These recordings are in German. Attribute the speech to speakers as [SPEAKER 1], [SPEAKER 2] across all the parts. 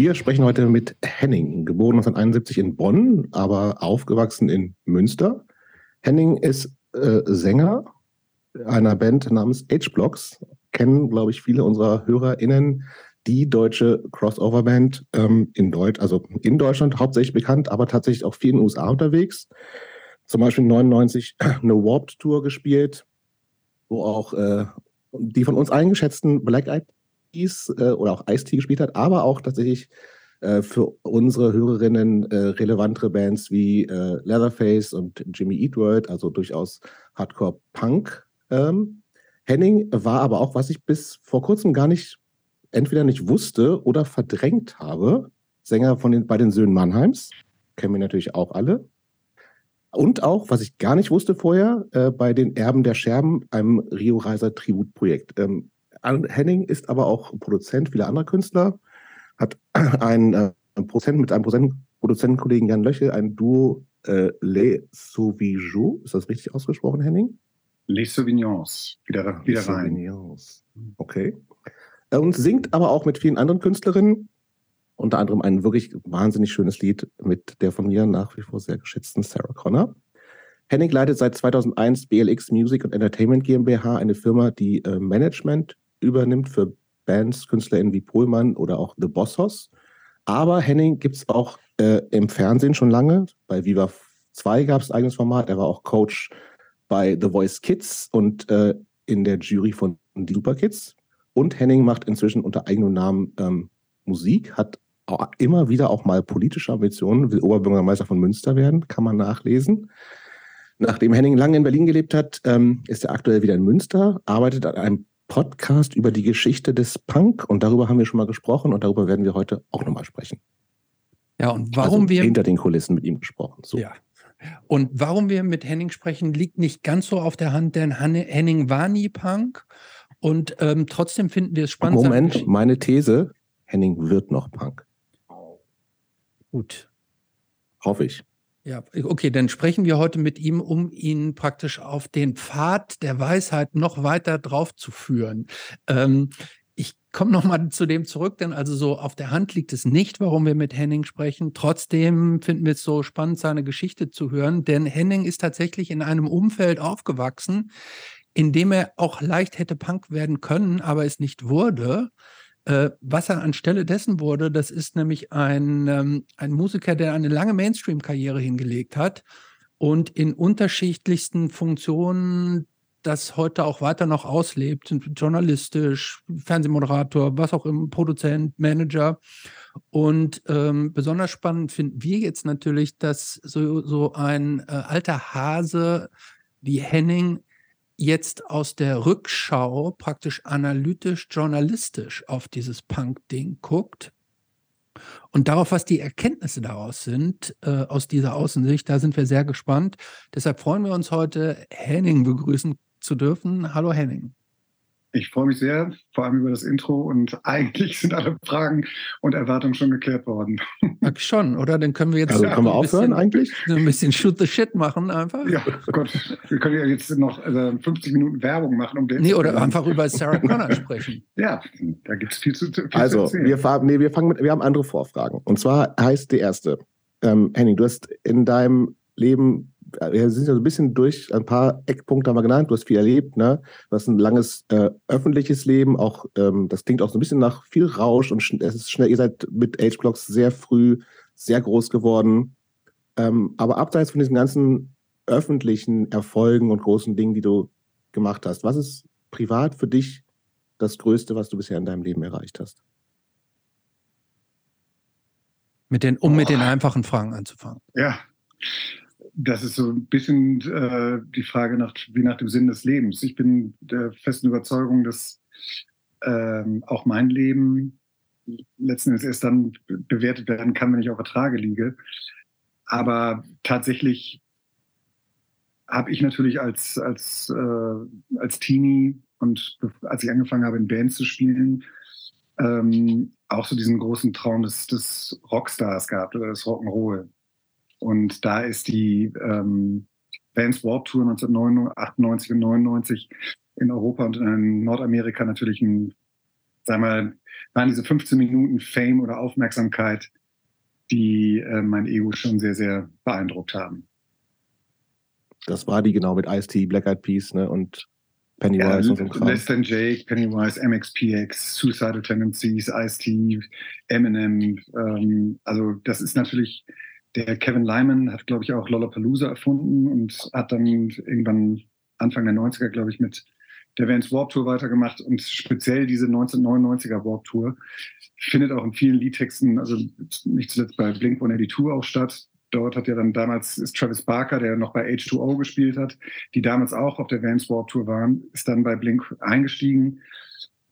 [SPEAKER 1] Wir sprechen heute mit Henning, geboren 1971 in Bonn, aber aufgewachsen in Münster. Henning ist äh, Sänger einer Band namens H-Blocks. Kennen, glaube ich, viele unserer HörerInnen die deutsche Crossover-Band ähm, in Deutsch, also in Deutschland hauptsächlich bekannt, aber tatsächlich auch viel in den USA unterwegs. Zum Beispiel 99 eine Warped Tour gespielt, wo auch äh, die von uns eingeschätzten Black Eyed Peas äh, oder auch Ice-T gespielt hat, aber auch tatsächlich äh, für unsere Hörerinnen äh, relevantere Bands wie äh, Leatherface und Jimmy Eat World, also durchaus Hardcore-Punk. Ähm, Henning war aber auch, was ich bis vor kurzem gar nicht, entweder nicht wusste oder verdrängt habe, Sänger von den, bei den Söhnen Mannheims. Kennen wir natürlich auch alle. Und auch, was ich gar nicht wusste vorher, äh, bei den Erben der Scherben, einem Rio Reiser Tributprojekt. Ähm, Henning ist aber auch Produzent vieler anderer Künstler, hat einen äh, Produzent mit einem Produzentenkollegen Jan Löchel ein Duo äh, Les Sauvageaux. Ist das richtig ausgesprochen, Henning?
[SPEAKER 2] Les Sauvignons. Wieder, wieder rein.
[SPEAKER 1] Sauvignons. Okay. Und singt aber auch mit vielen anderen Künstlerinnen. Unter anderem ein wirklich wahnsinnig schönes Lied mit der von mir nach wie vor sehr geschätzten Sarah Connor. Henning leitet seit 2001 BLX Music und Entertainment GmbH, eine Firma, die äh, Management übernimmt für Bands, KünstlerInnen wie Pohlmann oder auch The Bossos. Aber Henning gibt es auch äh, im Fernsehen schon lange. Bei Viva 2 gab es ein eigenes Format. Er war auch Coach bei The Voice Kids und äh, in der Jury von Die Super Kids. Und Henning macht inzwischen unter eigenem Namen ähm, Musik, hat immer wieder auch mal politische Ambitionen, will Oberbürgermeister von Münster werden, kann man nachlesen. Nachdem Henning lange in Berlin gelebt hat, ähm, ist er aktuell wieder in Münster, arbeitet an einem Podcast über die Geschichte des Punk und darüber haben wir schon mal gesprochen und darüber werden wir heute auch nochmal sprechen.
[SPEAKER 3] Ja, und warum also
[SPEAKER 1] wir. Hinter den Kulissen mit ihm gesprochen.
[SPEAKER 3] So. Ja. Und warum wir mit Henning sprechen, liegt nicht ganz so auf der Hand, denn Henning war nie Punk und ähm, trotzdem finden wir es spannend.
[SPEAKER 1] Moment, meine These: Henning wird noch Punk.
[SPEAKER 3] Gut.
[SPEAKER 1] Hoffe ich.
[SPEAKER 3] Ja, okay, dann sprechen wir heute mit ihm, um ihn praktisch auf den Pfad der Weisheit noch weiter drauf zu führen. Ähm, ich komme nochmal zu dem zurück, denn also so auf der Hand liegt es nicht, warum wir mit Henning sprechen. Trotzdem finden wir es so spannend, seine Geschichte zu hören, denn Henning ist tatsächlich in einem Umfeld aufgewachsen, in dem er auch leicht hätte Punk werden können, aber es nicht wurde. Äh, was er anstelle dessen wurde, das ist nämlich ein, ähm, ein Musiker, der eine lange Mainstream-Karriere hingelegt hat und in unterschiedlichsten Funktionen das heute auch weiter noch auslebt, journalistisch, Fernsehmoderator, was auch immer, Produzent, Manager. Und ähm, besonders spannend finden wir jetzt natürlich, dass so, so ein äh, alter Hase wie Henning jetzt aus der Rückschau praktisch analytisch, journalistisch auf dieses Punk-Ding guckt und darauf, was die Erkenntnisse daraus sind, äh, aus dieser Außensicht, da sind wir sehr gespannt. Deshalb freuen wir uns heute, Henning begrüßen zu dürfen. Hallo Henning.
[SPEAKER 2] Ich freue mich sehr, vor allem über das Intro und eigentlich sind alle Fragen und Erwartungen schon geklärt worden.
[SPEAKER 3] Ach schon, oder? Dann können wir jetzt
[SPEAKER 1] also können wir aufhören eigentlich?
[SPEAKER 3] So ein bisschen Shoot the Shit machen einfach.
[SPEAKER 2] Ja, Gott, wir können ja jetzt noch also 50 Minuten Werbung machen, um
[SPEAKER 3] den. Nee, oder einfach über Sarah Connor sprechen.
[SPEAKER 2] Ja, da gibt es viel zu viel
[SPEAKER 1] Also,
[SPEAKER 2] zu
[SPEAKER 1] wir, fahren, nee, wir fangen mit, wir haben andere Vorfragen. Und zwar heißt die erste, ähm, Henning, du hast in deinem Leben wir sind ja so ein bisschen durch ein paar Eckpunkte haben wir genannt. Du hast viel erlebt, ne? Du hast ein langes äh, öffentliches Leben, auch ähm, das klingt auch so ein bisschen nach viel Rausch und es ist schnell, ihr seid mit Age-Blocks sehr früh sehr groß geworden. Ähm, aber abseits von diesen ganzen öffentlichen Erfolgen und großen Dingen, die du gemacht hast, was ist privat für dich das Größte, was du bisher in deinem Leben erreicht hast?
[SPEAKER 3] Mit den, um oh. mit den einfachen Fragen anzufangen.
[SPEAKER 2] Ja, das ist so ein bisschen äh, die Frage nach, wie nach dem Sinn des Lebens. Ich bin der festen Überzeugung, dass ähm, auch mein Leben letzten Endes erst dann bewertet werden kann, wenn ich auf Ertrage liege. Aber tatsächlich habe ich natürlich als, als, äh, als Teenie und als ich angefangen habe, in Bands zu spielen, ähm, auch so diesen großen Traum des, des Rockstars gehabt oder des Rock'n'Roll. Und da ist die ähm, Vans Warp Tour 1998 und 99 in Europa und in Nordamerika natürlich ein sag mal, waren diese 15 Minuten Fame oder Aufmerksamkeit, die äh, mein Ego schon sehr, sehr beeindruckt haben.
[SPEAKER 1] Das war die genau mit Ice-T, Black Eyed Peas ne, und Pennywise ja, und so
[SPEAKER 2] Kram. Less Than Jake, Pennywise, MXPX, Suicidal Tendencies, Ice-T, Eminem. Ähm, also das ist natürlich, der Kevin Lyman hat, glaube ich, auch Lollapalooza erfunden und hat dann irgendwann Anfang der 90er, glaube ich, mit der Vans Warp Tour weitergemacht und speziell diese 1999er Warp Tour findet auch in vielen Liedtexten, also nicht zuletzt bei Blink 182 auch statt. Dort hat ja dann damals ist Travis Barker, der noch bei H2O gespielt hat, die damals auch auf der Vans Warp Tour waren, ist dann bei Blink eingestiegen.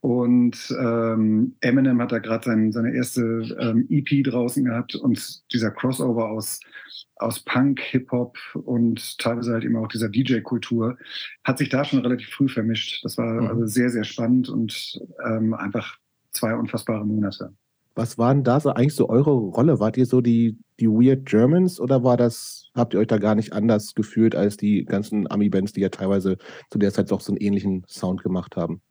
[SPEAKER 2] Und ähm, Eminem hat da gerade sein, seine erste ähm, EP draußen gehabt und dieser Crossover aus aus Punk, Hip-Hop und teilweise halt eben auch dieser DJ-Kultur, hat sich da schon relativ früh vermischt. Das war mhm. also sehr, sehr spannend und ähm, einfach zwei unfassbare Monate.
[SPEAKER 1] Was war denn da so eigentlich so eure Rolle? Wart ihr so die, die Weird Germans oder war das, habt ihr euch da gar nicht anders gefühlt als die ganzen Ami-Bands, die ja teilweise zu der Zeit doch so einen ähnlichen Sound gemacht haben?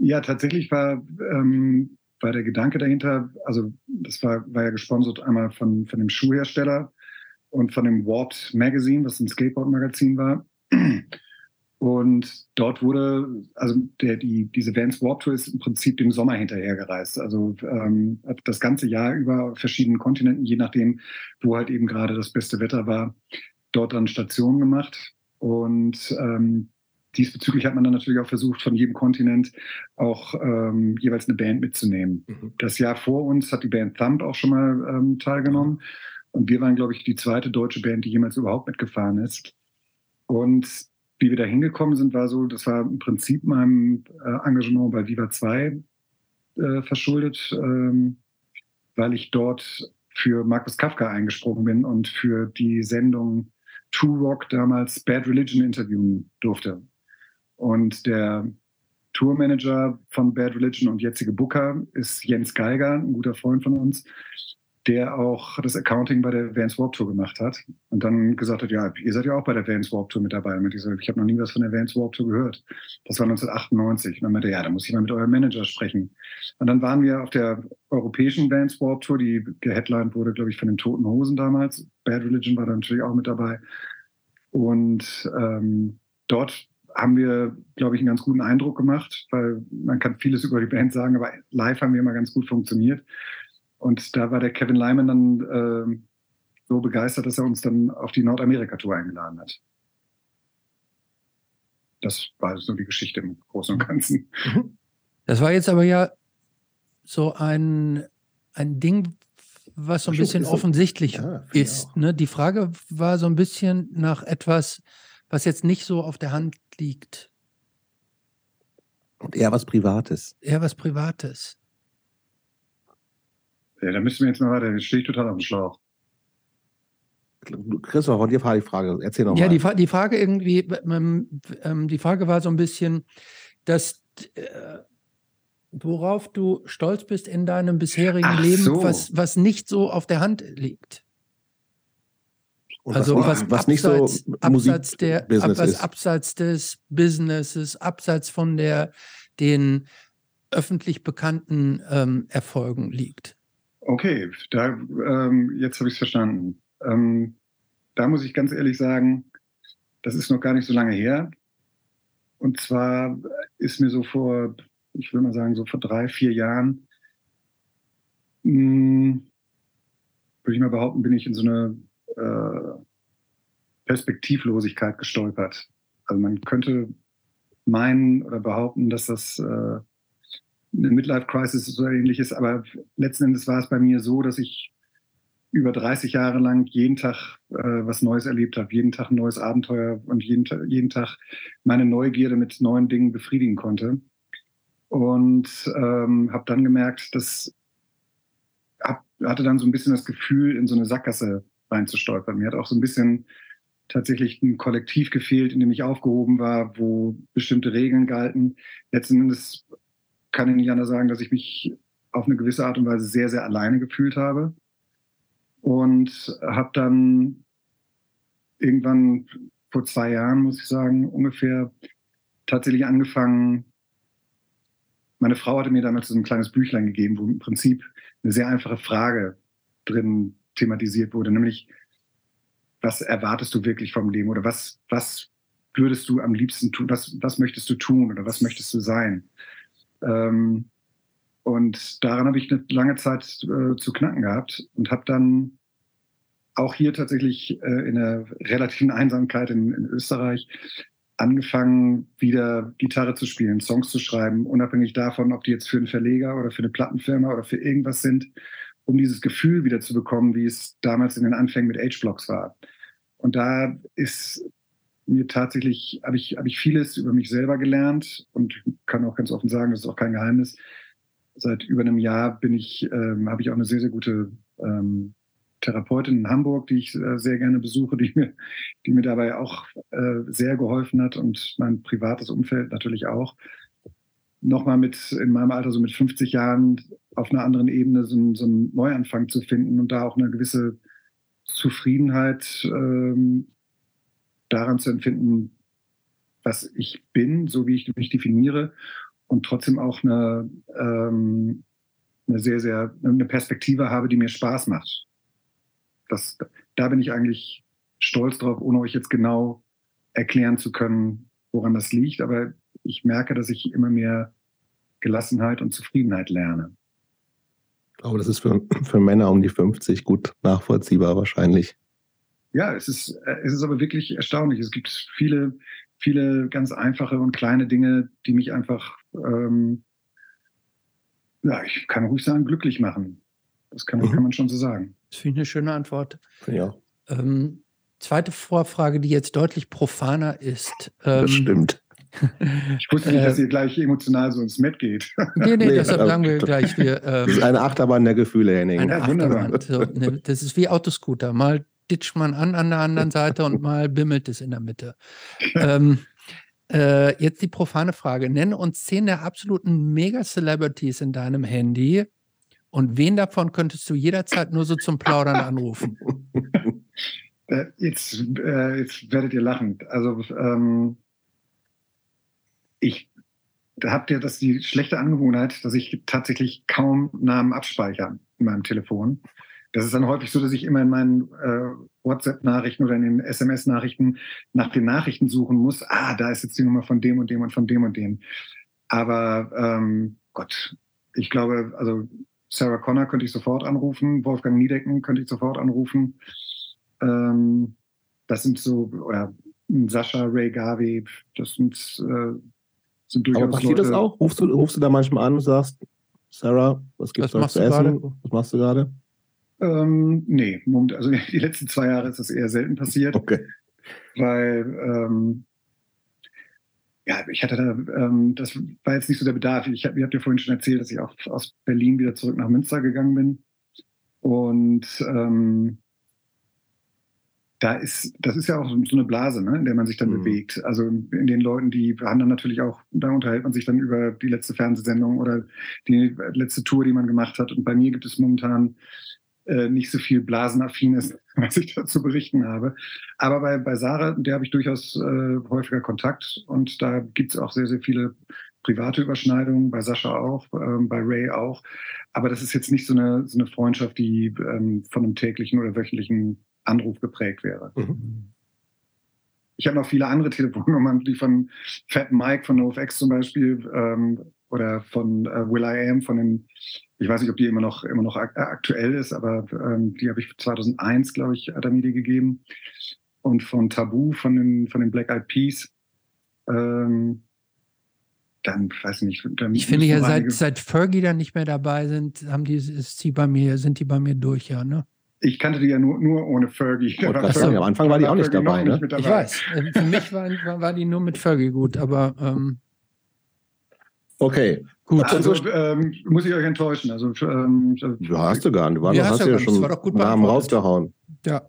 [SPEAKER 2] Ja, tatsächlich war, ähm, war der Gedanke dahinter, also das war, war ja gesponsert einmal von, von dem Schuhhersteller, und von dem Warped Magazine, was ein Skateboard-Magazin war. Und dort wurde, also der, die, diese Vans Warp Tour ist im Prinzip dem Sommer hinterhergereist. Also ähm, das ganze Jahr über verschiedenen Kontinenten, je nachdem, wo halt eben gerade das beste Wetter war, dort dann Stationen gemacht. Und ähm, diesbezüglich hat man dann natürlich auch versucht, von jedem Kontinent auch ähm, jeweils eine Band mitzunehmen. Mhm. Das Jahr vor uns hat die Band Thump auch schon mal ähm, teilgenommen. Und wir waren, glaube ich, die zweite deutsche Band, die jemals überhaupt mitgefahren ist. Und wie wir da hingekommen sind, war so, das war im Prinzip meinem äh, Engagement bei Viva 2 äh, verschuldet, ähm, weil ich dort für Markus Kafka eingesprungen bin und für die Sendung True Rock damals Bad Religion interviewen durfte. Und der Tourmanager von Bad Religion und jetzige Booker ist Jens Geiger, ein guter Freund von uns der auch das Accounting bei der Vans Warp Tour gemacht hat und dann gesagt hat, ja, ihr seid ja auch bei der Vans Warp Tour mit dabei. Und ich, so, ich habe noch nie was von der Vans Warp Tour gehört. Das war 1998. Und dann meinte ja, da muss ich mal mit eurem Manager sprechen. Und dann waren wir auf der europäischen Vans Warp Tour, die geheadlined wurde, glaube ich, von den Toten Hosen damals. Bad Religion war da natürlich auch mit dabei. Und ähm, dort haben wir, glaube ich, einen ganz guten Eindruck gemacht, weil man kann vieles über die Band sagen, aber live haben wir immer ganz gut funktioniert. Und da war der Kevin Lyman dann äh, so begeistert, dass er uns dann auf die Nordamerika-Tour eingeladen hat. Das war so die Geschichte im Großen und Ganzen. Mhm.
[SPEAKER 3] Das war jetzt aber ja so ein, ein Ding, was so ein bisschen offensichtlich ja, ist. Ne? Die Frage war so ein bisschen nach etwas, was jetzt nicht so auf der Hand liegt.
[SPEAKER 1] Und eher was Privates.
[SPEAKER 3] Eher was Privates.
[SPEAKER 2] Ja, da müssen wir jetzt mal weiter. Jetzt stehe ich total auf dem Schlauch.
[SPEAKER 1] Christoph, von dir war die Frage. Erzähl noch
[SPEAKER 3] mal. Ja, die, die Frage irgendwie, ähm, ähm, die Frage war so ein bisschen, dass äh, worauf du stolz bist in deinem bisherigen Ach Leben, so. was, was nicht so auf der Hand liegt.
[SPEAKER 1] Und also was, was, was nicht so
[SPEAKER 3] abseits, der, was abseits des Businesses, abseits von der, den öffentlich bekannten ähm, Erfolgen liegt.
[SPEAKER 2] Okay, da, ähm, jetzt habe ich es verstanden. Ähm, da muss ich ganz ehrlich sagen, das ist noch gar nicht so lange her. Und zwar ist mir so vor, ich will mal sagen, so vor drei, vier Jahren, mh, hm, würde ich mal behaupten, bin ich in so eine Perspektivlosigkeit gestolpert. Also man könnte meinen oder behaupten, dass das äh, eine Midlife-Crisis oder ähnliches. Aber letzten Endes war es bei mir so, dass ich über 30 Jahre lang jeden Tag äh, was Neues erlebt habe, jeden Tag ein neues Abenteuer und jeden, jeden Tag meine Neugierde mit neuen Dingen befriedigen konnte. Und ähm, habe dann gemerkt, dass hab, hatte dann so ein bisschen das Gefühl, in so eine Sackgasse reinzustolpern. Mir hat auch so ein bisschen tatsächlich ein Kollektiv gefehlt, in dem ich aufgehoben war, wo bestimmte Regeln galten. Letzten Endes kann ich nicht anders sagen, dass ich mich auf eine gewisse Art und Weise sehr, sehr alleine gefühlt habe. Und habe dann irgendwann vor zwei Jahren, muss ich sagen, ungefähr tatsächlich angefangen, meine Frau hatte mir damals so ein kleines Büchlein gegeben, wo im Prinzip eine sehr einfache Frage drin thematisiert wurde, nämlich was erwartest du wirklich vom Leben oder was, was würdest du am liebsten tun, was, was möchtest du tun oder was möchtest du sein? Ähm, und daran habe ich eine lange Zeit äh, zu knacken gehabt und habe dann auch hier tatsächlich äh, in der relativen Einsamkeit in, in, Österreich angefangen, wieder Gitarre zu spielen, Songs zu schreiben, unabhängig davon, ob die jetzt für einen Verleger oder für eine Plattenfirma oder für irgendwas sind, um dieses Gefühl wieder zu bekommen, wie es damals in den Anfängen mit H-Blocks war. Und da ist mir tatsächlich, habe ich, hab ich vieles über mich selber gelernt und kann auch ganz offen sagen, das ist auch kein Geheimnis. Seit über einem Jahr bin ich, ähm, habe ich auch eine sehr, sehr gute ähm, Therapeutin in Hamburg, die ich äh, sehr gerne besuche, die mir, die mir dabei auch äh, sehr geholfen hat und mein privates Umfeld natürlich auch. Nochmal mit in meinem Alter, so mit 50 Jahren, auf einer anderen Ebene so, so einen Neuanfang zu finden und da auch eine gewisse Zufriedenheit ähm, daran zu empfinden, was ich bin, so wie ich mich definiere und trotzdem auch eine, ähm, eine sehr, sehr, eine Perspektive habe, die mir Spaß macht. Das, da bin ich eigentlich stolz drauf, ohne euch jetzt genau erklären zu können, woran das liegt. Aber ich merke, dass ich immer mehr Gelassenheit und Zufriedenheit lerne.
[SPEAKER 1] Aber das ist für, für Männer um die 50 gut nachvollziehbar wahrscheinlich.
[SPEAKER 2] Ja, es ist, es ist aber wirklich erstaunlich. Es gibt viele, viele ganz einfache und kleine Dinge, die mich einfach, ähm, ja, ich kann ruhig sagen, glücklich machen. Das kann, mhm. kann man schon so sagen.
[SPEAKER 3] Das finde ich eine schöne Antwort.
[SPEAKER 1] Ja.
[SPEAKER 3] Ähm, zweite Vorfrage, die jetzt deutlich profaner ist.
[SPEAKER 1] Ähm, das stimmt.
[SPEAKER 2] Ich wusste nicht, dass ihr gleich emotional so ins Met geht.
[SPEAKER 3] Nee, nee, nee deshalb sagen wir gleich. Wir,
[SPEAKER 1] ähm, das ist eine Achterbahn der Gefühle, Henning.
[SPEAKER 3] Eine Achterbahn. So, ne, das ist wie Autoscooter. Mal ditcht man an an der anderen Seite und mal bimmelt es in der Mitte. ähm, äh, jetzt die profane Frage. Nenne uns zehn der absoluten Mega-Celebrities in deinem Handy, und wen davon könntest du jederzeit nur so zum Plaudern anrufen?
[SPEAKER 2] Äh, jetzt, äh, jetzt werdet ihr lachen. Also ähm, ich habt ihr das die schlechte Angewohnheit, dass ich tatsächlich kaum Namen abspeichere in meinem Telefon. Das ist dann häufig so, dass ich immer in meinen äh, WhatsApp-Nachrichten oder in den SMS-Nachrichten nach den Nachrichten suchen muss. Ah, da ist jetzt die Nummer von dem und dem und von dem und dem. Aber ähm, Gott, ich glaube, also Sarah Connor könnte ich sofort anrufen, Wolfgang Niedecken könnte ich sofort anrufen. Ähm, das sind so, oder Sascha, Ray Garvey, das sind, äh, sind durchaus.
[SPEAKER 1] Aber passiert Leute, das auch? Rufst du, rufst du da manchmal an und sagst, Sarah, was gibt's da zu essen? Was machst du gerade?
[SPEAKER 2] Ähm, nee, also die letzten zwei Jahre ist das eher selten passiert.
[SPEAKER 1] Okay.
[SPEAKER 2] Weil ähm, ja, ich hatte da, ähm, das war jetzt nicht so der Bedarf. Ich ihr habt ja vorhin schon erzählt, dass ich auch aus Berlin wieder zurück nach Münster gegangen bin. Und ähm, da ist, das ist ja auch so eine Blase, ne, in der man sich dann mhm. bewegt. Also in den Leuten, die haben dann natürlich auch, da unterhält man sich dann über die letzte Fernsehsendung oder die letzte Tour, die man gemacht hat. Und bei mir gibt es momentan äh, nicht so viel blasenaffines, was ich dazu berichten habe. Aber bei, bei Sarah, der habe ich durchaus äh, häufiger Kontakt und da gibt es auch sehr, sehr viele private Überschneidungen, bei Sascha auch, ähm, bei Ray auch. Aber das ist jetzt nicht so eine, so eine Freundschaft, die ähm, von einem täglichen oder wöchentlichen Anruf geprägt wäre. Mhm. Ich habe noch viele andere Telefonnummern, die von Fat Mike von NoFX zum Beispiel ähm, oder von äh, Will I Am, von den, ich weiß nicht, ob die immer noch, immer noch ak aktuell ist, aber ähm, die habe ich 2001, glaube ich, Adamidi gegeben. Und von Tabu, von den, von den Black Eyed Peas. Ähm, dann weiß ich nicht. Dann
[SPEAKER 3] ich finde ja, seit, seit Fergie dann nicht mehr dabei sind, haben die, ist die bei mir, sind die bei mir durch, ja, ne?
[SPEAKER 2] Ich kannte die ja nur, nur ohne Fergie.
[SPEAKER 1] Fergie. Am Anfang war die auch nicht dabei, ne?
[SPEAKER 3] Nicht dabei. Ich weiß. Äh, für mich war, war, die nur mit Fergie gut, aber ähm,
[SPEAKER 1] Okay.
[SPEAKER 2] Gut, also ähm, muss ich euch enttäuschen. Also, ähm,
[SPEAKER 1] du hast du gar nicht. Du war, ja, hast, hast ja schon Namen rausgehauen.
[SPEAKER 3] Ja.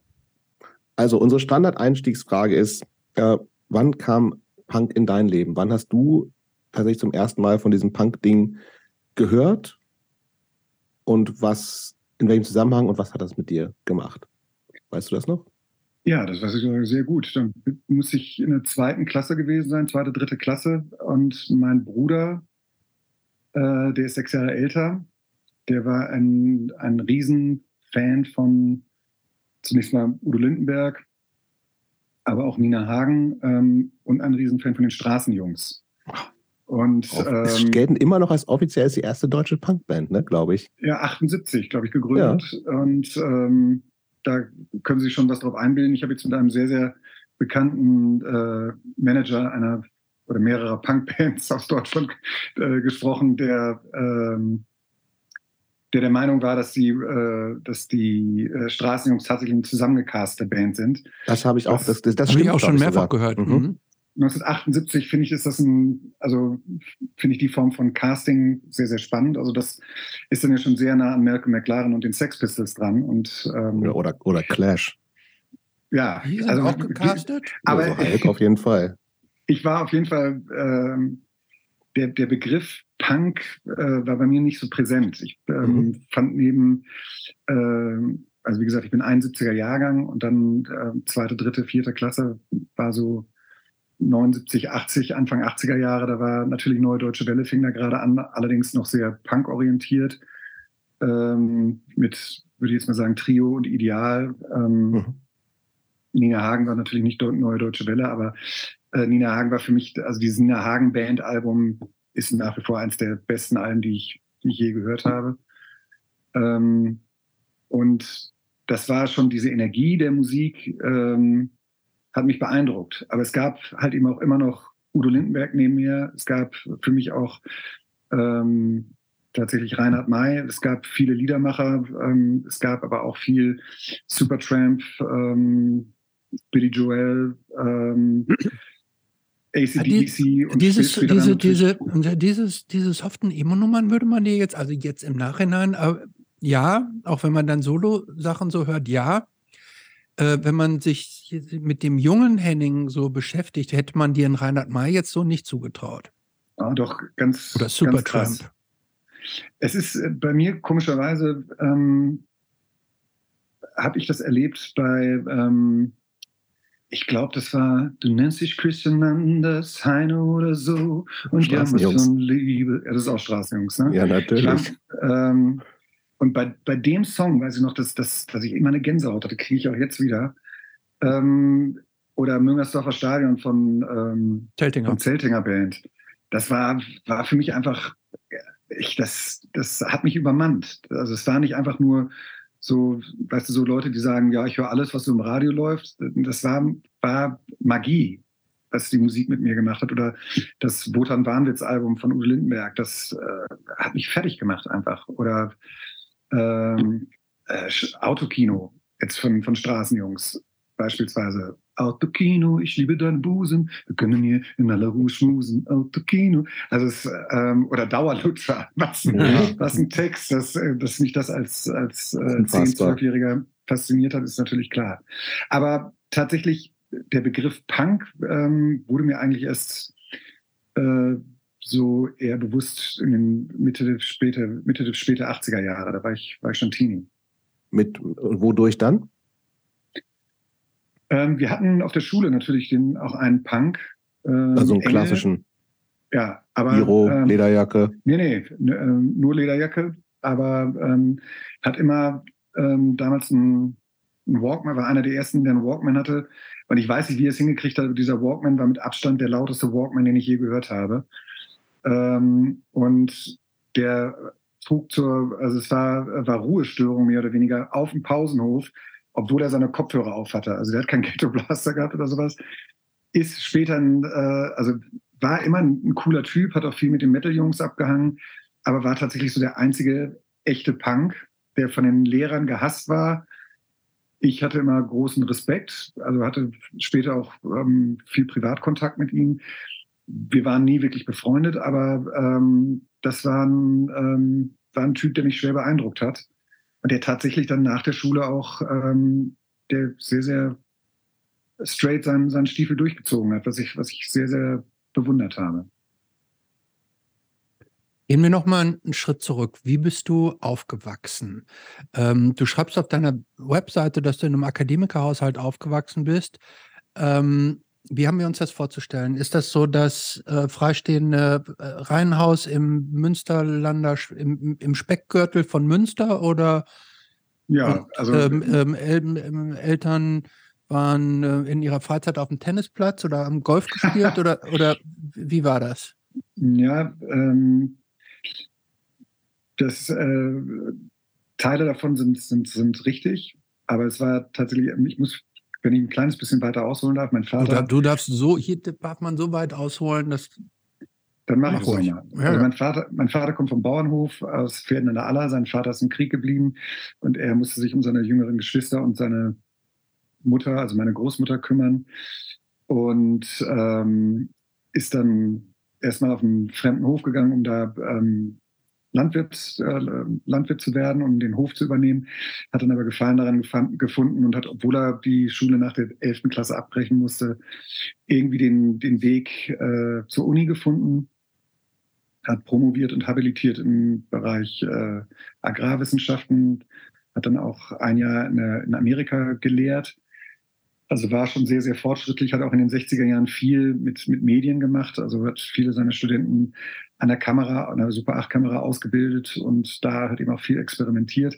[SPEAKER 1] Also unsere Standard-Einstiegsfrage ist, äh, wann kam Punk in dein Leben? Wann hast du tatsächlich zum ersten Mal von diesem Punk-Ding gehört? Und was, in welchem Zusammenhang und was hat das mit dir gemacht? Weißt du das noch?
[SPEAKER 2] Ja, das weiß ich sehr gut. Dann muss ich in der zweiten Klasse gewesen sein, zweite, dritte Klasse. Und mein Bruder Äh, der ist sechs Jahre älter. Der war ein, ein Riesenfan von zunächst mal Udo Lindenberg, aber auch Nina Hagen ähm, und ein Riesenfan von den Straßenjungs.
[SPEAKER 1] Und ähm, gelten immer noch als offiziell als die erste deutsche Punkband, ne, glaube ich.
[SPEAKER 2] Ja, 78, glaube ich, gegründet. Ja. Und ähm, da können Sie sich schon was drauf einbilden. Ich habe jetzt mit einem sehr, sehr bekannten äh, Manager einer oder mehrerer Punkbands aus Deutschland äh, gesprochen, der ähm, der der Meinung war, dass die, äh, dass die äh, Straßenjungs tatsächlich eine zusammengecastete Band sind.
[SPEAKER 1] Das habe ich auch, das, das, das
[SPEAKER 3] habe ich auch schon mehrfach gehört.
[SPEAKER 2] Mhm. 1978 finde ich, ist das ein, also finde ich die Form von Casting sehr, sehr spannend. Also das ist dann ja schon sehr nah an Malcolm McLaren und den Sex Pistols dran. Und,
[SPEAKER 1] ähm, oder, oder Clash.
[SPEAKER 2] Ja,
[SPEAKER 3] die also auch gecastet.
[SPEAKER 1] Aber also Hulk auf jeden Fall.
[SPEAKER 2] Ich war auf jeden Fall ähm, der, der Begriff Punk äh, war bei mir nicht so präsent. Ich ähm, mhm. fand neben, äh, also wie gesagt, ich bin 71er Jahrgang und dann äh, zweite, dritte, vierte Klasse war so 79, 80, Anfang 80er Jahre. Da war natürlich Neue Deutsche Welle, fing da gerade an, allerdings noch sehr punkorientiert. Ähm, mit, würde ich jetzt mal sagen, Trio und Ideal. Ähm, mhm. Nina Hagen war natürlich nicht Neue Deutsche Welle, aber äh, Nina Hagen war für mich, also dieses Nina Hagen Band Album ist nach wie vor eines der besten Alben, die ich, die ich je gehört habe. Ähm, und das war schon diese Energie der Musik, ähm, hat mich beeindruckt. Aber es gab halt eben auch immer noch Udo Lindenberg neben mir. Es gab für mich auch ähm, tatsächlich Reinhard May. Es gab viele Liedermacher. Ähm, es gab aber auch viel Supertramp, ähm, Billy Joel, ähm, ACDC
[SPEAKER 3] die, und dieses, diese, diese, dieses, diese soften Emo-Nummern würde man dir jetzt, also jetzt im Nachhinein, äh, ja, auch wenn man dann Solo-Sachen so hört, ja. Äh, wenn man sich mit dem jungen Henning so beschäftigt, hätte man dir in Reinhard May jetzt so nicht zugetraut.
[SPEAKER 2] Ah, doch, ganz,
[SPEAKER 3] Oder Supertramp.
[SPEAKER 2] Es ist äh, bei mir komischerweise, ähm, habe ich das erlebt bei, ähm, ich glaube, das war, du nennst dich Christian Anders, Heine oder so. Und ja, mit so Liebe. Ja, das ist auch Straßenjungs, ne?
[SPEAKER 1] Ja, natürlich. Glaub,
[SPEAKER 2] ähm, und bei, bei dem Song weiß ich noch, dass, dass, dass ich immer eine Gänsehaut hatte, kriege ich auch jetzt wieder. Ähm, oder Müngersdorfer Stadion von, ähm,
[SPEAKER 3] Zeltinger.
[SPEAKER 2] von Zeltinger Band. Das war, war für mich einfach, ich, das, das hat mich übermannt. Also es war nicht einfach nur so, weißt du, so Leute, die sagen, ja, ich höre alles, was so im Radio läuft. Das war, war Magie, was die Musik mit mir gemacht hat. Oder das Wotan Warnwitz-Album von Udo Lindenberg, das äh, hat mich fertig gemacht einfach. Oder ähm, äh, Autokino, jetzt von, von Straßenjungs beispielsweise. Autokino, ich liebe deinen Busen, wir können hier in aller Ruhe schmusen. Autokino. Also es, ähm, oder Dauerlutscher, was, ja. was ein Text, dass, äh, dass mich das als, als äh, 10-, 12-Jähriger fasziniert hat, ist natürlich klar. Aber tatsächlich, der Begriff Punk ähm, wurde mir eigentlich erst äh, so eher bewusst in den Mitte der später, Mitte der später 80er Jahre. Da war ich, war ich schon Teenie.
[SPEAKER 1] Mit wodurch dann?
[SPEAKER 2] Ähm, wir hatten auf der Schule natürlich den, auch einen Punk.
[SPEAKER 1] Ähm, also einen klassischen.
[SPEAKER 2] Ja, aber.
[SPEAKER 1] Giro, ähm, Lederjacke.
[SPEAKER 2] Nee, nee, äh, nur Lederjacke, aber ähm, hat immer ähm, damals ein, ein, Walkman, war einer der ersten, der einen Walkman hatte. Und ich weiß nicht, wie er es hingekriegt hat, dieser Walkman war mit Abstand der lauteste Walkman, den ich je gehört habe. Ähm, und der trug zur, also es war, war Ruhestörung mehr oder weniger auf dem Pausenhof obwohl er seine Kopfhörer auf hatte. Also der hat keinen Ghetto Blaster gehabt oder sowas. Ist später, ein, äh, also war immer ein, ein, cooler Typ, hat auch viel mit den Metal-Jungs abgehangen, aber war tatsächlich so der einzige echte Punk, der von den Lehrern gehasst war. Ich hatte immer großen Respekt, also hatte später auch ähm, viel Privatkontakt mit ihm. Wir waren nie wirklich befreundet, aber ähm, das war ein, ähm, war ein Typ, der mich schwer beeindruckt hat und der tatsächlich dann nach der Schule auch ähm, der sehr, sehr straight seinen, seinen Stiefel durchgezogen hat, was ich, was ich sehr, sehr bewundert habe.
[SPEAKER 3] Gehen wir noch mal einen Schritt zurück. Wie bist du aufgewachsen? Ähm, du schreibst auf deiner Webseite, dass du in einem Akademikerhaushalt aufgewachsen bist. Ähm, wie haben wir uns das vorzustellen? Ist das so das äh, freistehende äh, Reihenhaus im Münsterlander, im, im Speckgürtel von Münster oder
[SPEAKER 2] ja, also
[SPEAKER 3] ähm, ähm, El Eltern waren äh, in ihrer Freizeit auf dem Tennisplatz oder am Golf gespielt oder, oder wie war das?
[SPEAKER 2] Ja, ähm, das, äh, Teile davon sind, sind, sind richtig, aber es war tatsächlich, ich muss, wenn ich ein kleines bisschen weiter ausholen darf, mein Vater.
[SPEAKER 3] Du, darfst so, hier darf man so weit ausholen, dass.
[SPEAKER 2] Dann mache ich ruhig. mal. Ja. Also mein, Vater, mein Vater kommt vom Bauernhof aus Pferden in der Aller. Sein Vater ist im Krieg geblieben und er musste sich um seine jüngeren Geschwister und seine Mutter, also meine Großmutter, kümmern. Und ähm, ist dann erstmal auf einen fremden Hof gegangen, um da ähm, Landwirt, äh, Landwirt zu werden, um den Hof zu übernehmen, hat dann aber Gefallen daran gefunden und hat, obwohl er die Schule nach der 11. Klasse abbrechen musste, irgendwie den, den Weg äh, zur Uni gefunden, hat promoviert und habilitiert im Bereich äh, Agrarwissenschaften, hat dann auch ein Jahr in, in Amerika gelehrt. Also war schon sehr, sehr fortschrittlich, hat auch in den 60er Jahren viel mit, mit Medien gemacht, also hat viele seiner Studenten an der Kamera, an der Super 8-Kamera ausgebildet und da hat eben auch viel experimentiert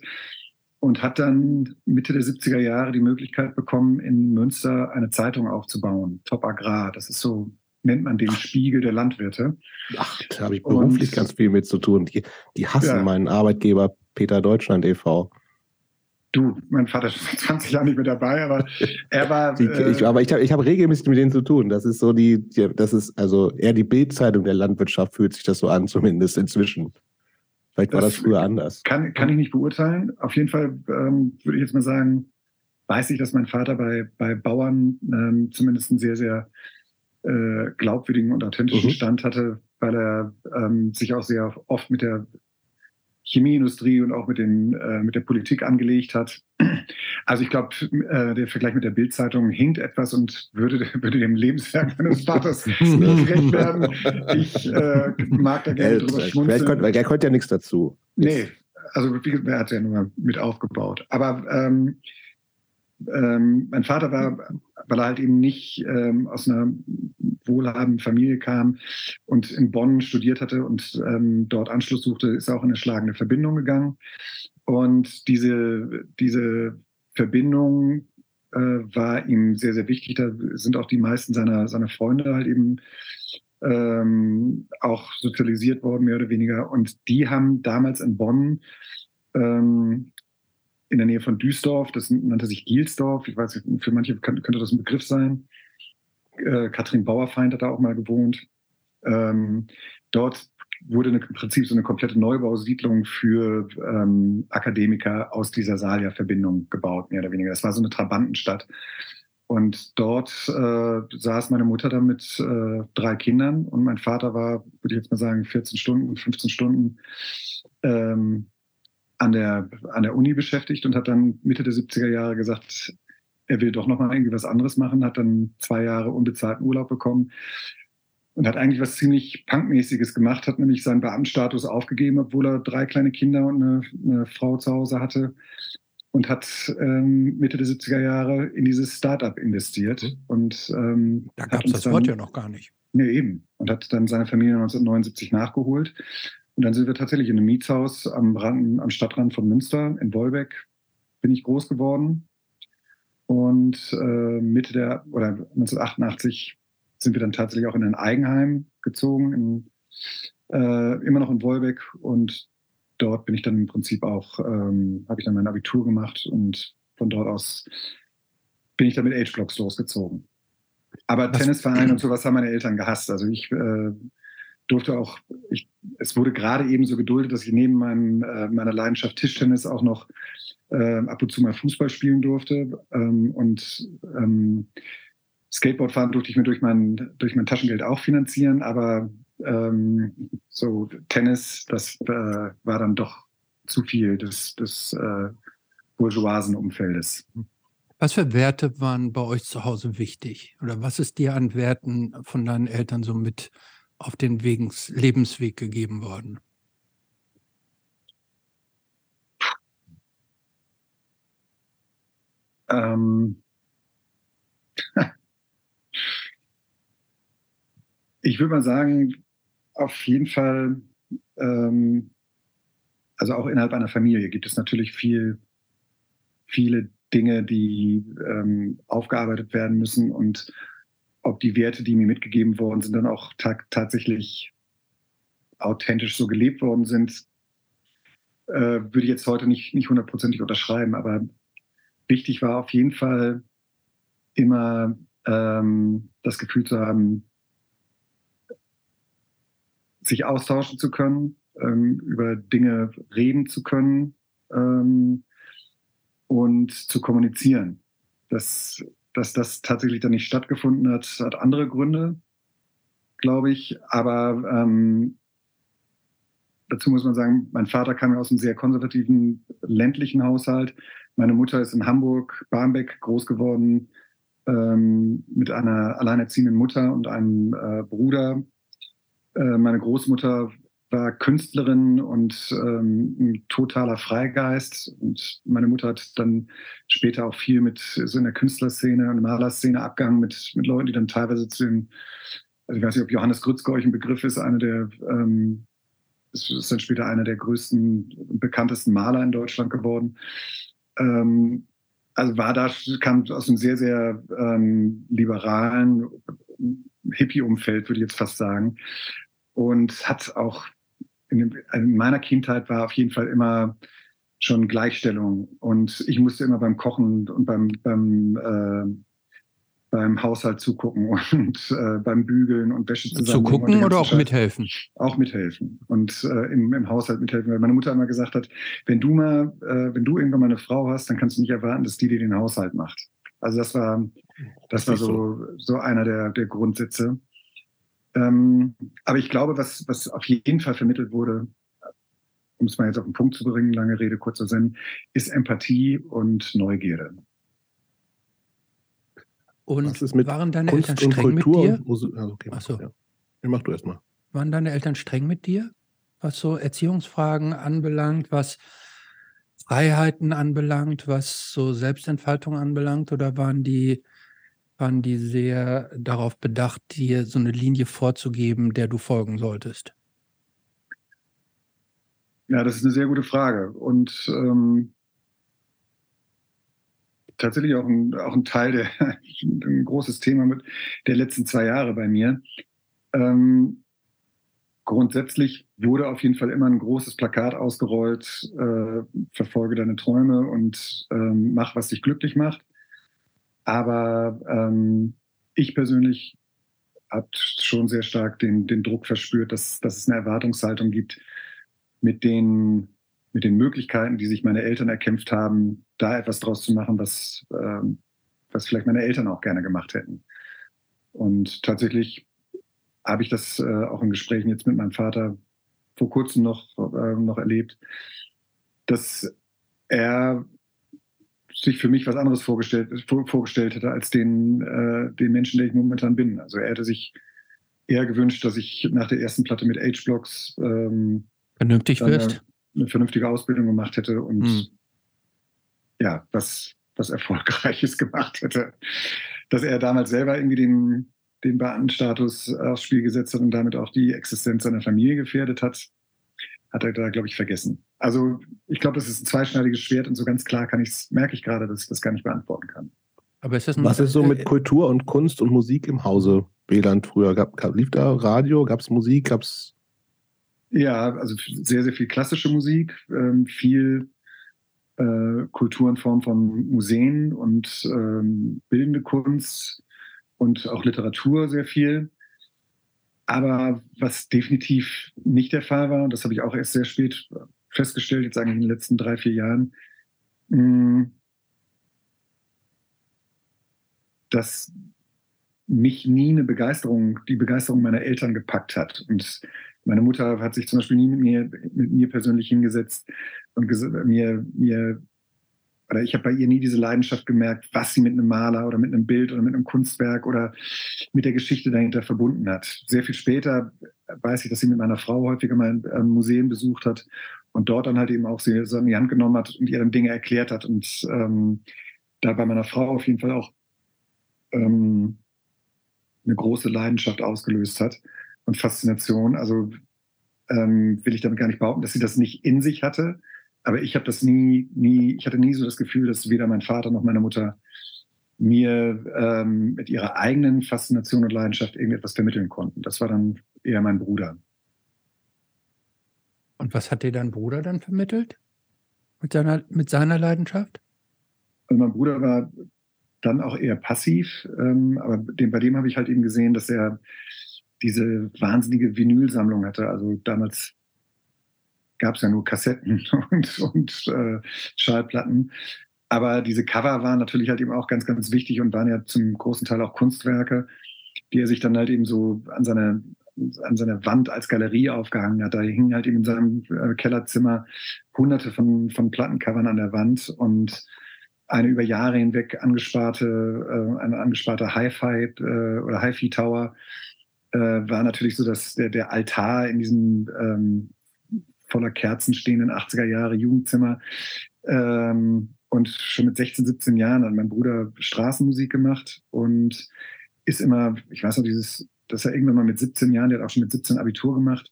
[SPEAKER 2] und hat dann Mitte der 70er Jahre die Möglichkeit bekommen, in Münster eine Zeitung aufzubauen, Top Agrar. Das ist so, nennt man den Spiegel der Landwirte.
[SPEAKER 1] Ach, da habe ich beruflich und, ganz viel mit zu tun. Die, die hassen ja. meinen Arbeitgeber Peter Deutschland e.V.
[SPEAKER 2] Du, mein Vater ist seit 20 Jahren nicht mehr dabei, aber er war.
[SPEAKER 1] Die, äh, ich, aber ich habe ich hab regelmäßig mit denen zu tun. Das ist so die, die das ist also eher die Bildzeitung der Landwirtschaft fühlt sich das so an, zumindest inzwischen. Vielleicht war das, das früher anders.
[SPEAKER 2] Kann, kann ich nicht beurteilen. Auf jeden Fall ähm, würde ich jetzt mal sagen, weiß ich, dass mein Vater bei, bei Bauern ähm, zumindest einen sehr, sehr äh, glaubwürdigen und authentischen mhm. Stand hatte, weil er ähm, sich auch sehr oft mit der Chemieindustrie und auch mit, den, äh, mit der Politik angelegt hat. Also ich glaube, äh, der Vergleich mit der Bildzeitung hinkt etwas und würde, würde dem Lebenswerk meines Vaters nicht recht werden. Ich äh, mag da gerne drüber schmunzeln.
[SPEAKER 1] Konnte, weil er konnte ja nichts dazu.
[SPEAKER 2] Nee, also er hat ja nur mit aufgebaut. Aber ähm, ähm, mein Vater war, weil er halt eben nicht ähm, aus einer wohlhabenden Familie kam und in Bonn studiert hatte und ähm, dort Anschluss suchte, ist er auch in eine schlagende Verbindung gegangen. Und diese, diese Verbindung äh, war ihm sehr, sehr wichtig. Da sind auch die meisten seiner, seiner Freunde halt eben ähm, auch sozialisiert worden, mehr oder weniger. Und die haben damals in Bonn ähm, in der Nähe von Duisdorf, das nannte sich Gielsdorf, ich weiß für manche könnte das ein Begriff sein. Äh, Katrin Bauerfeind hat da auch mal gewohnt. Ähm, dort wurde eine, im Prinzip so eine komplette Neubausiedlung für ähm, Akademiker aus dieser Salia-Verbindung gebaut, mehr oder weniger. Das war so eine Trabantenstadt. Und dort äh, saß meine Mutter dann mit äh, drei Kindern und mein Vater war, würde ich jetzt mal sagen, 14 Stunden, 15 Stunden ähm, an der, an der Uni beschäftigt und hat dann Mitte der 70er Jahre gesagt, er will doch noch mal irgendwie was anderes machen, hat dann zwei Jahre unbezahlten Urlaub bekommen und hat eigentlich was ziemlich Punkmäßiges gemacht, hat nämlich seinen Beamtenstatus aufgegeben, obwohl er drei kleine Kinder und eine, eine Frau zu Hause hatte und hat ähm, Mitte der 70er Jahre in dieses Startup investiert. Mhm. Und, ähm,
[SPEAKER 3] da gab es das Wort ja noch gar nicht.
[SPEAKER 2] Nee, eben. Und hat dann seine Familie 1979 nachgeholt. Und dann sind wir tatsächlich in einem Mietshaus am, Rand, am Stadtrand von Münster in Wolbeck, bin ich groß geworden. Und äh, Mitte der, oder 1988 sind wir dann tatsächlich auch in ein Eigenheim gezogen, in, äh, immer noch in Wolbeck. Und dort bin ich dann im Prinzip auch, ähm, habe ich dann mein Abitur gemacht und von dort aus bin ich dann mit Age-Blocks losgezogen. Aber Tennisverein und sowas haben meine Eltern gehasst. Also ich äh, durfte auch, ich, es wurde gerade eben so geduldet, dass ich neben meinem, äh, meiner Leidenschaft Tischtennis auch noch äh, ab und zu mal Fußball spielen durfte. Ähm, und ähm, Skateboardfahren durfte ich mir durch mein, durch mein Taschengeld auch finanzieren, aber ähm, so Tennis, das äh, war dann doch zu viel des, des äh, bourgeoisen Umfeldes.
[SPEAKER 3] Was für Werte waren bei euch zu Hause wichtig? Oder was ist dir an Werten von deinen Eltern so mit auf den Wegens, Lebensweg gegeben worden?
[SPEAKER 2] Ähm, ich würde mal sagen, auf jeden Fall, ähm, also auch innerhalb einer Familie gibt es natürlich viel, viele Dinge, die ähm, aufgearbeitet werden müssen und ob die Werte, die mir mitgegeben worden sind, dann auch ta tatsächlich authentisch so gelebt worden sind, äh, würde ich jetzt heute nicht, nicht hundertprozentig unterschreiben. Aber wichtig war auf jeden Fall immer ähm, das Gefühl zu haben, sich austauschen zu können, ähm, über Dinge reden zu können ähm, und zu kommunizieren. Dass, dass das tatsächlich dann nicht stattgefunden hat, hat andere Gründe, glaube ich. Aber ähm, dazu muss man sagen, mein Vater kam ja aus einem sehr konservativen ländlichen Haushalt. Meine Mutter ist in Hamburg, Barmbek groß geworden, ähm, mit einer alleinerziehenden Mutter und einem äh, Bruder. Äh, meine Großmutter war Künstlerin und ähm, ein totaler Freigeist. Und meine Mutter hat dann später auch viel mit so in der Künstlerszene und Malerszene abgehangen mit, mit Leuten, die dann teilweise zu den, also ich weiß nicht, ob Johannes Grützke euch ein Begriff ist, einer der, ähm, ist, ist dann später einer der größten, bekanntesten Maler in Deutschland geworden. Ähm, also war da, kam aus einem sehr, sehr ähm, liberalen Hippie-Umfeld, würde ich jetzt fast sagen. Und hat auch in, in, meiner Kindheit war auf jeden Fall immer schon Gleichstellung. Und ich musste immer beim Kochen und beim, beim äh, beim Haushalt zugucken und äh, beim Bügeln und Wäsche
[SPEAKER 3] zusammen. Zugucken oder auch Scheiß. mithelfen?
[SPEAKER 2] Auch mithelfen und äh, im, im, Haushalt mithelfen. Weil meine Mutter immer gesagt hat, wenn du mal, äh, wenn du irgendwann mal eine Frau hast, dann kannst du nicht erwarten, dass die dir den Haushalt macht. Also das war, das, das war so, so einer der, der Grundsätze. Ähm, aber ich glaube, was, was auf jeden Fall vermittelt wurde, um es mal jetzt auf den Punkt zu bringen, lange Rede, kurzer Sinn, ist Empathie und Neugierde.
[SPEAKER 3] Und waren deine Kunst Eltern streng mit dir?
[SPEAKER 1] Also okay, Achso. Ja. Mach du erst mal.
[SPEAKER 3] Waren deine Eltern streng mit dir, was so Erziehungsfragen anbelangt, was Freiheiten anbelangt, was so Selbstentfaltung anbelangt? Oder waren die, waren die sehr darauf bedacht, dir so eine Linie vorzugeben, der du folgen solltest?
[SPEAKER 2] Ja, das ist eine sehr gute Frage. Und ähm, tatsächlich auch ein, auch ein Teil, der, ein großes Thema mit der letzten zwei Jahre bei mir. Ähm, grundsätzlich wurde auf jeden Fall immer ein großes Plakat ausgerollt, äh, verfolge deine Träume und ähm, mach, was dich glücklich macht. Aber ähm, ich persönlich habe schon sehr stark den, den Druck verspürt, dass, dass es eine Erwartungshaltung gibt, mit den mit den Möglichkeiten, die sich meine Eltern erkämpft haben, da etwas draus zu machen, was, ähm, was vielleicht meine Eltern auch gerne gemacht hätten. Und tatsächlich habe ich das äh, auch in Gesprächen jetzt mit meinem Vater vor kurzem noch, äh, noch erlebt, dass er sich für mich was anderes vorgestellt, vor, vorgestellt hätte als den, äh, den Menschen, der ich momentan bin. Also er hätte sich eher gewünscht, dass ich nach der ersten Platte mit H-Blocks ähm,
[SPEAKER 3] vernünftig wirst
[SPEAKER 2] eine vernünftige Ausbildung gemacht hätte und hm. ja, was, was Erfolgreiches gemacht hätte. Dass er damals selber irgendwie den, den Beamtenstatus aufs Spiel gesetzt hat und damit auch die Existenz seiner Familie gefährdet hat, hat er da, glaube ich, vergessen. Also ich glaube, das ist ein zweischneidiges Schwert und so ganz klar kann ich merke ich gerade, dass ich das gar nicht beantworten kann.
[SPEAKER 1] Aber ist das Was ist so mit Kultur und Kunst und Musik im Hause Wieland früher? Gab, gab, lief da Radio, gab es Musik, gab es
[SPEAKER 2] ja, also sehr, sehr viel klassische Musik, ähm, viel äh, Kultur in Form von Museen und ähm, bildende Kunst und auch Literatur sehr viel. Aber was definitiv nicht der Fall war, und das habe ich auch erst sehr spät festgestellt, jetzt eigentlich in den letzten drei, vier Jahren, mh, hm, dass mich nie eine Begeisterung, die Begeisterung meiner Eltern gepackt hat. Und meine Mutter hat sich zum Beispiel nie mit mir, mit mir persönlich hingesetzt und mir, mir oder ich habe bei ihr nie diese Leidenschaft gemerkt, was sie mit einem Maler oder mit einem Bild oder mit einem Kunstwerk oder mit der Geschichte dahinter verbunden hat. Sehr viel später weiß ich, dass sie mit meiner Frau häufiger mal ähm, Museum besucht hat und dort dann halt eben auch sie so in die Hand genommen hat und ihr dann Dinge erklärt hat und ähm, da bei meiner Frau auf jeden Fall auch ähm, eine große Leidenschaft ausgelöst hat. und Faszination. Also ähm, will ich damit gar nicht behaupten, dass sie das nicht in sich hatte. Aber ich habe das nie, nie, ich hatte nie so das Gefühl, dass weder mein Vater noch meine Mutter mir ähm, mit ihrer eigenen Faszination und Leidenschaft irgendetwas vermitteln konnten. Das war dann eher mein Bruder.
[SPEAKER 3] Und was hat dir dein Bruder dann vermittelt? Mit seiner, mit seiner Leidenschaft?
[SPEAKER 2] Also mein Bruder war dann auch eher passiv, ähm, aber dem, bei dem habe ich halt eben gesehen, dass er diese wahnsinnige Vinylsammlung hatte. Also damals gab es ja nur Kassetten und, und äh, Schallplatten. Aber diese Cover waren natürlich halt eben auch ganz, ganz wichtig und waren ja zum großen Teil auch Kunstwerke, die er sich dann halt eben so an seine, an seine Wand als Galerie aufgehangen hat. Da hingen halt eben in seinem äh, Kellerzimmer hunderte von, von Plattencovern an der Wand und eine über Jahre hinweg angesparte, äh, eine angesparte Hi-Fi äh, oder Hi-Fi Tower äh, war natürlich so, dass der, der Altar in diesem ähm, voller Kerzen stehenden 80er Jahre Jugendzimmer. Ähm, und schon mit 16, 17 Jahren hat mein Bruder Straßenmusik gemacht und ist immer, ich weiß noch, dieses, dass er irgendwann mal mit 17 Jahren, der hat auch schon mit 17 Abitur gemacht,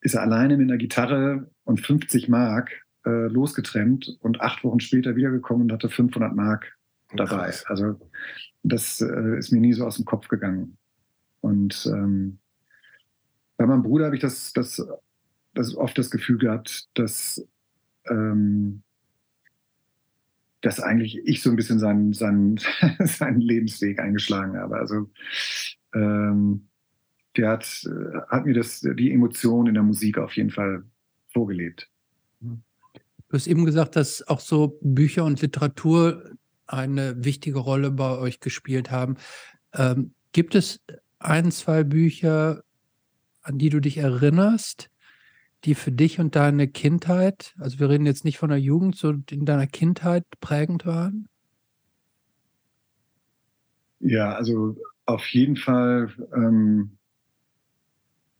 [SPEAKER 2] ist er alleine mit einer Gitarre und 50 Mark äh, losgetrennt und acht Wochen später wiedergekommen und hatte 500 Mark dabei. Krass. Also das äh, ist mir nie so aus dem Kopf gegangen. Und ähm, bei meinem Bruder habe ich das, das, das oft das Gefühl gehabt, dass, ähm, dass eigentlich ich so ein bisschen seinen, seinen, seinen Lebensweg eingeschlagen habe. Also ähm, der hat, hat mir das, die Emotion in der Musik auf jeden Fall vorgelebt.
[SPEAKER 3] Du hast eben gesagt, dass auch so Bücher und Literatur eine wichtige Rolle bei euch gespielt haben. Ähm, gibt es ein, zwei Bücher, an die du dich erinnerst, die für dich und deine Kindheit, also wir reden jetzt nicht von der Jugend, sondern in deiner Kindheit prägend waren?
[SPEAKER 2] Ja, also auf jeden Fall, ähm,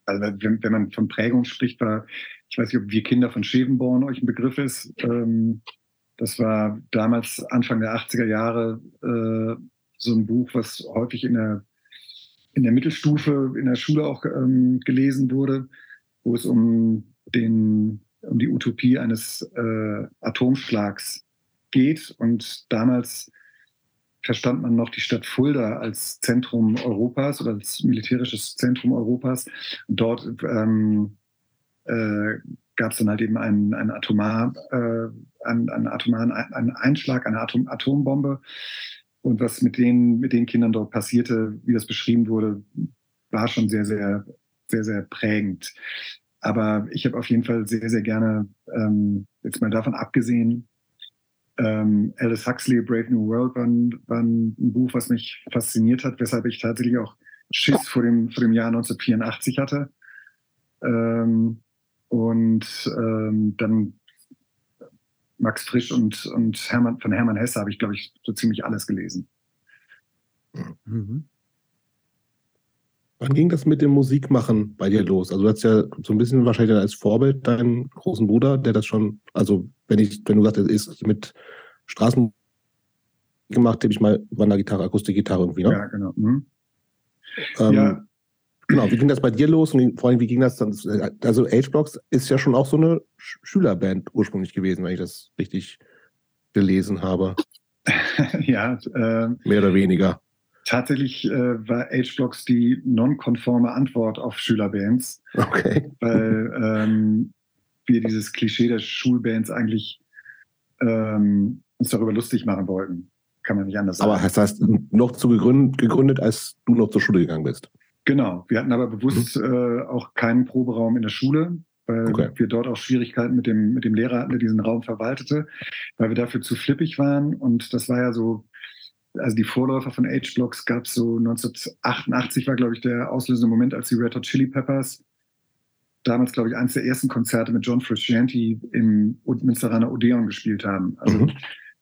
[SPEAKER 2] also wenn, wenn, man von Prägung spricht, war, ich weiß nicht, ob Wir Kinder von Schevenborn euch ein Begriff ist. Ähm, das war damals Anfang der 80er Jahre äh, so ein Buch, was häufig in der in der Mittelstufe in der Schule auch ähm, gelesen wurde, wo es um, den, um die Utopie eines äh, Atomschlags geht. Und damals verstand man noch die Stadt Fulda als Zentrum Europas oder als militärisches Zentrum Europas. Und dort ähm, äh, gab es dann halt eben einen, einen, Atomar, äh, einen, einen atomaren einen Einschlag, eine Atom Atombombe. Und was mit den, mit den Kindern dort passierte, wie das beschrieben wurde, war schon sehr, sehr, sehr, sehr prägend. Aber ich habe auf jeden Fall sehr, sehr gerne, ähm, jetzt mal davon abgesehen, ähm, Alice Huxley, Brave New World war ein, war ein, Buch, was mich fasziniert hat, weshalb ich tatsächlich auch Schiss vor dem, vor dem Jahr 1984 hatte. Ähm, und ähm, dann Max Frisch und, und Hermann, von Hermann Hesse habe ich, glaube ich, so ziemlich alles gelesen.
[SPEAKER 1] Mhm. Wann ging das mit dem Musikmachen bei dir los? Also du hast ja so ein bisschen wahrscheinlich als Vorbild deinen großen Bruder, der das schon, also wenn ich, wenn du sagst, er ist mit Straßen gemacht, tippe ich mal Wandergitarre, Akustikgitarre irgendwie, ne?
[SPEAKER 2] Ja, genau. Mhm.
[SPEAKER 1] Ähm, ja. Genau, wie ging das bei dir los und vor allem, wie ging das dann? Also H-Blocks ist ja schon auch so eine Schülerband ursprünglich gewesen, wenn ich das richtig gelesen habe.
[SPEAKER 2] ja. Äh,
[SPEAKER 1] Mehr oder weniger.
[SPEAKER 2] Tatsächlich äh, war H-Blocks die nonkonforme Antwort auf Schülerbands.
[SPEAKER 1] Okay.
[SPEAKER 2] Weil ähm, wir dieses Klischee der Schulbands eigentlich ähm, uns darüber lustig machen wollten. Kann man nicht anders sagen.
[SPEAKER 1] Aber das heißt, noch zu gegründet, gegründet, als du noch zur Schule gegangen bist?
[SPEAKER 2] Genau, wir hatten aber bewusst mhm. äh, auch keinen Proberaum in der Schule, weil okay. wir dort auch Schwierigkeiten mit dem, mit dem Lehrer hatten, der diesen Raum verwaltete, weil wir dafür zu flippig waren. Und das war ja so, also die Vorläufer von H-Blocks gab es so 1988 war, glaube ich, der auslösende Moment, als die Red Hot Chili Peppers damals, glaube ich, eines der ersten Konzerte mit John Frusciante im Münsteraner Odeon gespielt haben. Also mhm.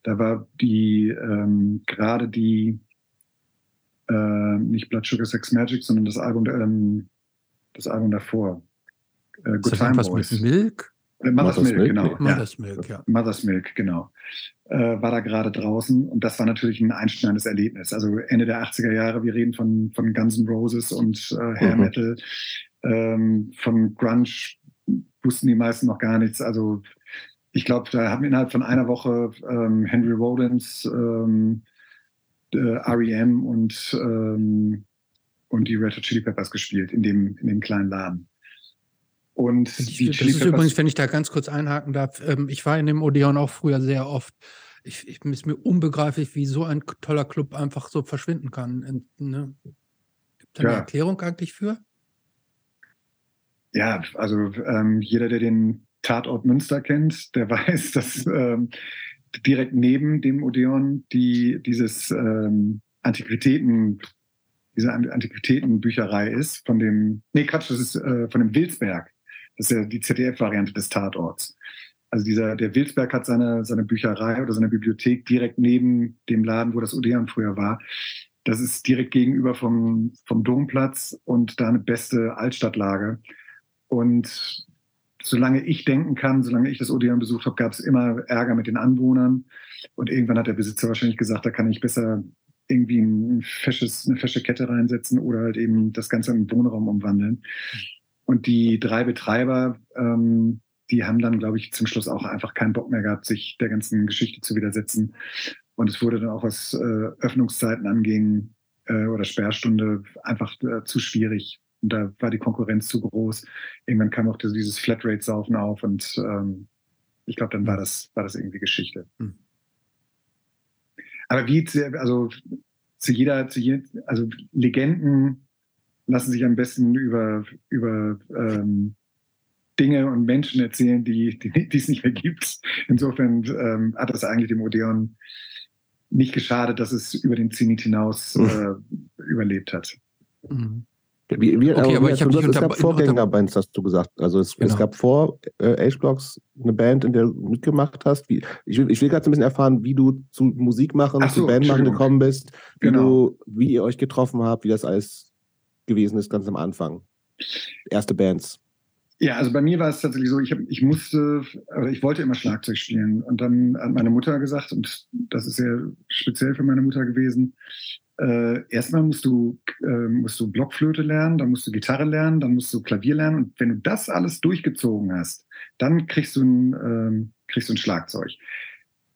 [SPEAKER 2] da war die ähm, gerade die äh, nicht Blood Sugar Sex Magic, sondern das Album, ähm, das Album davor.
[SPEAKER 3] Äh, Good Time Boys. Mit Milk?
[SPEAKER 2] Äh, Mother's, Mother's, Milk, genau.
[SPEAKER 3] Mother's ja. Milk, ja.
[SPEAKER 2] Mother's Milk, genau. Äh, war da gerade draußen und das war natürlich ein einschneidendes Erlebnis. Also Ende der 80er Jahre, wir reden von, von Guns N' Roses und äh, Hair mhm. Metal. Ähm, von Grunge wussten die meisten noch gar nichts. Also ich glaube, da haben innerhalb von einer Woche ähm, Henry Rollins, ähm, äh, REM und, ähm, und die Red Hot Chili Peppers gespielt in dem, in dem kleinen Laden.
[SPEAKER 3] Und die das Chili ist übrigens, wenn ich da ganz kurz einhaken darf, ähm, ich war in dem Odeon auch früher sehr oft. Ich, ich ist mir unbegreiflich, wie so ein toller Club einfach so verschwinden kann. Ne? Gibt es da eine Erklärung eigentlich für?
[SPEAKER 2] Ja, also ähm, jeder, der den Tatort Münster kennt, der weiß, dass ähm, direkt neben dem Odeon die, dieses ähm, Antiquitäten, diese Antiquitätenbücherei ist, von dem, nee Quatsch, das ist äh, von dem Wilsberg. Das ist ja die ZDF-Variante des Tatorts. Also dieser, der Wilsberg hat seine, seine Bücherei oder seine Bibliothek direkt neben dem Laden, wo das Odeon früher war. Das ist direkt gegenüber vom, vom Domplatz und da eine beste Altstadtlage. Und solange ich denken kann, solange ich das Odeon besucht habe, gab es immer Ärger mit den Anwohnern. Und irgendwann hat der Besitzer wahrscheinlich gesagt, da kann ich besser irgendwie ein fesches, eine fesche Kette reinsetzen oder halt eben das Ganze in einen Wohnraum umwandeln. Und die drei Betreiber, ähm, die haben dann, glaube ich, zum Schluss auch einfach keinen Bock mehr gehabt, sich der ganzen Geschichte zu widersetzen. Und es wurde dann auch, was äh, Öffnungszeiten anging äh, oder Sperrstunde, einfach äh, zu schwierig. Und da war die Konkurrenz zu groß. Irgendwann kam auch dieses Flatrate-Saufen auf und ähm, ich glaube, dann war das, war das irgendwie Geschichte. Hm. Aber wie, also zu jeder, zu jeder, also Legenden lassen sich am besten über, über ähm, Dinge und Menschen erzählen, die, die, die es nicht mehr gibt. Insofern ähm, hat das eigentlich dem Odeon nicht geschadet, dass es über den Zenit hinaus hm. äh, überlebt hat.
[SPEAKER 1] Mhm. Wie, wie, okay, aber ich habe Es gab Vorgängerbands, hast du gesagt. Also es, genau. es gab vor äh, H-Blocks eine Band, in der du mitgemacht hast. Wie, ich will, ich will gerade so ein bisschen erfahren, wie du zu Musik machen, so, zu Band machen gekommen bist, wie, genau. du, wie ihr euch getroffen habt, wie das alles gewesen ist ganz am Anfang. Erste Bands.
[SPEAKER 2] Ja, also bei mir war es tatsächlich so, ich, hab, ich musste, oder ich wollte immer Schlagzeug spielen. Und dann hat meine Mutter gesagt, und das ist sehr speziell für meine Mutter gewesen, äh, erstmal musst du, äh, musst du Blockflöte lernen, dann musst du Gitarre lernen, dann musst du Klavier lernen. Und wenn du das alles durchgezogen hast, dann kriegst du ein, äh, kriegst du ein Schlagzeug.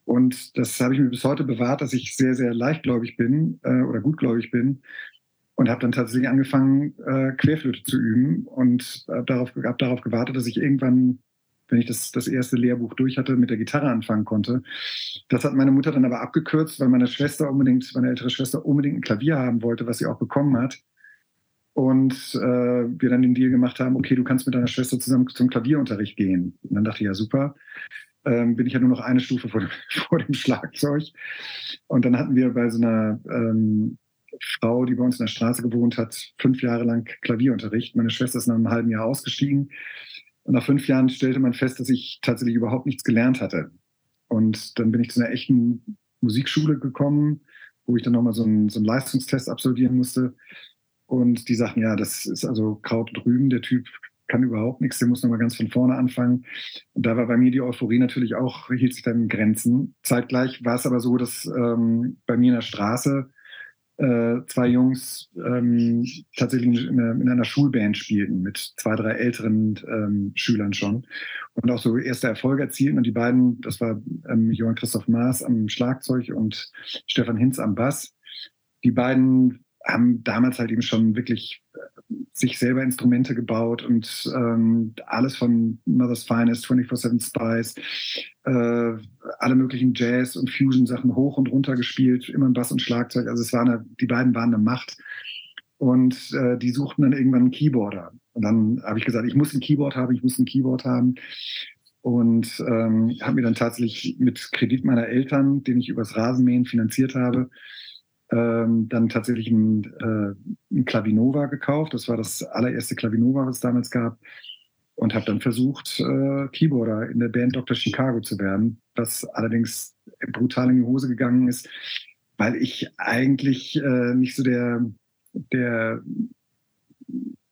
[SPEAKER 2] Und das habe ich mir bis heute bewahrt, dass ich sehr, sehr leichtgläubig bin äh, oder gutgläubig bin. Und habe dann tatsächlich angefangen, äh, Querflöte zu üben und habe darauf, hab darauf gewartet, dass ich irgendwann wenn ich das, das erste Lehrbuch durch hatte, mit der Gitarre anfangen konnte. Das hat meine Mutter dann aber abgekürzt, weil meine Schwester unbedingt, meine ältere Schwester unbedingt ein Klavier haben wollte, was sie auch bekommen hat. Und äh, wir dann den Deal gemacht haben, okay, du kannst mit deiner Schwester zusammen zum Klavierunterricht gehen. Und dann dachte ich, ja, super. Ähm, bin ich ja nur noch eine Stufe vor dem, vor dem Schlagzeug. Und dann hatten wir bei so einer ähm, Frau, die bei uns in der Straße gewohnt hat, fünf Jahre lang Klavierunterricht. Meine Schwester ist nach einem halben Jahr ausgestiegen und nach fünf Jahren stellte man fest, dass ich tatsächlich überhaupt nichts gelernt hatte. Und dann bin ich zu einer echten Musikschule gekommen, wo ich dann nochmal so einen, so einen Leistungstest absolvieren musste. Und die sagten, ja, das ist also Kraut und Rüben, der Typ kann überhaupt nichts, der muss nochmal ganz von vorne anfangen. Und da war bei mir die Euphorie natürlich auch, hielt sich dann in Grenzen. Zeitgleich war es aber so, dass ähm, bei mir in der Straße zwei Jungs ähm, tatsächlich in, in, einer Schulband spielten mit zwei, drei älteren ähm, Schülern schon und auch so erste Erfolge erzielten. Und die beiden, das war ähm, Johann Christoph Maas am Schlagzeug und Stefan Hinz am Bass. Die beiden haben damals halt eben schon wirklich äh, sich selber Instrumente gebaut und ähm, alles von Mother's Finest, 24-7 Spice, äh, alle möglichen Jazz- und Fusion-Sachen hoch und runter gespielt, immer Bass und Schlagzeug. Also es war eine, die beiden waren eine Macht. Und äh, die suchten dann irgendwann einen Keyboarder. Und dann habe ich gesagt, ich muss ein Keyboard haben, ich muss ein Keyboard haben. Und ähm, habe mir dann tatsächlich mit Kredit meiner Eltern, den ich übers Rasenmähen finanziert habe, ähm, dann tatsächlich ein, äh, ein Clavinova gekauft. Das war das allererste Clavinova, was es damals gab. Und habe dann versucht, äh, Keyboarder in der Band Dr. Chicago zu werden, was allerdings brutal in die Hose gegangen ist, weil ich eigentlich äh, nicht so der, der,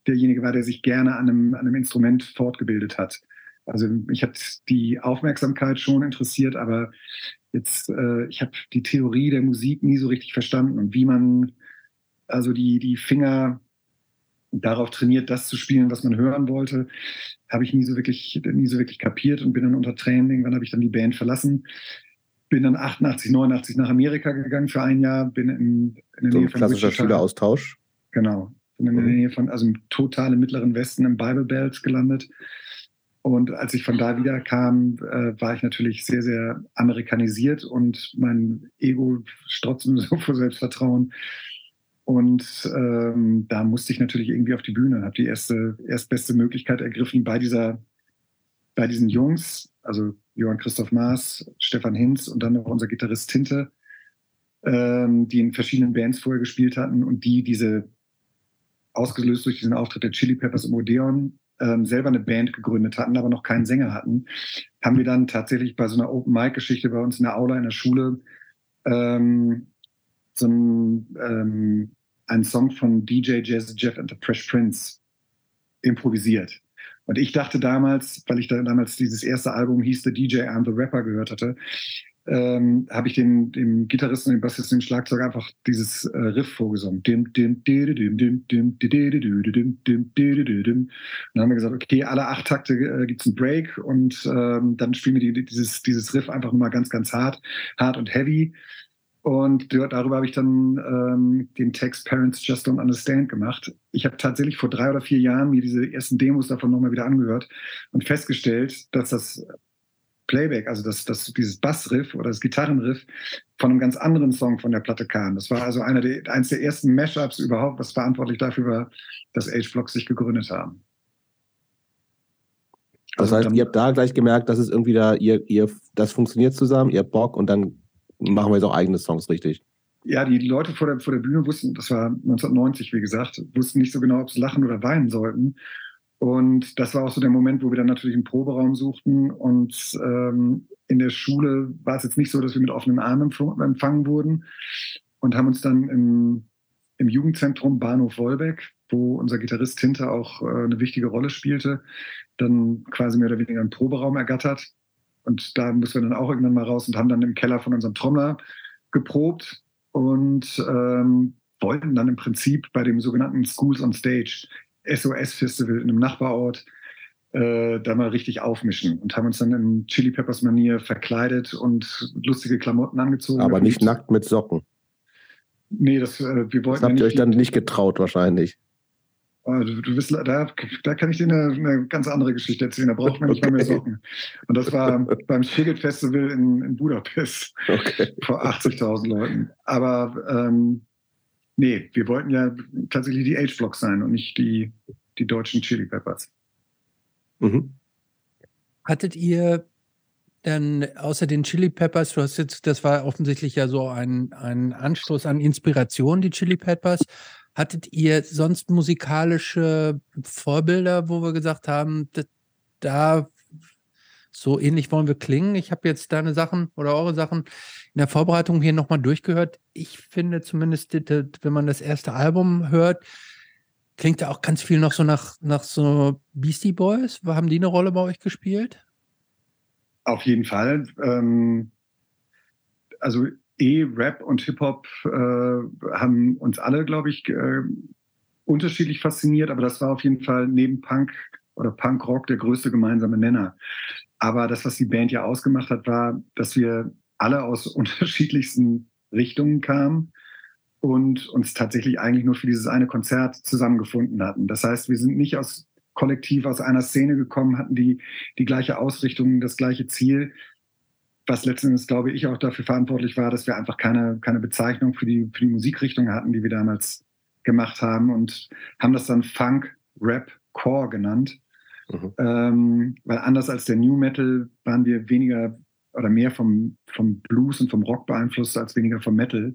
[SPEAKER 2] derjenige war, der sich gerne an einem, an einem Instrument fortgebildet hat. Also mich hat die Aufmerksamkeit schon interessiert, aber jetzt, äh, ich habe die Theorie der Musik nie so richtig verstanden und wie man also die, die Finger darauf trainiert, das zu spielen, was man hören wollte. Habe ich nie so wirklich, nie so wirklich kapiert und bin dann unter Training. Wann habe ich dann die Band verlassen? Bin dann 88, 89 nach Amerika gegangen für ein Jahr. Bin in, in der
[SPEAKER 1] so
[SPEAKER 2] Nähe von
[SPEAKER 1] klassischer
[SPEAKER 2] Wichita.
[SPEAKER 1] Schüleraustausch.
[SPEAKER 2] Genau. Bin in der
[SPEAKER 1] Mhm.
[SPEAKER 2] Nähe von, also im totalen mittleren Westen im Bible Belt gelandet. Und als ich von da wieder kam, äh, war ich natürlich sehr, sehr amerikanisiert und mein Ego strotzte so vor Selbstvertrauen. Und ähm, da musste ich natürlich irgendwie auf die Bühne, habe die erste, erstbeste Möglichkeit ergriffen bei dieser, bei diesen Jungs, also Johann Christoph Maas, Stefan Hinz und dann noch unser Gitarrist Tinte, ähm, die in verschiedenen Bands vorher gespielt hatten und die diese ausgelöst durch diesen Auftritt der Chili Peppers im Odeon ähm, selber eine Band gegründet hatten, aber noch keinen Sänger hatten, haben wir dann tatsächlich bei so einer Open Mic Geschichte bei uns in der Aula in der Schule ähm, so ein, ähm, einen Song von DJ Jazz Jeff and the Fresh Prince improvisiert. Und ich dachte damals, weil ich da damals dieses erste Album hieß The DJ I'm the Rapper gehört hatte, ähm, habe ich dem, dem Gitarristen, dem Bassisten, dem Schlagzeuger einfach dieses äh, Riff vorgesungen. Dim, dim, di, dim, dim, dim, di, di, di, di, dim, dim, dann haben wir gesagt, okay, alle acht Takte äh, gibt es einen Break und ähm, dann spielen wir die, dieses, dieses Riff einfach nochmal ganz, ganz hart, hart und heavy. Und darüber habe ich dann ähm, den Text Parents Just Don't Understand gemacht. Ich habe tatsächlich vor drei oder vier Jahren mir diese ersten Demos davon nochmal wieder angehört und festgestellt, dass das Playback, also das, das, dieses Bassriff oder das Gitarrenriff von einem ganz anderen Song von der Platte kam. Das war also einer der, eines der ersten Mashups überhaupt, was verantwortlich dafür war, dass H-Blocks sich gegründet haben.
[SPEAKER 1] Das
[SPEAKER 2] Also
[SPEAKER 1] heißt,
[SPEAKER 2] dann-
[SPEAKER 1] ihr habt da gleich gemerkt, dass es irgendwie da, ihr, ihr, das funktioniert zusammen, ihr habt Bock und dann machen wir jetzt auch eigene Songs richtig.
[SPEAKER 2] ja, die Leute vor der, vor der Bühne wussten, das war 1990, wie gesagt, wussten nicht so genau, ob sie lachen oder weinen sollten. Und das war auch so der Moment, wo wir dann natürlich einen Proberaum suchten. Und ähm, in der Schule war es jetzt nicht so, dass wir mit offenen Armen empf- empfangen wurden und haben uns dann im, im Jugendzentrum Bahnhof Wolbeck, wo unser Gitarrist Tinte auch äh, eine wichtige Rolle spielte, dann quasi mehr oder weniger einen Proberaum ergattert. Und da mussten wir dann auch irgendwann mal raus und haben dann im Keller von unserem Trommler geprobt und ähm, wollten dann im Prinzip bei dem sogenannten Schools on Stage SOS-Festival in einem Nachbarort äh, da mal richtig aufmischen und haben uns dann in Chili Peppers Manier verkleidet und lustige Klamotten angezogen.
[SPEAKER 1] Aber nicht
[SPEAKER 2] Und-
[SPEAKER 1] nackt mit Socken.
[SPEAKER 2] Nee, das, äh, wir
[SPEAKER 1] Das
[SPEAKER 2] wollten
[SPEAKER 1] habt ihr
[SPEAKER 2] ja
[SPEAKER 1] euch
[SPEAKER 2] nicht
[SPEAKER 1] dann nicht getraut wahrscheinlich.
[SPEAKER 2] Oh, du, du bist, da, da kann ich dir eine, eine ganz andere Geschichte erzählen. Da braucht man nicht mal mehr
[SPEAKER 1] Okay.
[SPEAKER 2] Socken. Und das war beim Shigget Festival in, in Budapest
[SPEAKER 1] Okay.
[SPEAKER 2] vor 80.000 Leuten. Aber ähm, nee, wir wollten ja tatsächlich die H-Blocks sein und nicht die, die deutschen Chili Peppers.
[SPEAKER 1] Mhm.
[SPEAKER 3] Hattet ihr dann außer den Chili Peppers, du hast jetzt, das war offensichtlich ja so ein, ein Anstoß an Inspiration, die Chili Peppers. Hattet ihr sonst musikalische Vorbilder, wo wir gesagt haben, da so ähnlich wollen wir klingen? Ich habe jetzt deine Sachen oder eure Sachen in der Vorbereitung hier nochmal durchgehört. Ich finde zumindest, wenn man das erste Album hört, klingt da auch ganz viel noch so nach, nach so Beastie Boys. Haben die eine Rolle bei euch gespielt?
[SPEAKER 2] Auf jeden Fall. Ähm, also eh Rap und Hip-Hop äh, haben uns alle, glaube ich, äh, unterschiedlich fasziniert, aber das war auf jeden Fall neben Punk oder Punk-Rock der größte gemeinsame Nenner. Aber das, was die Band ja ausgemacht hat, war, dass wir alle aus unterschiedlichsten Richtungen kamen und uns tatsächlich eigentlich nur für dieses eine Konzert zusammengefunden hatten. Das heißt, wir sind nicht aus kollektiv aus einer Szene gekommen, hatten die die gleiche Ausrichtung, das gleiche Ziel, was letztendlich, glaube ich, auch dafür verantwortlich war, dass wir einfach keine, keine Bezeichnung für die, für die Musikrichtung hatten, die wir damals gemacht haben und haben das dann Funk, Rap, Core genannt.
[SPEAKER 1] Mhm.
[SPEAKER 2] Ähm, weil anders als der New Metal waren wir weniger oder mehr vom, vom Blues und vom Rock beeinflusst als weniger vom Metal.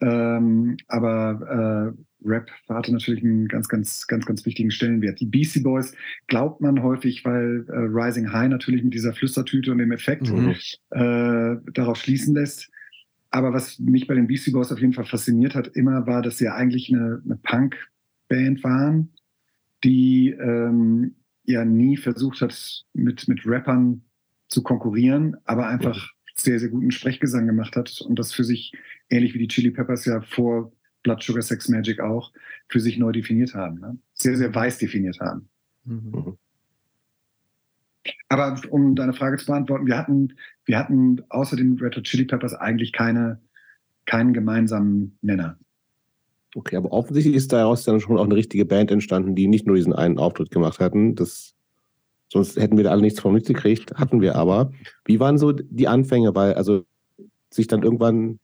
[SPEAKER 2] Ähm, aber äh, Rap hatte natürlich einen ganz, ganz, ganz, ganz wichtigen Stellenwert. Die Beastie Boys glaubt man häufig, weil äh, Rising High natürlich mit dieser Flüstertüte und dem Effekt
[SPEAKER 3] Mhm.
[SPEAKER 2] äh, darauf schließen lässt. Aber was mich bei den Beastie Boys auf jeden Fall fasziniert hat, immer war, dass sie ja eigentlich eine, eine Punk-Band waren, die ähm, ja nie versucht hat, mit, mit Rappern zu konkurrieren, aber einfach sehr, sehr guten Sprechgesang gemacht hat und das für sich, ähnlich wie die Chili Peppers ja vor Blood Sugar Sex Magic auch, für sich neu definiert haben. Ne? Sehr, sehr weiß definiert haben. Mhm. Aber um deine Frage zu beantworten, wir hatten, wir hatten außer den Red Hot Chili Peppers eigentlich keine, keinen gemeinsamen Nenner.
[SPEAKER 1] Okay, aber offensichtlich ist daraus dann schon auch eine richtige Band entstanden, die nicht nur diesen einen Auftritt gemacht hatten. Das, sonst hätten wir da alle nichts von mitgekriegt, hatten wir aber. Wie waren so die Anfänge? Weil, also sich dann irgendwann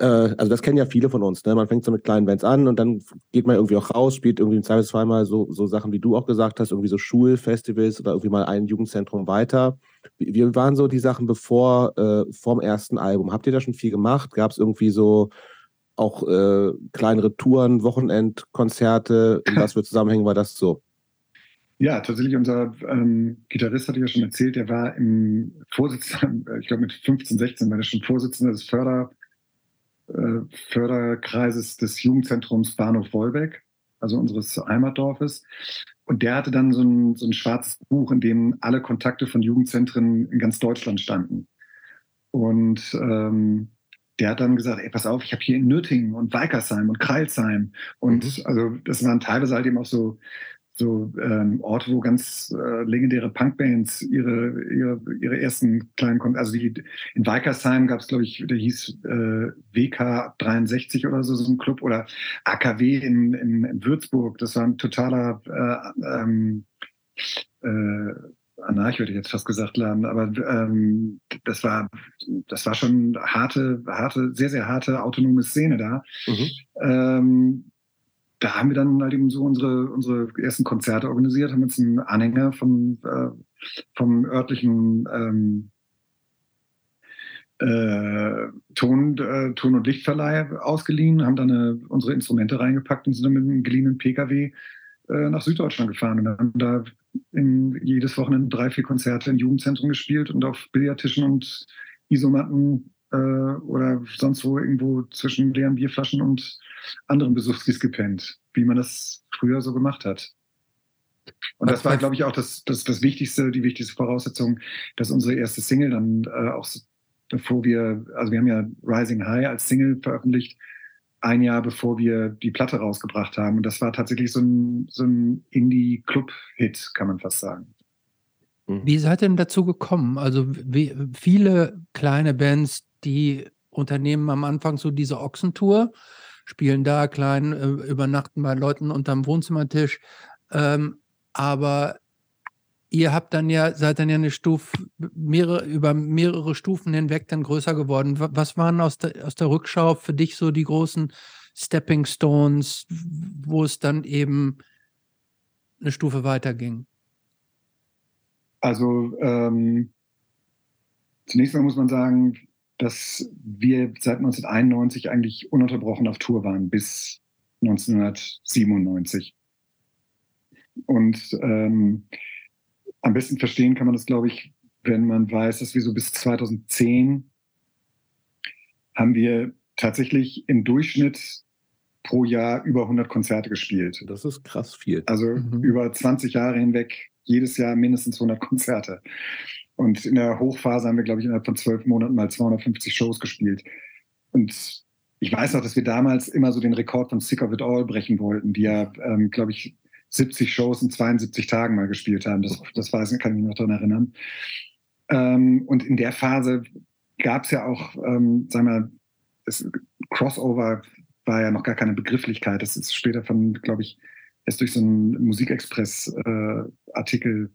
[SPEAKER 1] äh, also das kennen ja viele von uns. Ne? Man fängt so mit kleinen Bands an und dann geht man irgendwie auch raus, spielt irgendwie im Zweifelsfall mal so, so Sachen, wie du auch gesagt hast, irgendwie so Schulfestivals oder irgendwie mal ein Jugendzentrum weiter. Wie, wie waren so die Sachen bevor, äh, vorm ersten Album? Habt ihr da schon viel gemacht? Gab es irgendwie so auch äh, kleinere Touren, Wochenendkonzerte? In was für Zusammenhängen war das so?
[SPEAKER 2] Ja, tatsächlich, unser ähm, Gitarrist hatte ich ja schon erzählt, der war im Vorsitzenden, ich glaube mit 15, 16 war er schon Vorsitzender des Förder, äh, Förderkreises des Jugendzentrums Bahnhof Wolbeck, also unseres Heimatdorfes. Und der hatte dann so ein, so ein schwarzes Buch, in dem alle Kontakte von Jugendzentren in ganz Deutschland standen. Und ähm, der hat dann gesagt, ey, pass auf, ich habe hier in Nürtingen und Weikersheim und Kreilsheim. Und mhm. also das waren teilweise halt eben auch so so ähm, Orte, wo ganz äh, legendäre Punkbands ihre, ihre, ihre ersten kleinen, Kon also die, in Weikersheim gab es, glaube ich, der hieß äh, WK 63 oder so, so ein Club, oder AKW in, in, in Würzburg, das war ein totaler äh, ähm, äh, Anarch, würde ich jetzt fast gesagt Laden, aber ähm, das war das war schon harte, harte, sehr, sehr harte autonome Szene da. Mhm. Ähm, da haben wir dann halt eben so unsere, unsere ersten Konzerte organisiert, haben uns einen Anhänger vom, äh, vom örtlichen ähm, äh, Ton, äh, Ton- und Lichtverleih ausgeliehen, haben dann eine, unsere Instrumente reingepackt und sind dann mit einem geliehenen Pkw äh, nach Süddeutschland gefahren und haben da in, jedes Wochenende drei, vier Konzerte im Jugendzentrum gespielt und auf Billardtischen und Isomatten äh, oder sonst wo irgendwo zwischen leeren Bierflaschen und anderen Besuchskis gepennt, wie man das früher so gemacht hat. Und das war, glaube ich, auch das, das, das Wichtigste, die wichtigste Voraussetzung, dass unsere erste Single dann äh, auch bevor wir, also wir haben ja Rising High als Single veröffentlicht, ein Jahr bevor wir die Platte rausgebracht haben. Und das war tatsächlich so ein, so ein Indie-Club-Hit, kann man fast sagen.
[SPEAKER 3] Mhm. Wie seid ihr denn dazu gekommen? Also wie, viele kleine Bands, die unternehmen am Anfang so diese Ochsentour spielen da klein, äh, übernachten bei Leuten unterm Wohnzimmertisch. Ähm, aber ihr habt dann ja, seid dann ja eine Stufe, mehrere, über mehrere Stufen hinweg dann größer geworden. Was waren aus der, aus der Rückschau für dich so die großen Stepping Stones, wo es dann eben eine Stufe weiterging?
[SPEAKER 2] Also ähm, zunächst mal muss man sagen, dass wir seit 1991 eigentlich ununterbrochen auf Tour waren bis 1997. Und ähm, am besten verstehen kann man das, glaube ich, wenn man weiß, dass wir so bis 2010 haben wir tatsächlich im Durchschnitt pro Jahr über 100 Konzerte gespielt.
[SPEAKER 1] Das ist krass viel.
[SPEAKER 2] Also mhm. über 20 Jahre hinweg jedes Jahr mindestens 100 Konzerte. Und in der Hochphase haben wir, glaube ich, innerhalb von zwölf Monaten mal 250 Shows gespielt. Und ich weiß noch, dass wir damals immer so den Rekord von Sick of It All brechen wollten, die ja, ähm, glaube ich, 70 Shows in 72 Tagen mal gespielt haben. Das, das weiß, kann ich mich noch daran erinnern. Ähm, und in der Phase gab es ja auch, ähm, sagen wir, das Crossover war ja noch gar keine Begrifflichkeit. Das ist später von, glaube ich, erst durch so einen Musikexpress-Artikel äh,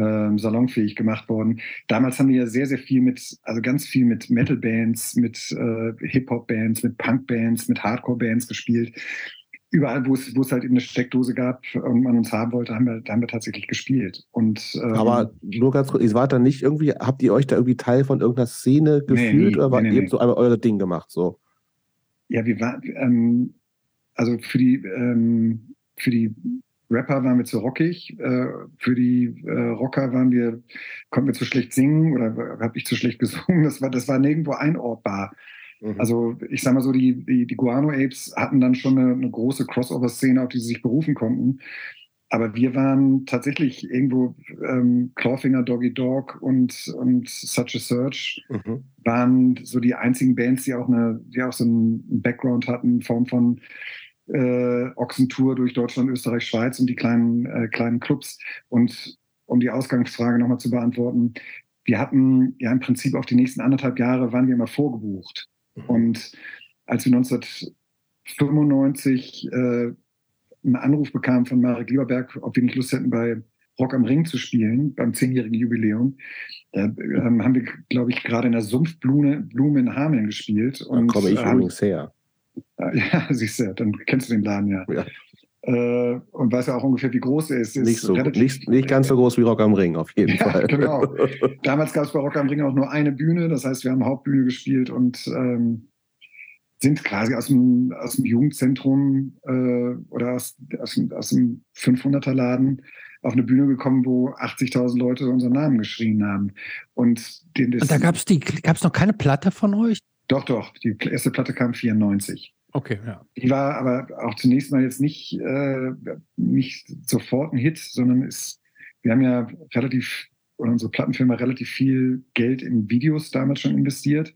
[SPEAKER 2] ähm, salonfähig gemacht worden. Damals haben wir ja sehr, sehr viel mit, also ganz viel mit Metal-Bands, mit äh, Hip-Hop-Bands, mit Punk-Bands, mit Hardcore-Bands gespielt. Überall, wo es, wo es halt eben eine Steckdose gab und man uns haben wollte, haben wir, haben wir tatsächlich gespielt. Und,
[SPEAKER 1] ähm, Aber nur ganz kurz, ihr wart da nicht irgendwie, habt ihr euch da irgendwie Teil von irgendeiner Szene gefühlt nee, nee, oder wart nee, ihr so einmal euer Ding gemacht? So?
[SPEAKER 2] Ja, wir waren, ähm, also für die, ähm, für die Rapper waren wir zu rockig, äh, für die äh, Rocker waren wir, konnten wir zu schlecht singen oder habe ich zu schlecht gesungen. Das war, das war nirgendwo einordbar. Mhm. Also ich sag mal so, die, die, die Guano Apes hatten dann schon eine, eine große Crossover-Szene, auf die sie sich berufen konnten. aber wir waren tatsächlich irgendwo ähm, Clawfinger, Doggy Dog und, und Such a Search mhm. waren so die einzigen Bands, die auch eine, die auch so einen Background hatten in Form von äh, Ochsentour durch Deutschland, Österreich, Schweiz und die kleinen, äh, kleinen Clubs. Und um die Ausgangsfrage nochmal zu beantworten, wir hatten ja im Prinzip auf die nächsten anderthalb Jahre waren wir immer vorgebucht. Und als wir 1995 äh, einen Anruf bekam von Marek Lieberberg, ob wir nicht Lust hätten, bei Rock am Ring zu spielen, beim zehnjährigen Jubiläum. Da ähm, haben wir, glaube ich, gerade in der Sumpfblume Blume in Hameln gespielt.
[SPEAKER 1] Und, da komme ich äh, übrigens her.
[SPEAKER 2] Ja, siehst du, dann kennst du den Laden ja. ja. Äh, und weiß ja auch ungefähr, wie groß er ist. ist
[SPEAKER 1] nicht, so, nicht, nicht, ganz so groß wie Rock am Ring, auf jeden ja, Fall.
[SPEAKER 2] Genau. Damals gab es bei Rock am Ring auch nur eine Bühne, das heißt, wir haben Hauptbühne gespielt und ähm, sind quasi aus dem, aus dem Jugendzentrum äh, oder aus, aus, aus dem 500er-Laden auf eine Bühne gekommen, wo 80.000 Leute unseren Namen geschrien haben. Und,
[SPEAKER 3] den, Und da gab es noch keine Platte von euch?
[SPEAKER 2] Doch, doch. Die erste Platte kam 94.
[SPEAKER 3] Okay, ja.
[SPEAKER 2] Die war aber auch zunächst mal jetzt nicht, äh, nicht sofort ein Hit, sondern ist, wir haben ja relativ, oder unsere Plattenfirma relativ viel Geld in Videos damals schon investiert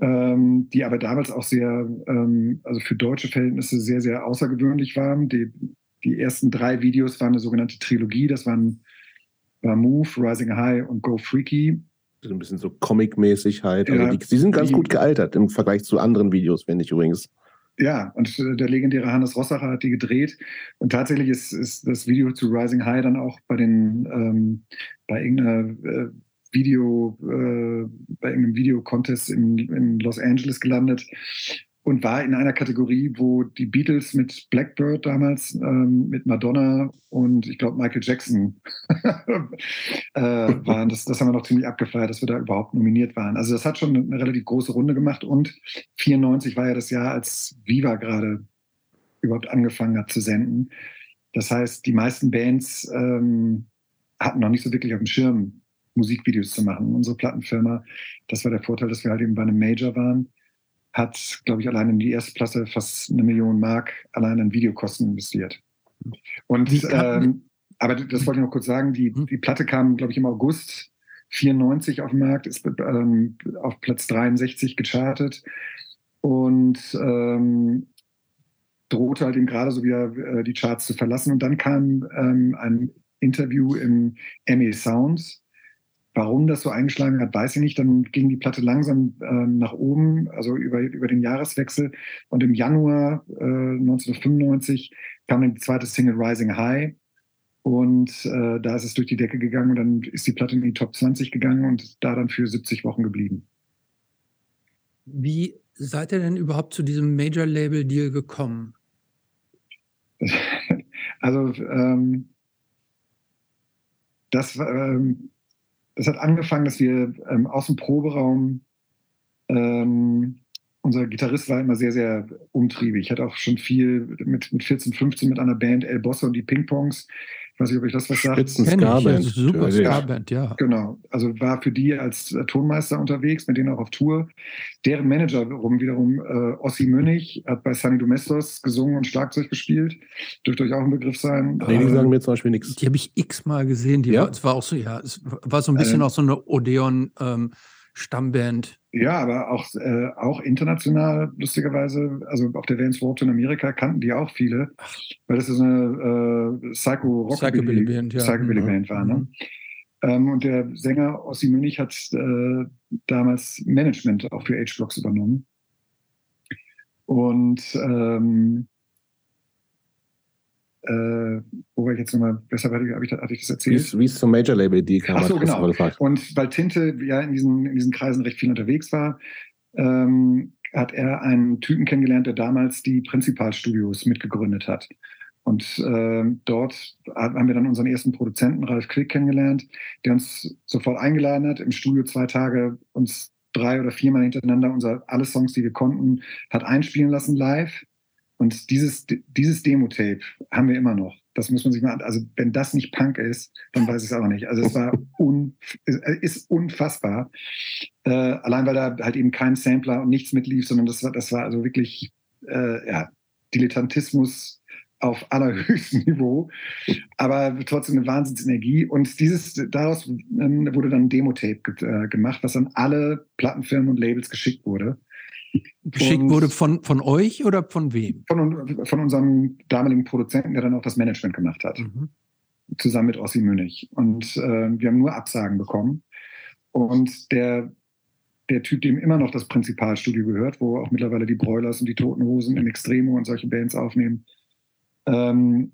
[SPEAKER 2] ähm, die aber damals auch sehr, ähm, also für deutsche Verhältnisse sehr, sehr außergewöhnlich waren. Die, die ersten drei Videos waren eine sogenannte Trilogie. Das waren war Move, Rising High und Go Freaky.
[SPEAKER 1] So ein bisschen so Comic-mäßig halt. Ja, also die, die, sind ganz die, gut gealtert im Vergleich zu anderen Videos, finde ich übrigens.
[SPEAKER 2] Ja, und der legendäre Hannes Rossacher hat die gedreht. Und tatsächlich ist, ist das Video zu Rising High dann auch bei den ähm, bei irgendeiner äh, Video, äh, bei einem Video-Contest in, in Los Angeles gelandet und war in einer Kategorie, wo die Beatles mit Blackbird damals, ähm, mit Madonna und ich glaube Michael Jackson äh, waren. Das, das haben wir noch ziemlich abgefeiert, dass wir da überhaupt nominiert waren. Also das hat schon eine relativ große Runde gemacht und 94 war ja das Jahr, als Viva gerade überhaupt angefangen hat zu senden. Das heißt, die meisten Bands ähm, hatten noch nicht so wirklich auf dem Schirm, Musikvideos zu machen. Unsere Plattenfirma, das war der Vorteil, dass wir halt eben bei einem Major waren, hat, glaube ich, allein in die erste Platte fast eine Million Mark allein in Videokosten investiert. Und ähm, aber das wollte ich noch kurz sagen, die, hm? die Platte kam, glaube ich, im August 94 auf den Markt, ist ähm, auf Platz 63 gechartet und ähm, drohte halt eben gerade so wieder äh, die Charts zu verlassen. Und dann kam ähm, ein Interview im ME Sounds Warum das so eingeschlagen hat, weiß ich nicht. Dann ging die Platte langsam äh, nach oben, also über, über den Jahreswechsel. Und im Januar äh, 1995 kam dann die zweite Single Rising High. Und äh, da ist es durch die Decke gegangen und dann ist die Platte in die Top 20 gegangen und da dann für 70 Wochen geblieben.
[SPEAKER 3] Wie seid ihr denn überhaupt zu diesem Major-Label-Deal gekommen?
[SPEAKER 2] also, ähm, das ähm, das hat angefangen, dass wir ähm, aus dem Proberaum, ähm, unser Gitarrist war immer sehr, sehr umtriebig. Ich hatte auch schon viel mit, mit 14, 15 mit einer Band, El Bosse und die Ping-Pongs. Ich weiß nicht, ob ich das was sagt.
[SPEAKER 3] Spitzen Skarband. Super Skarband, ja.
[SPEAKER 2] Genau. Also war für die als äh, Tonmeister unterwegs, mit denen auch auf Tour. Deren Manager wiederum, wiederum äh, Ossi Münnig, hat bei Sunny Domestos gesungen und Schlagzeug gespielt. Dürfte euch auch ein Begriff sein.
[SPEAKER 1] Nee, die sagen mir zum Beispiel nichts.
[SPEAKER 3] Die habe ich x-mal gesehen. Die ja? war, es war auch so, ja, es war so ein bisschen äh, auch so eine Odeon- ähm, Stammband.
[SPEAKER 2] Ja, aber auch, äh, auch international, lustigerweise, also auf der Vans Warped in Amerika kannten die auch viele, Ach. weil das ist eine äh, Psycho-Rockabilly-Band ja. Psycho mhm. war. Ne? Mhm. Ähm, und der Sänger Ossi Münich hat äh, damals Management auch für H-Blocks übernommen. Und ähm, äh, wo war ich jetzt nochmal, weshalb hatte ich, hatte ich das erzählt?
[SPEAKER 1] Wie es zum Major Label die kam.
[SPEAKER 2] Ach so, genau. Und weil Tinte ja in diesen, in diesen Kreisen recht viel unterwegs war, ähm, hat er einen Typen kennengelernt, der damals die Prinzipalstudios mitgegründet hat. Und äh, dort haben wir dann unseren ersten Produzenten, Ralf Quick, kennengelernt, der uns sofort eingeladen hat, im Studio zwei Tage uns drei oder viermal hintereinander unser, alle Songs, die wir konnten, hat einspielen lassen live und dieses, dieses Demo-Tape haben wir immer noch. Das muss man sich mal, also wenn das nicht Punk ist, dann weiß ich es auch nicht. Also es war un, ist unfassbar. Äh, allein weil da halt eben kein Sampler und nichts mitlief, sondern das war, das war also wirklich, äh, ja, Dilettantismus auf allerhöchstem Niveau, aber trotzdem eine Wahnsinnsenergie. Und dieses, daraus ähm, wurde dann ein Demo-Tape äh, gemacht, was an alle Plattenfirmen und Labels geschickt wurde.
[SPEAKER 3] Geschickt wurde von, von euch oder von wem?
[SPEAKER 2] Von, von unserem damaligen Produzenten, der dann auch das Management gemacht hat. Mhm. Zusammen mit Ossi Münich. Und äh, wir haben nur Absagen bekommen. Und der, der Typ, dem immer noch das Prinzipalstudio gehört, wo auch mittlerweile die Broilers und die Toten Hosen in Extremo und solche Bands aufnehmen, ähm,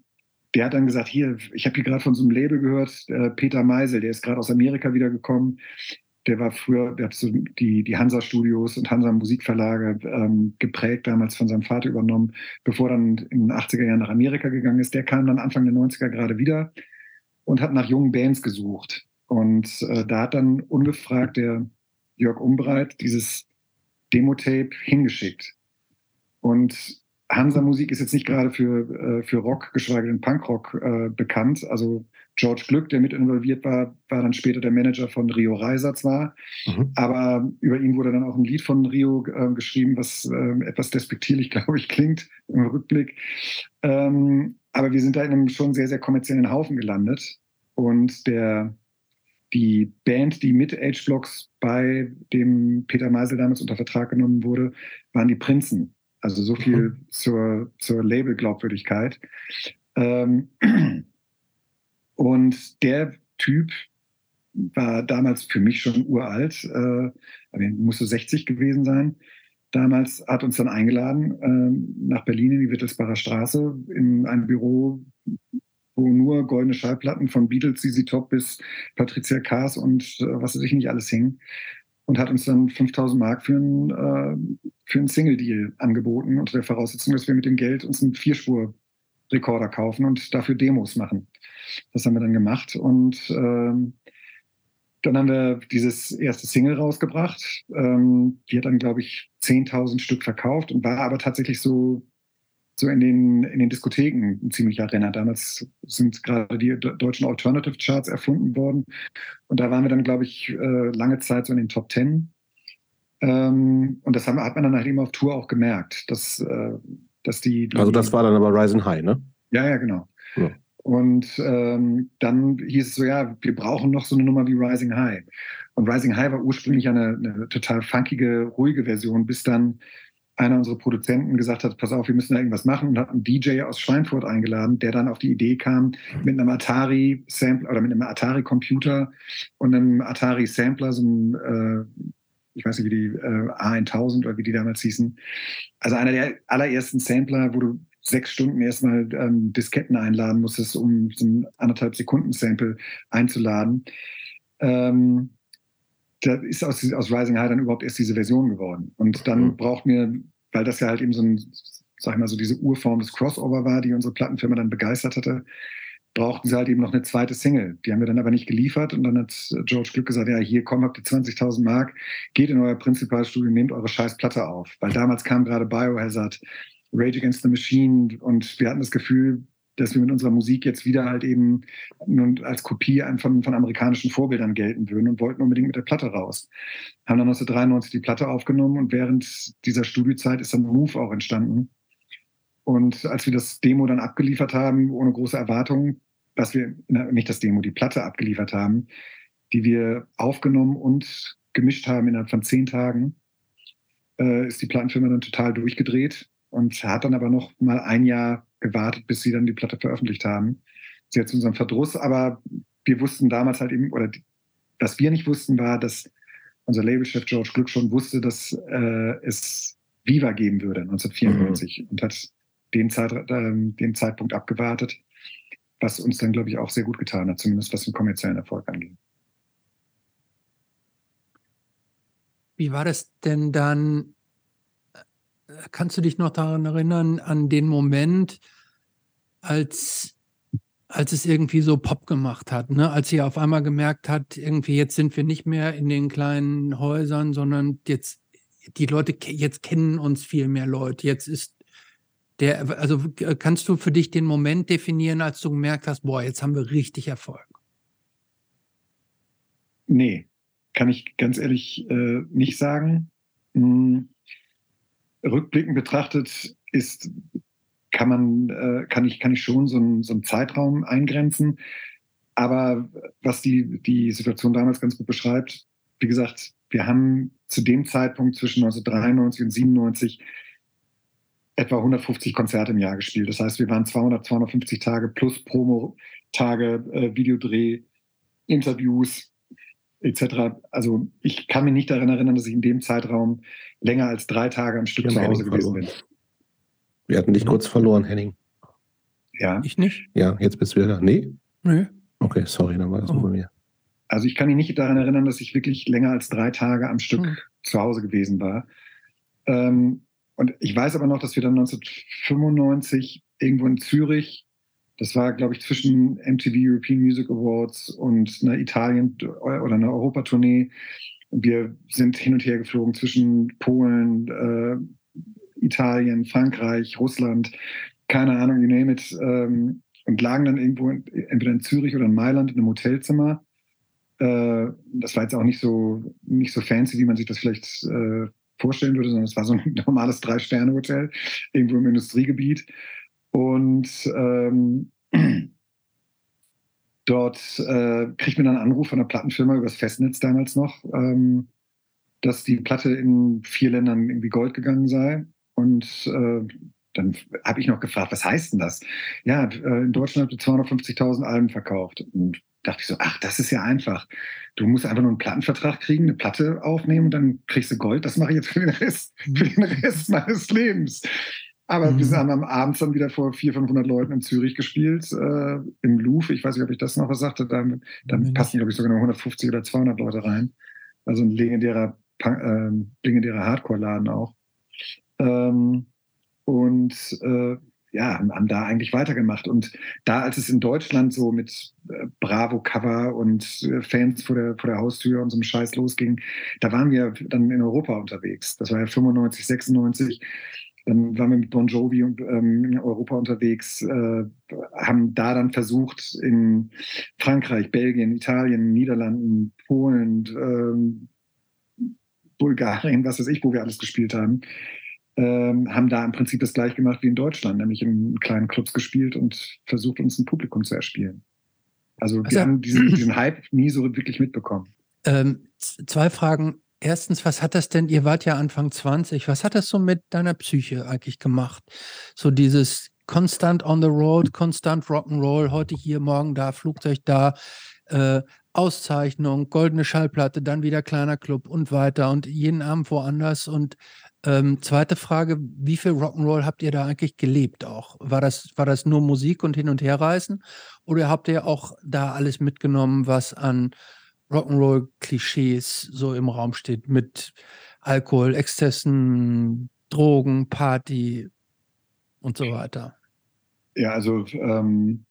[SPEAKER 2] der hat dann gesagt, hier, ich habe hier gerade von so einem Label gehört, äh, Peter Meisel, der ist gerade aus Amerika wiedergekommen der war früher, der hat so die, die Hansa-Studios und Hansa-Musikverlage ähm, geprägt, damals von seinem Vater übernommen, bevor dann in den 80er Jahren nach Amerika gegangen ist. Der kam dann Anfang der 90er gerade wieder und hat nach jungen Bands gesucht. Und äh, da hat dann ungefragt der Jörg Umbreit dieses Demo-Tape hingeschickt. Und Hansa-Musik ist jetzt nicht gerade für, äh, für Rock, geschweige denn Punkrock äh, bekannt. Also George Glück, der mit involviert war, war dann später der Manager von Rio Reiser zwar, mhm. aber über ihn wurde dann auch ein Lied von Rio äh, geschrieben, was äh, etwas despektierlich, glaube ich, klingt im Rückblick. Ähm, aber wir sind da in einem schon sehr, sehr kommerziellen Haufen gelandet. Und der, die Band, die mit H-Blocks bei dem Peter Meisel damals unter Vertrag genommen wurde, waren die Prinzen. Also so viel mhm. zur, zur Label-Glaubwürdigkeit. Ähm, und der Typ war damals für mich schon uralt, äh, musste 60 gewesen sein. Damals hat uns dann eingeladen äh, nach Berlin in die Wittelsbacher Straße in ein Büro, wo nur goldene Schallplatten von Beatles, ZZ Top bis Patricia Kaas und äh, was weiß ich nicht alles hingen. Und hat uns dann 5000 Mark für einen, äh, für einen Single-Deal angeboten, unter der Voraussetzung, dass wir mit dem Geld uns einen Vierspur-Rekorder kaufen und dafür Demos machen. Das haben wir dann gemacht und ähm, dann haben wir dieses erste Single rausgebracht. Ähm, die hat dann, glaube ich, 10.000 Stück verkauft und war aber tatsächlich so, so in, den, in den Diskotheken ein ziemlicher Renner. Damals sind gerade die deutschen Alternative Charts erfunden worden. Und da waren wir dann, glaube ich, äh, lange Zeit so in den Top 10. Ähm, und das haben, hat man dann halt eben auf Tour auch gemerkt, dass, äh, dass die, die,
[SPEAKER 1] Also das war dann aber Rising High, ne?
[SPEAKER 2] Ja, ja, genau. Ja. Und ähm, dann hieß es so, ja, wir brauchen noch so eine Nummer wie Rising High. Und Rising High war ursprünglich eine, eine total funkige, ruhige Version, bis dann einer unserer Produzenten gesagt hat, pass auf, wir müssen da irgendwas machen und hat einen DJ aus Schweinfurt eingeladen, der dann auf die Idee kam, mit einem Atari Sampler oder mit einem Atari Computer und einem Atari Sampler, so einem, äh, ich weiß nicht, wie die äh, A1000 oder wie die damals hießen. Also einer der allerersten Sampler, wo du sechs Stunden erstmal ähm, Disketten einladen musstest, um so ein anderthalb Sekunden Sample einzuladen. Ähm, da ist aus, aus Rising High dann überhaupt erst diese Version geworden. Und dann mhm. braucht mir, weil das ja halt eben so ein, sag ich mal, so diese Urform des Crossover war, die unsere Plattenfirma dann begeistert hatte, brauchten sie halt eben noch eine zweite Single. Die haben wir dann aber nicht geliefert und dann hat George Glück gesagt, ja, hier komm, habt ihr 20.000 Mark, geht in euer Prinzipalstudio, nehmt eure scheiß Platte auf. Weil damals kam gerade Biohazard Rage Against the Machine und wir hatten das Gefühl, dass wir mit unserer Musik jetzt wieder halt eben nun als Kopie von, von amerikanischen Vorbildern gelten würden und wollten unbedingt mit der Platte raus. Haben dann 1993 die Platte aufgenommen und während dieser Studiozeit ist dann Move auch entstanden. Und als wir das Demo dann abgeliefert haben, ohne große Erwartungen, dass wir, nicht das Demo, die Platte abgeliefert haben, die wir aufgenommen und gemischt haben innerhalb von zehn Tagen, äh, ist die Plattenfirma dann total durchgedreht und hat dann aber noch mal ein Jahr gewartet, bis sie dann die Platte veröffentlicht haben. Sehr zu unserem Verdruss, aber wir wussten damals halt eben, oder was wir nicht wussten, war, dass unser Labelchef George Glück schon wusste, dass äh, es Viva geben würde 1994 mhm. und hat den, Zeit, äh, den Zeitpunkt abgewartet, was uns dann, glaube ich, auch sehr gut getan hat, zumindest was den kommerziellen Erfolg angeht.
[SPEAKER 3] Wie war das denn dann kannst du dich noch daran erinnern, an den Moment, als, als es irgendwie so Pop gemacht hat, ne? als sie auf einmal gemerkt hat, irgendwie jetzt sind wir nicht mehr in den kleinen Häusern, sondern jetzt die Leute, jetzt kennen uns viel mehr Leute. Jetzt ist der, also kannst du für dich den Moment definieren, als du gemerkt hast, boah, jetzt haben wir richtig Erfolg?
[SPEAKER 2] Nee, kann ich ganz ehrlich äh, nicht sagen. Hm rückblickend betrachtet ist kann man, äh, kann ich, kann ich schon so einen, so einen Zeitraum eingrenzen. Aber was die, die Situation damals ganz gut beschreibt, wie gesagt, wir haben zu dem Zeitpunkt zwischen 1993 und 97 etwa 150 Konzerte im Jahr gespielt. Das heißt, wir waren 200, 250 Tage plus Promo-Tage, äh, Videodreh, Interviews etc. Also ich kann mich nicht daran erinnern, dass ich in dem Zeitraum länger als drei Tage am Stück zu Hause gewesen bin.
[SPEAKER 1] Wir hatten dich kurz verloren, Henning.
[SPEAKER 3] Ja. Ich nicht?
[SPEAKER 1] Ja, jetzt bist du wieder da. Nee?
[SPEAKER 3] Nö.
[SPEAKER 1] Okay, sorry, dann war das oh. nur bei mir.
[SPEAKER 2] Also ich kann mich nicht daran erinnern, dass ich wirklich länger als drei Tage am Stück hm. zu Hause gewesen war. Ähm, und ich weiß aber noch, dass wir dann 1995 irgendwo in Zürich, das war, glaube ich, zwischen MTV European Music Awards und einer Italien- oder einer Europatournee. Wir sind hin und her geflogen zwischen Polen, äh, Italien, Frankreich, Russland, keine Ahnung, you name it, ähm, und lagen dann irgendwo in, entweder in Zürich oder in Mailand in einem Hotelzimmer. Äh, das war jetzt auch nicht so, nicht so fancy, wie man sich das vielleicht äh, vorstellen würde, sondern es war so ein normales Drei-Sterne-Hotel irgendwo im Industriegebiet. Und ähm, dort äh, kriegt man dann einen Anruf von einer Plattenfirma übers Festnetz damals noch, ähm, dass die Platte in vier Ländern irgendwie Gold gegangen sei. Und äh, dann habe ich noch gefragt, was heißt denn das? Ja, äh, in Deutschland habt ihr 250.000 Alben verkauft. Und dachte ich so, ach, das ist ja einfach. Du musst einfach nur einen Plattenvertrag kriegen, eine Platte aufnehmen und dann kriegst du Gold. Das mache ich jetzt für den Rest, für den Rest meines Lebens. Aber mhm. wir haben am Abend dann wieder vor 400, 500 Leuten in Zürich gespielt, äh, im Louvre. Ich weiß nicht, ob ich das noch was sagte. Da, da mhm. passen, glaube ich, sogar noch 150 oder 200 Leute rein. Also ein legendärer, äh, legendärer Hardcore-Laden auch. Ähm, und äh, ja, haben da eigentlich weitergemacht. Und da, als es in Deutschland so mit äh, Bravo-Cover und äh, Fans vor der, vor der Haustür und so einem Scheiß losging, da waren wir dann in Europa unterwegs. Das war ja 95, 96. Dann waren wir mit Bon Jovi und, ähm, in Europa unterwegs, äh, haben da dann versucht, in Frankreich, Belgien, Italien, Niederlanden, Polen, äh, Bulgarien, was weiß ich, wo wir alles gespielt haben, ähm, haben da im Prinzip das gleiche gemacht wie in Deutschland, nämlich in kleinen Clubs gespielt und versucht, uns ein Publikum zu erspielen. Also, also wir haben diesen, diesen, Hype nie so wirklich mitbekommen.
[SPEAKER 3] Ähm, zwei Fragen. Erstens, was hat das denn, ihr wart ja Anfang 20, was hat das so mit deiner Psyche eigentlich gemacht? So dieses konstant on the road, konstant Rock'n'Roll, heute hier, morgen da, Flugzeug da, äh, Auszeichnung, goldene Schallplatte, dann wieder kleiner Club und weiter und jeden Abend woanders und ähm, zweite Frage, wie viel Rock'n'Roll habt ihr da eigentlich gelebt auch? War das, war das nur Musik und Hin- und Herreisen? Oder habt ihr auch da alles mitgenommen, was an Rock'n'Roll-Klischees so im Raum steht, mit Alkohol, Exzessen, Drogen, Party und so weiter?
[SPEAKER 2] Ja, also ähm,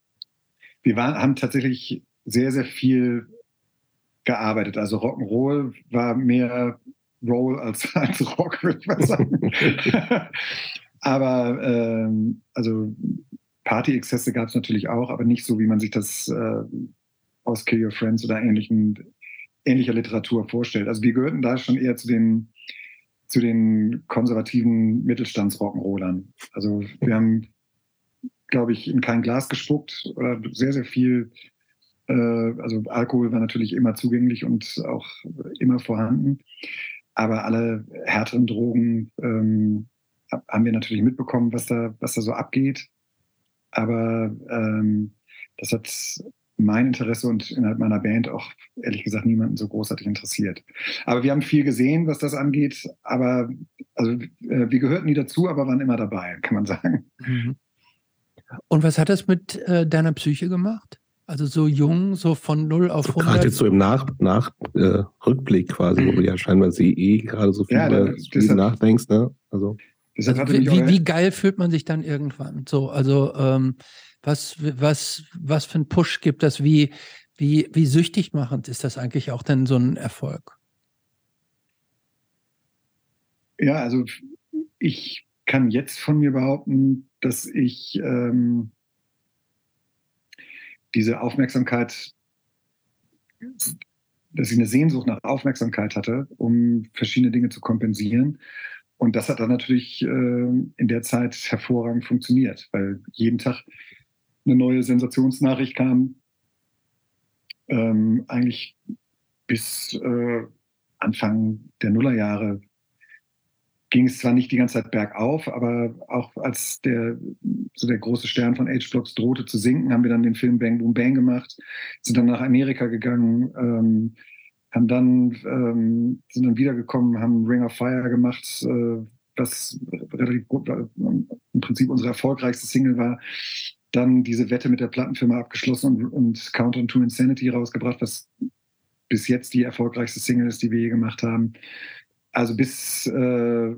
[SPEAKER 2] wir waren, haben tatsächlich sehr, sehr viel gearbeitet. Also Rock'n'Roll war mehr Roll als, als Rock, würde ich mal sagen. aber ähm, also Party-Exzesse gab es natürlich auch, aber nicht so, wie man sich das äh, aus Kill Your Friends oder ähnlichen, ähnlicher Literatur vorstellt. Also wir gehörten da schon eher zu den, zu den konservativen Mittelstandsrock'n'Rollern. Also wir haben, glaube ich, in kein Glas gespuckt oder sehr, sehr viel äh, also Alkohol war natürlich immer zugänglich und auch immer vorhanden. Aber alle härteren Drogen ähm, haben wir natürlich mitbekommen, was da, was da so abgeht. Aber ähm, das hat mein Interesse und innerhalb meiner Band auch ehrlich gesagt niemanden so großartig interessiert. Aber wir haben viel gesehen, was das angeht. Aber also äh, wir gehörten nie dazu, aber waren immer dabei, kann man sagen. Mhm.
[SPEAKER 3] Und was hat das mit äh, deiner Psyche gemacht? Also so jung, so von 0 auf 100.
[SPEAKER 1] Gerade jetzt so im Nach, Nach äh, Rückblick quasi, wo du ja scheinbar eh gerade so viel ja, über das nachdenkst. Ne? Also,
[SPEAKER 3] also wie, wie, geil fühlt man sich dann irgendwann? So, also ähm, was, was, was für ein Push gibt das? Wie, wie, wie süchtig machend ist das eigentlich auch denn so ein Erfolg?
[SPEAKER 2] Ja, also ich kann jetzt von mir behaupten, dass ich ähm, diese Aufmerksamkeit, dass ich eine Sehnsucht nach Aufmerksamkeit hatte, um verschiedene Dinge zu kompensieren. und das hat dann natürlich äh, in der Zeit hervorragend funktioniert, weil jeden Tag eine neue Sensationsnachricht kam. Ähm, eigentlich bis äh, Anfang der Nullerjahre ging es zwar nicht die ganze Zeit bergauf, aber auch als der, so der große Stern von H-Blocks drohte zu sinken, haben wir dann den Film Bang Boom Bang gemacht, sind dann nach Amerika gegangen, ähm, haben dann, ähm, sind dann wiedergekommen, haben Ring of Fire gemacht, äh, was relativ äh, im Prinzip unsere erfolgreichste Single war. Dann diese Wette mit der Plattenfirma abgeschlossen und, und Countdown to Insanity rausgebracht, was bis jetzt die erfolgreichste Single ist, die wir je gemacht haben. Also bis, äh,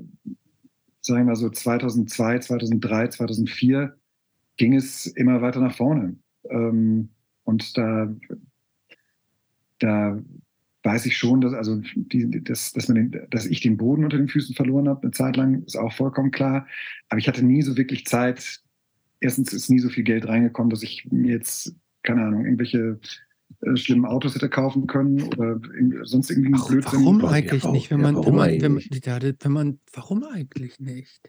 [SPEAKER 2] sagen wir mal so 2002, 2003, 2004 ging es immer weiter nach vorne. Ähm, und da, da weiß ich schon, dass, also die, dass, dass, man den, dass ich den Boden unter den Füßen verloren habe, eine Zeit lang, ist auch vollkommen klar. Aber ich hatte nie so wirklich Zeit. Erstens ist nie so viel Geld reingekommen, dass ich mir jetzt, keine Ahnung, irgendwelche äh, schlimmen Autos hätte kaufen können oder sonst irgendwie
[SPEAKER 3] Ach, Blödsinn. Warum eigentlich nicht, wenn man, wenn man, wenn man, wenn man, warum eigentlich nicht?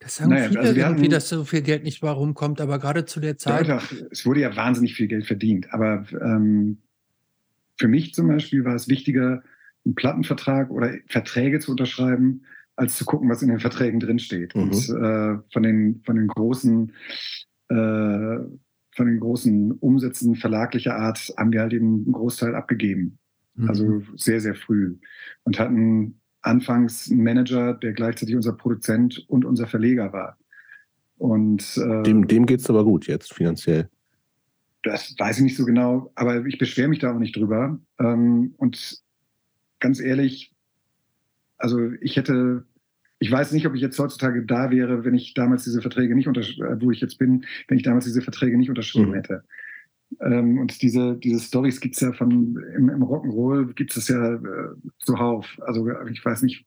[SPEAKER 3] Das sagen naja, viele also irgendwie, hatten, dass so viel Geld nicht warum kommt, aber gerade zu der Zeit.
[SPEAKER 2] Ja, es wurde ja wahnsinnig viel Geld verdient, aber ähm, für mich zum Beispiel war es wichtiger, einen Plattenvertrag oder Verträge zu unterschreiben, als zu gucken, was in den Verträgen drinsteht. Mhm. Und äh, von, den, von den großen äh, von den großen Umsätzen verlaglicher Art haben wir halt eben einen Großteil abgegeben. Mhm. Also sehr, sehr früh. Und hatten anfangs einen Manager, der gleichzeitig unser Produzent und unser Verleger war. Und,
[SPEAKER 1] äh, dem dem geht es aber gut jetzt finanziell.
[SPEAKER 2] Das weiß ich nicht so genau, aber ich beschwere mich da auch nicht drüber. Ähm, und ganz ehrlich, also ich hätte ich weiß nicht, ob ich jetzt heutzutage da wäre, wenn ich damals diese Verträge nicht unterschrieben, äh, wo ich jetzt bin, wenn ich damals diese Verträge nicht unterschrieben mhm. hätte. Ähm, und diese, diese Stories gibt es ja von, im, im Rock'n'Roll gibt es ja äh, zuhauf. Also ich weiß nicht,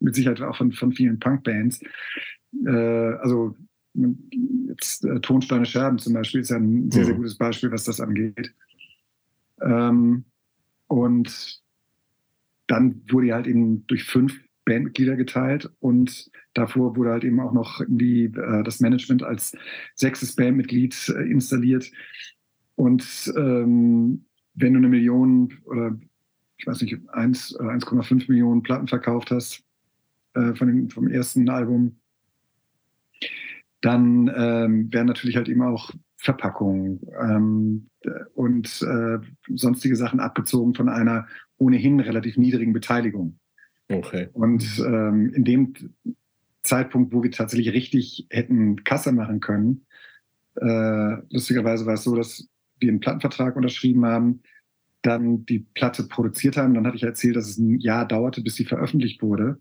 [SPEAKER 2] mit Sicherheit auch von, von vielen Punkbands. Äh, also jetzt äh, Tonsteine Scherben zum Beispiel ist ja ein sehr, sehr mhm. gutes Beispiel, was das angeht. Ähm, und dann wurde halt eben durch fünf Bandmitglieder geteilt und davor wurde halt eben auch noch die, äh, das Management als sechstes Bandmitglied äh, installiert. Und ähm, wenn du eine Million oder ich weiß nicht, 1,5 Millionen Platten verkauft hast äh, von dem, vom ersten Album, dann ähm, werden natürlich halt eben auch Verpackungen ähm, und äh, sonstige Sachen abgezogen von einer ohnehin relativ niedrigen Beteiligung. Okay. Und ähm, in dem Zeitpunkt, wo wir tatsächlich richtig hätten Kasse machen können, äh, lustigerweise war es so, dass wir einen Plattenvertrag unterschrieben haben, dann die Platte produziert haben. Dann hatte ich erzählt, dass es ein Jahr dauerte, bis sie veröffentlicht wurde.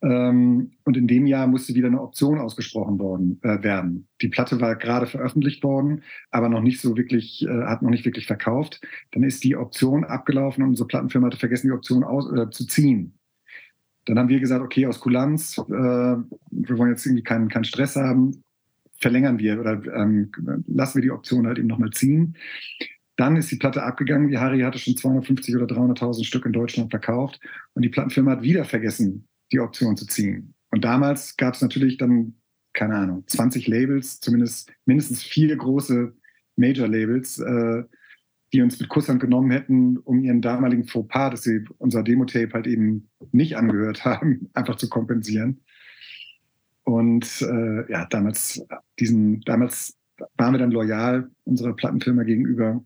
[SPEAKER 2] Ähm, und in dem Jahr musste wieder eine Option ausgesprochen worden, äh, werden. Die Platte war gerade veröffentlicht worden, aber noch nicht so wirklich, äh, hat noch nicht wirklich verkauft. Dann ist die Option abgelaufen und unsere Plattenfirma hatte vergessen, die Option aus, äh, zu ziehen. Dann haben wir gesagt, okay, aus Kulanz, äh, wir wollen jetzt irgendwie keinen, keinen Stress haben, verlängern wir oder ähm, lassen wir die Option halt eben nochmal ziehen. Dann ist die Platte abgegangen. Die Harry hatte schon 250 oder 300.000 Stück in Deutschland verkauft und die Plattenfirma hat wieder vergessen, die Option zu ziehen. Und damals gab es natürlich dann, keine Ahnung, 20 Labels, zumindest mindestens vier große Major-Labels, äh, die uns mit Kusshand genommen hätten, um ihren damaligen Fauxpas, dass sie unser Demo-Tape halt eben nicht angehört haben, einfach zu kompensieren. Und äh, ja, damals, diesen, damals waren wir dann loyal unserer Plattenfirma gegenüber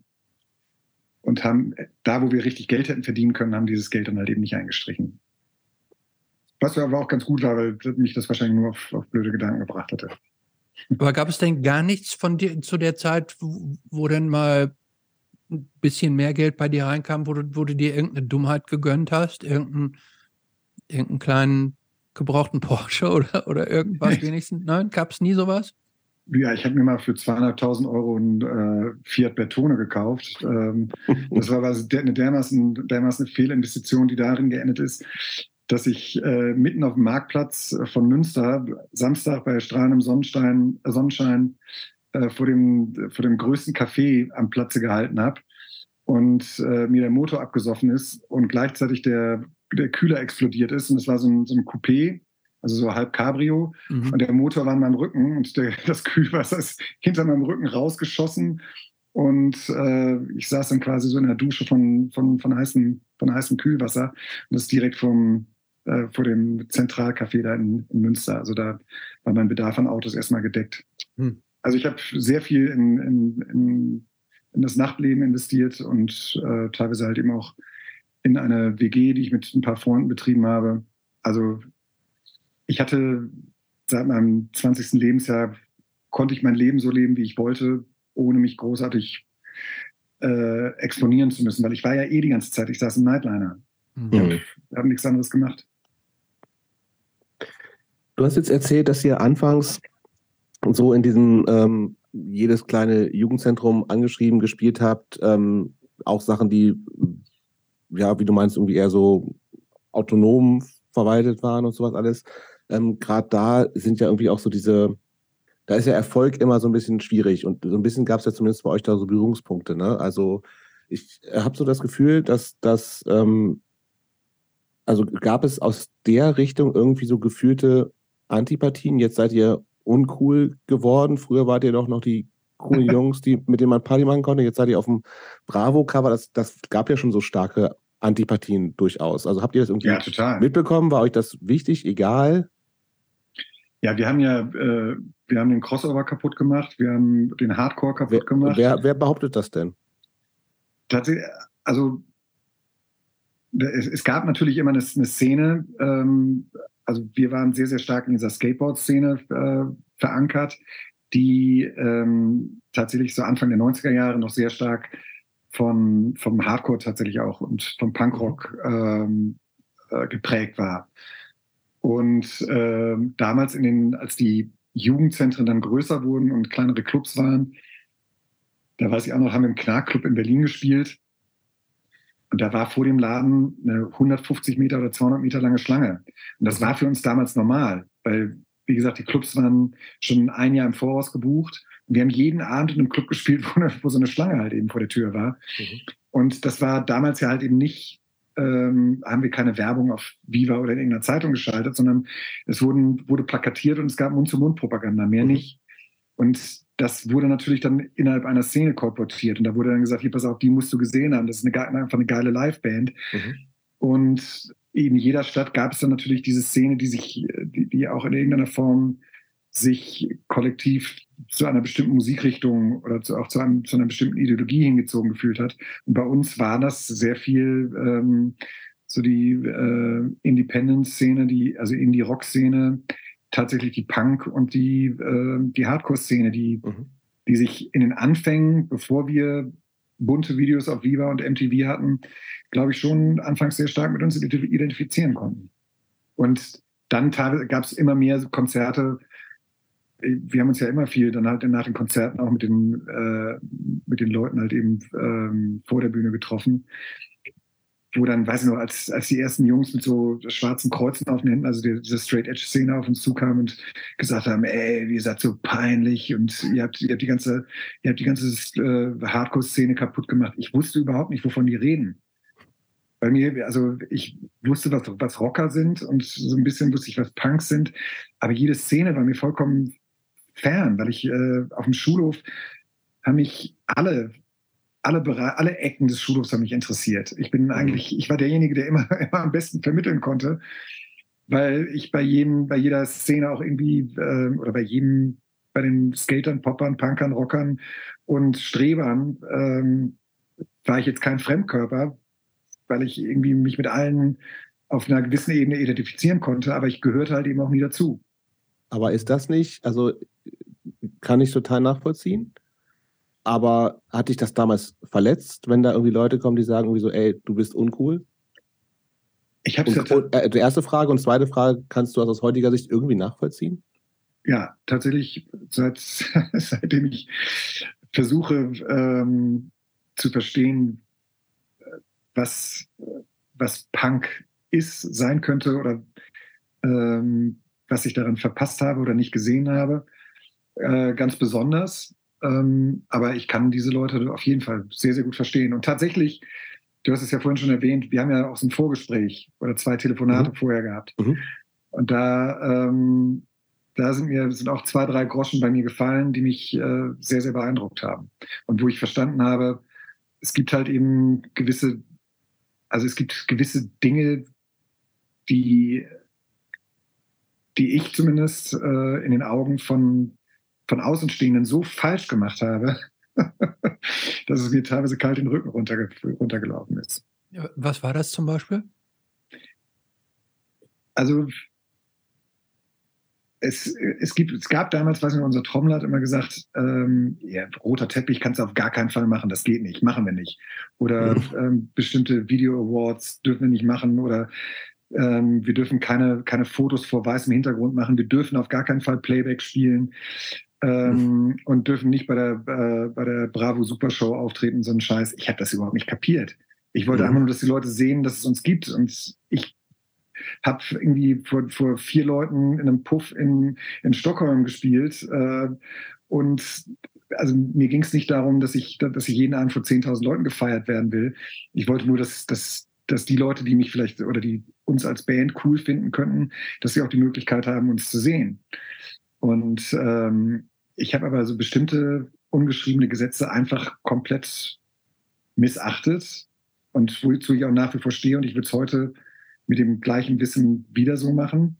[SPEAKER 2] und haben da, wo wir richtig Geld hätten verdienen können, haben dieses Geld dann halt eben nicht eingestrichen. Was aber auch ganz gut war, weil mich das wahrscheinlich nur auf, auf blöde Gedanken gebracht hätte.
[SPEAKER 3] Aber gab es denn gar nichts von dir zu der Zeit, wo denn mal ein bisschen mehr Geld bei dir reinkam, wo du, wo du dir irgendeine Dummheit gegönnt hast, irgendeinen, irgendeinen kleinen gebrauchten Porsche oder, oder irgendwas wenigstens? Nein, gab es nie sowas?
[SPEAKER 2] Ja, ich habe mir mal für 200.000 Euro einen äh, Fiat Bertone gekauft. Ähm, das war also eine dermaßen, dermaßen Fehlinvestition, die darin geendet ist, dass ich äh, mitten auf dem Marktplatz von Münster Samstag bei strahlendem Sonnenschein, äh, Sonnenschein äh, vor, dem, vor dem größten Café am Platze gehalten habe und äh, mir der Motor abgesoffen ist und gleichzeitig der, der Kühler explodiert ist. Und es war so ein, so ein Coupé also so halb Cabrio. Mhm. Und der Motor war in meinem Rücken und der, das Kühlwasser ist hinter meinem Rücken rausgeschossen. Und äh, ich saß dann quasi so in der Dusche von, von, von, heißem, von heißem Kühlwasser. Und das ist direkt vom, äh, vor dem Zentralcafé da in, in, Münster. Also da war mein Bedarf an Autos erstmal gedeckt. Hm. Also ich habe sehr viel in, in, in, in, das Nachtleben investiert und äh, teilweise halt eben auch in eine WG, die ich mit ein paar Freunden betrieben habe. Also ich hatte seit meinem 20. Lebensjahr, konnte ich mein Leben so leben, wie ich wollte, ohne mich großartig äh, exponieren zu müssen, weil ich war ja eh die ganze Zeit, ich saß im Nightliner. Mhm. Wir haben nichts anderes gemacht.
[SPEAKER 1] Du hast jetzt erzählt, dass ihr anfangs so in diesem ähm, jedes kleine Jugendzentrum angeschrieben gespielt habt, ähm, auch Sachen, die, ja, wie du meinst, irgendwie eher so autonom verwaltet waren und sowas alles. Ähm, Gerade da sind ja irgendwie auch so diese, da ist ja Erfolg immer so ein bisschen schwierig und so ein bisschen gab es ja zumindest bei euch da so Berührungspunkte. Ne? Also ich habe so das Gefühl, dass das, ähm, also gab es aus der Richtung irgendwie so gefühlte Antipathien. Jetzt seid ihr uncool geworden. Früher wart ihr doch noch die coolen Jungs, die, mit denen man Party machen konnte. Jetzt seid ihr auf dem Bravo-Cover. Das, das gab ja schon so starke Antipathien durchaus. Also habt ihr das irgendwie
[SPEAKER 2] ja,
[SPEAKER 1] mitbekommen? War euch das wichtig, egal?
[SPEAKER 2] Ja, wir haben ja, äh, wir haben den Crossover kaputt gemacht, wir haben den Hardcore kaputt
[SPEAKER 1] wer,
[SPEAKER 2] gemacht.
[SPEAKER 1] Wer, wer behauptet das denn?
[SPEAKER 2] Tatsächlich, also es, gab natürlich immer eine, eine Szene, ähm, also wir waren sehr, sehr stark in dieser Skateboard-Szene äh, verankert, die ähm, tatsächlich so Anfang der 90er Jahre noch sehr stark von, vom Hardcore tatsächlich auch und vom Punkrock ähm, äh, geprägt war. Und äh, damals, in den, als die Jugendzentren dann größer wurden und kleinere Clubs waren, da weiß ich auch noch, haben wir im Knarkclub in Berlin gespielt. Und da war vor dem Laden eine 150 Meter oder 200 Meter lange Schlange. Und das war für uns damals normal, weil, wie gesagt, die Clubs waren schon ein Jahr im Voraus gebucht. Und wir haben jeden Abend in einem Club gespielt, wo, wo so eine Schlange halt eben vor der Tür war. Mhm. Und das war damals ja halt eben nicht, ähm, haben wir keine Werbung auf Viva oder in irgendeiner Zeitung geschaltet, sondern es wurden, wurde plakatiert und es gab Mund-zu-Mund-Propaganda, mehr mhm. nicht. Und das wurde natürlich dann innerhalb einer Szene kolportiert. Und da wurde dann gesagt, hier, pass auf, die musst du gesehen haben. Das ist eine, einfach eine geile Liveband. Mhm. Und in jeder Stadt gab es dann natürlich diese Szene, die sich, die, die auch in irgendeiner Form sich kollektiv zu einer bestimmten Musikrichtung oder zu, auch zu, einem, zu einer bestimmten Ideologie hingezogen gefühlt hat. Und bei uns war das sehr viel ähm, so die äh, Independent-Szene, die, also Indie-Rock-Szene, tatsächlich die Punk- und die, äh, die Hardcore-Szene, die, mhm. die sich in den Anfängen, bevor wir bunte Videos auf Viva und MTV hatten, glaube ich, schon anfangs sehr stark mit uns identifizieren konnten. Und dann gab es immer mehr Konzerte. Wir haben uns ja immer viel dann halt nach den Konzerten auch mit den, äh, mit den Leuten halt eben ähm, vor der Bühne getroffen wo dann, weiß ich noch, als, als die ersten Jungs mit so schwarzen Kreuzen auf den Händen, also die, diese Straight-Edge-Szene auf uns zukamen und gesagt haben, ey, ihr seid so peinlich und ihr habt, ihr habt die ganze, ihr habt die ganze äh, Hardcore-Szene kaputt gemacht. Ich wusste überhaupt nicht, wovon die reden. Bei mir, also ich wusste, was, was Rocker sind und so ein bisschen wusste ich, was Punks sind, aber jede Szene war mir vollkommen fern, weil ich äh, auf dem Schulhof haben mich alle alle, Bereiche, alle Ecken des Schulhofs haben mich interessiert. Ich bin mhm. eigentlich, ich war derjenige, der immer, immer am besten vermitteln konnte, weil ich bei jedem, bei jeder Szene auch irgendwie äh, oder bei jedem, bei den Skatern, Poppern, Punkern, Rockern und Strebern ähm, war ich jetzt kein Fremdkörper, weil ich irgendwie mich mit allen auf einer gewissen Ebene identifizieren konnte, aber ich gehörte halt eben auch nie dazu.
[SPEAKER 1] Aber ist das nicht, also kann ich total nachvollziehen? Aber hat dich das damals verletzt, wenn da irgendwie Leute kommen, die sagen irgendwie so, ey, du bist uncool?
[SPEAKER 2] Ich habe
[SPEAKER 1] ja äh, die erste Frage und zweite Frage, kannst du das aus heutiger Sicht irgendwie nachvollziehen?
[SPEAKER 2] Ja, tatsächlich, seit, seitdem ich versuche ähm, zu verstehen, was, was Punk ist, sein könnte oder ähm, was ich daran verpasst habe oder nicht gesehen habe, äh, ganz besonders. Ähm, aber ich kann diese Leute auf jeden Fall sehr, sehr gut verstehen. Und tatsächlich, du hast es ja vorhin schon erwähnt, wir haben ja auch so ein Vorgespräch oder zwei Telefonate mhm. vorher gehabt. Mhm. Und da, ähm, da sind mir sind auch zwei, drei Groschen bei mir gefallen, die mich äh, sehr, sehr beeindruckt haben. Und wo ich verstanden habe, es gibt halt eben gewisse, also es gibt gewisse Dinge, die, die ich zumindest äh, in den Augen von, von Außenstehenden so falsch gemacht habe, dass es mir teilweise kalt den Rücken runterge runtergelaufen ist.
[SPEAKER 3] Was war das zum Beispiel?
[SPEAKER 2] Also es, es, gibt, es gab damals, weiß nicht, unser Trommler hat immer gesagt, ähm, ja, roter Teppich kannst du auf gar keinen Fall machen, das geht nicht, machen wir nicht. Oder ähm, bestimmte Video Awards dürfen wir nicht machen oder ähm, wir dürfen keine, keine Fotos vor weißem Hintergrund machen, wir dürfen auf gar keinen Fall Playback spielen ähm, und dürfen nicht bei der, äh, bei der Bravo Supershow auftreten, so ein Scheiß. Ich habe das überhaupt nicht kapiert. Ich wollte mhm. einfach nur, dass die Leute sehen, dass es uns gibt und ich habe irgendwie vor, vor vier Leuten in einem Puff in, in Stockholm gespielt. Äh, und also mir ging es nicht darum, dass ich, dass ich jeden Abend vor 10.000 Leuten gefeiert werden will. Ich wollte nur, dass, dass, dass die Leute, die mich vielleicht oder die uns als Band cool finden könnten, dass sie auch die Möglichkeit haben, uns zu sehen. Und ähm, ich habe aber so bestimmte ungeschriebene Gesetze einfach komplett missachtet und wozu ich auch nach wie vor stehe. Und ich würde es heute mit dem gleichen Wissen wieder so machen.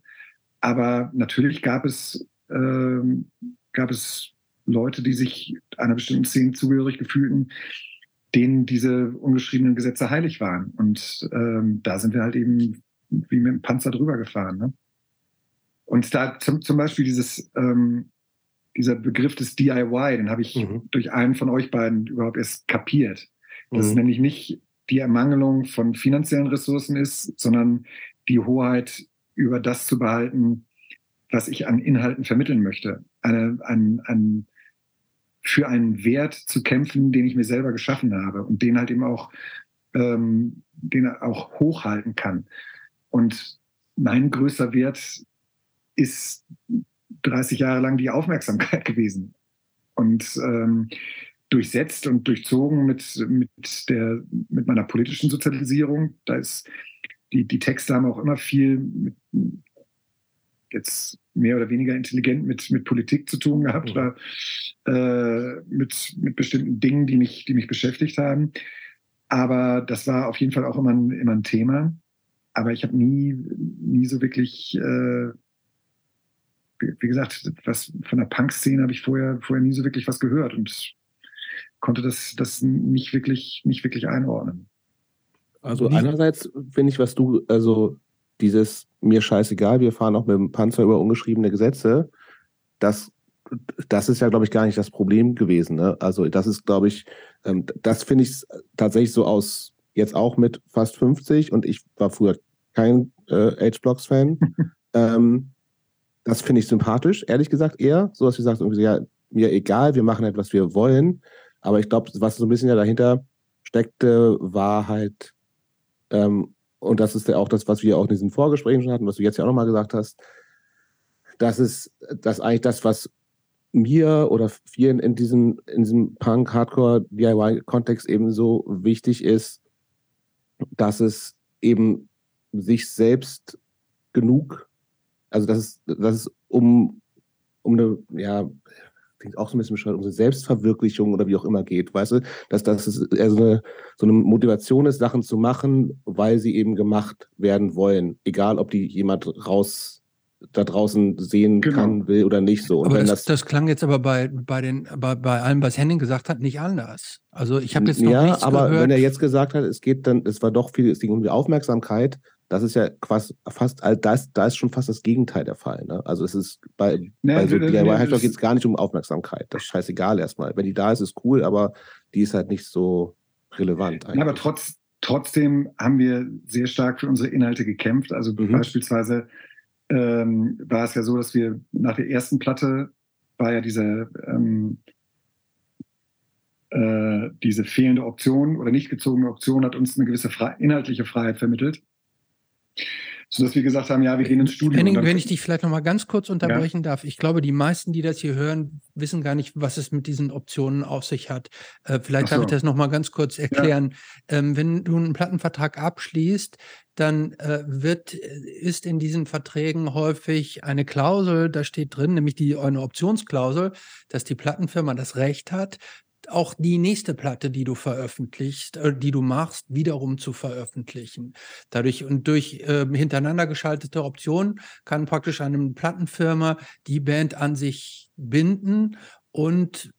[SPEAKER 2] Aber natürlich gab es, ähm, gab es Leute, die sich einer bestimmten Szene zugehörig gefühlten, denen diese ungeschriebenen Gesetze heilig waren. Und ähm, da sind wir halt eben wie mit dem Panzer drüber gefahren. Ne? Und da zum, zum Beispiel dieses, ähm, dieser Begriff des DIY, den habe ich mhm. durch einen von euch beiden überhaupt erst kapiert. Das mhm. ist nämlich nicht die Ermangelung von finanziellen Ressourcen ist, sondern die Hoheit über das zu behalten, was ich an Inhalten vermitteln möchte. Eine, ein, ein, für einen Wert zu kämpfen, den ich mir selber geschaffen habe und den halt eben auch, ähm, den auch hochhalten kann. Und mein größter Wert ist 30 Jahre lang die Aufmerksamkeit gewesen. Und ähm, durchsetzt und durchzogen mit, mit, der, mit meiner politischen Sozialisierung. Da ist, die, die Texte haben auch immer viel mit, jetzt mehr oder weniger intelligent mit, mit Politik zu tun gehabt mhm. oder äh, mit, mit bestimmten Dingen, die mich, die mich beschäftigt haben. Aber das war auf jeden Fall auch immer ein, immer ein Thema. Aber ich habe nie, nie so wirklich, äh, wie, wie, gesagt, was von der Punk-Szene habe ich vorher, vorher nie so wirklich was gehört. Und konnte das, das nicht, wirklich, nicht wirklich einordnen.
[SPEAKER 1] Also einerseits finde ich, was du, also dieses mir scheißegal, wir fahren auch mit dem Panzer über ungeschriebene Gesetze, das, das ist ja, glaube ich, gar nicht das Problem gewesen. Ne? Also das ist, glaube ich, ähm, das finde ich tatsächlich so aus, jetzt auch mit fast 50 und ich war früher kein äh, H-Blocks-Fan. ähm, das finde ich sympathisch, ehrlich gesagt eher, so dass du sagst, ja, mir egal, wir machen halt, was wir wollen. Aber ich glaube, was so ein bisschen ja dahinter steckte, war halt, ähm, und das ist ja auch das, was wir auch in diesen Vorgesprächen schon hatten, was du jetzt ja auch nochmal gesagt hast, das ist das eigentlich das, was mir oder vielen in diesem, in diesem Punk, Hardcore, DIY-Kontext eben so wichtig ist, dass es eben sich selbst genug, also dass es, dass es um, um eine, ja, klingt auch so ein bisschen bescheuert, um Selbstverwirklichung oder wie auch immer geht, weißt du, dass das eher so eine, so eine Motivation ist, Sachen zu machen, weil sie eben gemacht werden wollen, egal ob die jemand raus da draußen sehen genau. kann, will oder nicht so.
[SPEAKER 3] aber das, das, das, klang jetzt aber bei, bei, den, bei, bei allem, was Henning gesagt hat, nicht anders. Also ich habe jetzt noch ja, nichts
[SPEAKER 1] aber
[SPEAKER 3] gehört.
[SPEAKER 1] wenn er jetzt gesagt hat, es geht dann, es war doch viel, es ging um die Aufmerksamkeit, das ist ja fast, fast da, ist, da ist schon fast das Gegenteil der Fall. Ne? Also es ist bei, nee, bei so DIY nee, geht es gar nicht um Aufmerksamkeit. Das ist scheißegal erstmal. Wenn die da ist, ist cool, aber die ist halt nicht so relevant.
[SPEAKER 2] Ja, aber trotz, trotzdem haben wir sehr stark für unsere Inhalte gekämpft. Also mhm. beispielsweise ähm, war es ja so, dass wir nach der ersten Platte war ja diese, ähm, äh, diese fehlende Option oder nicht gezogene Option hat uns eine gewisse Fre inhaltliche Freiheit vermittelt sodass wir gesagt haben, ja, wir gehen ins Studio.
[SPEAKER 3] Henning, wenn ich dich vielleicht noch mal ganz kurz unterbrechen ja. darf. Ich glaube, die meisten, die das hier hören, wissen gar nicht, was es mit diesen Optionen auf sich hat. Äh, vielleicht so. darf ich das noch mal ganz kurz erklären. Ja. Ähm, wenn du einen Plattenvertrag abschließt, dann äh, wird, ist in diesen Verträgen häufig eine Klausel, da steht drin, nämlich die eine Optionsklausel, dass die Plattenfirma das Recht hat, auch die nächste Platte, die du veröffentlichst, äh, die du machst, wiederum zu veröffentlichen. Dadurch und durch äh, hintereinander geschaltete Optionen kann praktisch eine Plattenfirma die Band an sich binden und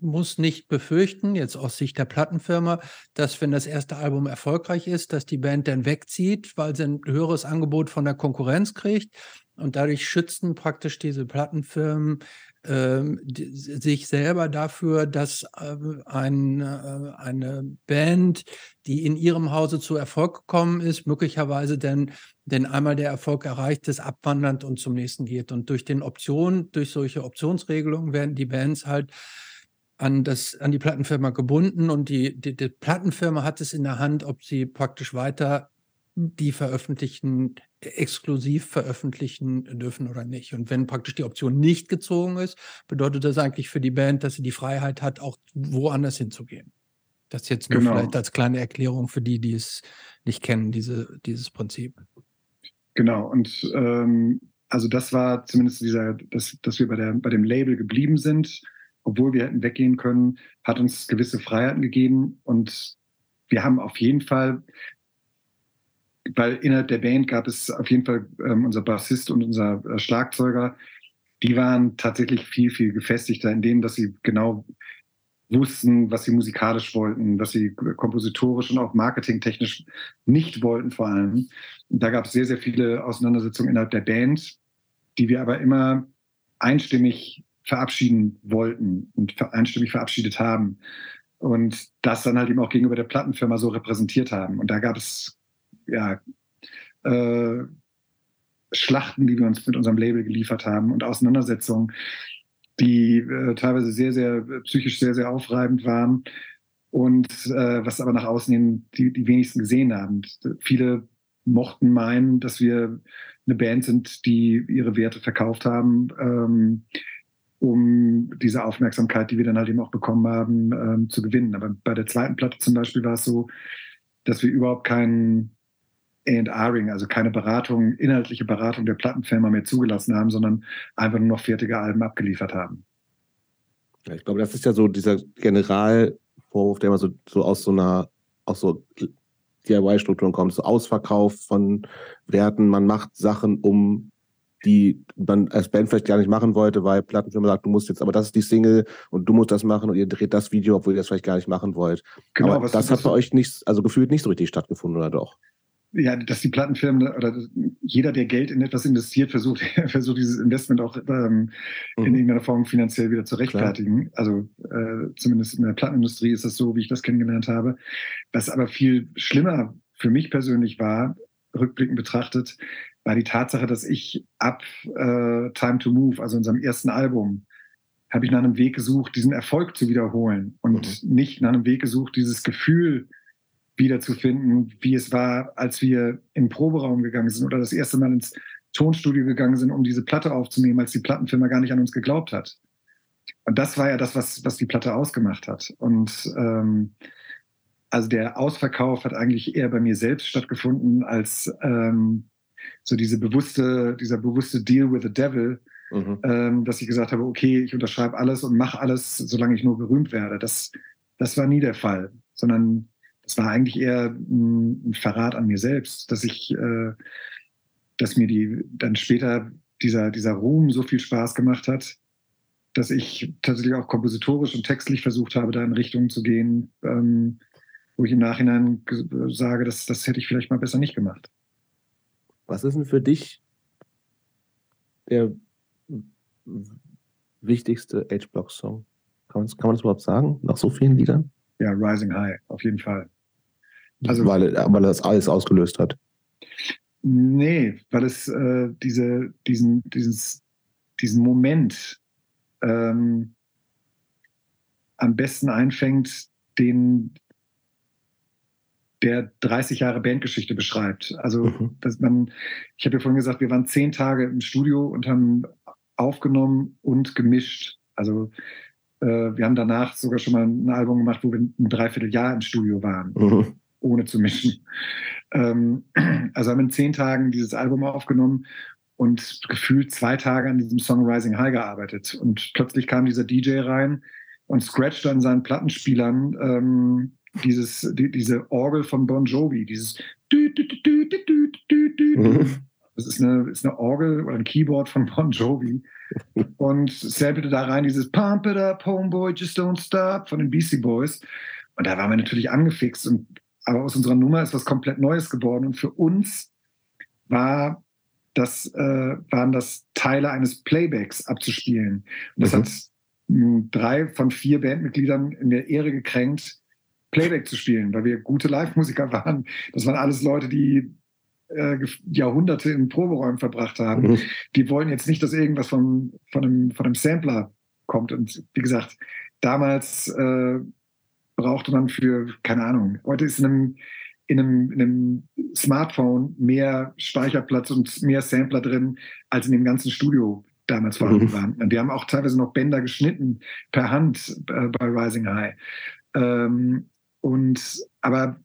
[SPEAKER 3] muss nicht befürchten, jetzt aus Sicht der Plattenfirma, dass wenn das erste Album erfolgreich ist, dass die Band dann wegzieht, weil sie ein höheres Angebot von der Konkurrenz kriegt. Und dadurch schützen praktisch diese Plattenfirmen ähm, sich selber dafür, dass äh, ein, äh, eine Band, die in ihrem Hause zu Erfolg gekommen ist, möglicherweise denn, denn einmal der Erfolg erreicht ist, abwandernd und zum nächsten geht. Und durch den Optionen, durch solche Optionsregelungen werden die Bands halt an, das, an die Plattenfirma gebunden und die, die, die Plattenfirma hat es in der Hand, ob sie praktisch weiter die veröffentlichten exklusiv veröffentlichen dürfen oder nicht. Und wenn praktisch die Option nicht gezogen ist, bedeutet das eigentlich für die Band, dass sie die Freiheit hat, auch woanders hinzugehen. Das jetzt nur genau. vielleicht als kleine Erklärung für die, die es nicht kennen, diese, dieses Prinzip.
[SPEAKER 2] Genau, und ähm, also das war zumindest dieser, dass, dass wir bei, der, bei dem Label geblieben sind, obwohl wir hätten weggehen können, hat uns gewisse Freiheiten gegeben und wir haben auf jeden Fall weil innerhalb der Band gab es auf jeden Fall ähm, unser Bassist und unser äh, Schlagzeuger, die waren tatsächlich viel, viel gefestigter in dem, dass sie genau wussten, was sie musikalisch wollten, was sie kompositorisch und auch marketingtechnisch nicht wollten vor allem. Da gab es sehr, sehr viele Auseinandersetzungen innerhalb der Band, die wir aber immer einstimmig verabschieden wollten und einstimmig verabschiedet haben. Und das dann halt eben auch gegenüber der Plattenfirma so repräsentiert haben. Und da gab es ja, äh, Schlachten, die wir uns mit unserem Label geliefert haben und Auseinandersetzungen, die äh, teilweise sehr, sehr psychisch sehr, sehr aufreibend waren und äh, was aber nach außen hin die, die wenigsten gesehen haben. Viele mochten meinen, dass wir eine Band sind, die ihre Werte verkauft haben, ähm, um diese Aufmerksamkeit, die wir dann halt eben auch bekommen haben, ähm, zu gewinnen. Aber bei der zweiten Platte zum Beispiel war es so, dass wir überhaupt keinen A&Ring, also keine Beratung, inhaltliche Beratung der Plattenfirma mehr zugelassen haben, sondern einfach nur noch fertige Alben abgeliefert haben.
[SPEAKER 1] Ja, ich glaube, das ist ja so dieser Generalvorwurf, der immer so, so aus so einer, aus so DIY-Strukturen kommt, so Ausverkauf von Werten, man macht Sachen, um die man als Band vielleicht gar nicht machen wollte, weil Plattenfirma sagt, du musst jetzt, aber das ist die Single und du musst das machen und ihr dreht das Video, obwohl ihr das vielleicht gar nicht machen wollt. Genau, aber das hat bei euch nicht, also gefühlt nicht so richtig stattgefunden, oder doch?
[SPEAKER 2] Ja, dass die Plattenfirmen oder jeder, der Geld in etwas investiert, versucht, versucht dieses Investment auch ähm, mhm. in irgendeiner Form finanziell wieder zu rechtfertigen. Klar. Also äh, zumindest in der Plattenindustrie ist das so, wie ich das kennengelernt habe. Was aber viel schlimmer für mich persönlich war, rückblickend betrachtet, war die Tatsache, dass ich ab äh, Time to Move, also unserem ersten Album, habe ich nach einem Weg gesucht, diesen Erfolg zu wiederholen und mhm. nicht nach einem Weg gesucht, dieses Gefühl wiederzufinden, wie es war, als wir im Proberaum gegangen sind oder das erste Mal ins Tonstudio gegangen sind, um diese Platte aufzunehmen, als die Plattenfirma gar nicht an uns geglaubt hat. Und das war ja das, was, was die Platte ausgemacht hat. Und ähm, also der Ausverkauf hat eigentlich eher bei mir selbst stattgefunden als ähm, so diese bewusste, dieser bewusste Deal with the Devil, mhm. ähm, dass ich gesagt habe, okay, ich unterschreibe alles und mache alles, solange ich nur berühmt werde. Das, das war nie der Fall, sondern es war eigentlich eher ein Verrat an mir selbst, dass ich, äh, dass mir die dann später dieser, dieser Ruhm so viel Spaß gemacht hat, dass ich tatsächlich auch kompositorisch und textlich versucht habe, da in Richtungen zu gehen, ähm, wo ich im Nachhinein sage, dass, das hätte ich vielleicht mal besser nicht gemacht.
[SPEAKER 1] Was ist denn für dich der wichtigste H-Block-Song? Kann, kann man das überhaupt sagen, nach so vielen Liedern?
[SPEAKER 2] Ja, Rising High, auf jeden Fall.
[SPEAKER 1] Also, weil, weil er das alles ausgelöst hat.
[SPEAKER 2] Nee, weil es äh, diese, diesen, dieses, diesen Moment ähm, am besten einfängt, den, der 30 Jahre Bandgeschichte beschreibt. Also, mhm. dass man, ich habe ja vorhin gesagt, wir waren zehn Tage im Studio und haben aufgenommen und gemischt. Also, äh, wir haben danach sogar schon mal ein Album gemacht, wo wir ein Dreivierteljahr im Studio waren, mhm. Ohne zu mischen. Ähm, also haben wir in zehn Tagen dieses Album aufgenommen und gefühlt zwei Tage an diesem Song Rising High gearbeitet. Und plötzlich kam dieser DJ rein und scratchte an seinen Plattenspielern ähm, dieses, die, diese Orgel von Bon Jovi, dieses. Das ist eine, ist eine Orgel oder ein Keyboard von Bon Jovi. Und sampelte da rein dieses Pump it up, Homeboy, just don't stop von den Beastie Boys. Und da waren wir natürlich angefixt. Und, aber aus unserer Nummer ist was komplett Neues geworden. Und für uns war das, äh, waren das Teile eines Playbacks abzuspielen. Und das mhm. hat mh, drei von vier Bandmitgliedern in der Ehre gekränkt, Playback zu spielen, weil wir gute Live-Musiker waren. Das waren alles Leute, die äh, Jahrhunderte in Proberäumen verbracht haben. Mhm. Die wollen jetzt nicht, dass irgendwas von, von, einem, von einem Sampler kommt. Und wie gesagt, damals äh, brauchte man für, keine Ahnung, heute ist in einem, in einem, in einem Smartphone mehr Speicherplatz und mehr Sampler drin, als in dem ganzen Studio damals vorhanden mhm. waren. Und wir haben auch teilweise noch Bänder geschnitten per Hand äh, bei Rising High. Ähm, und aber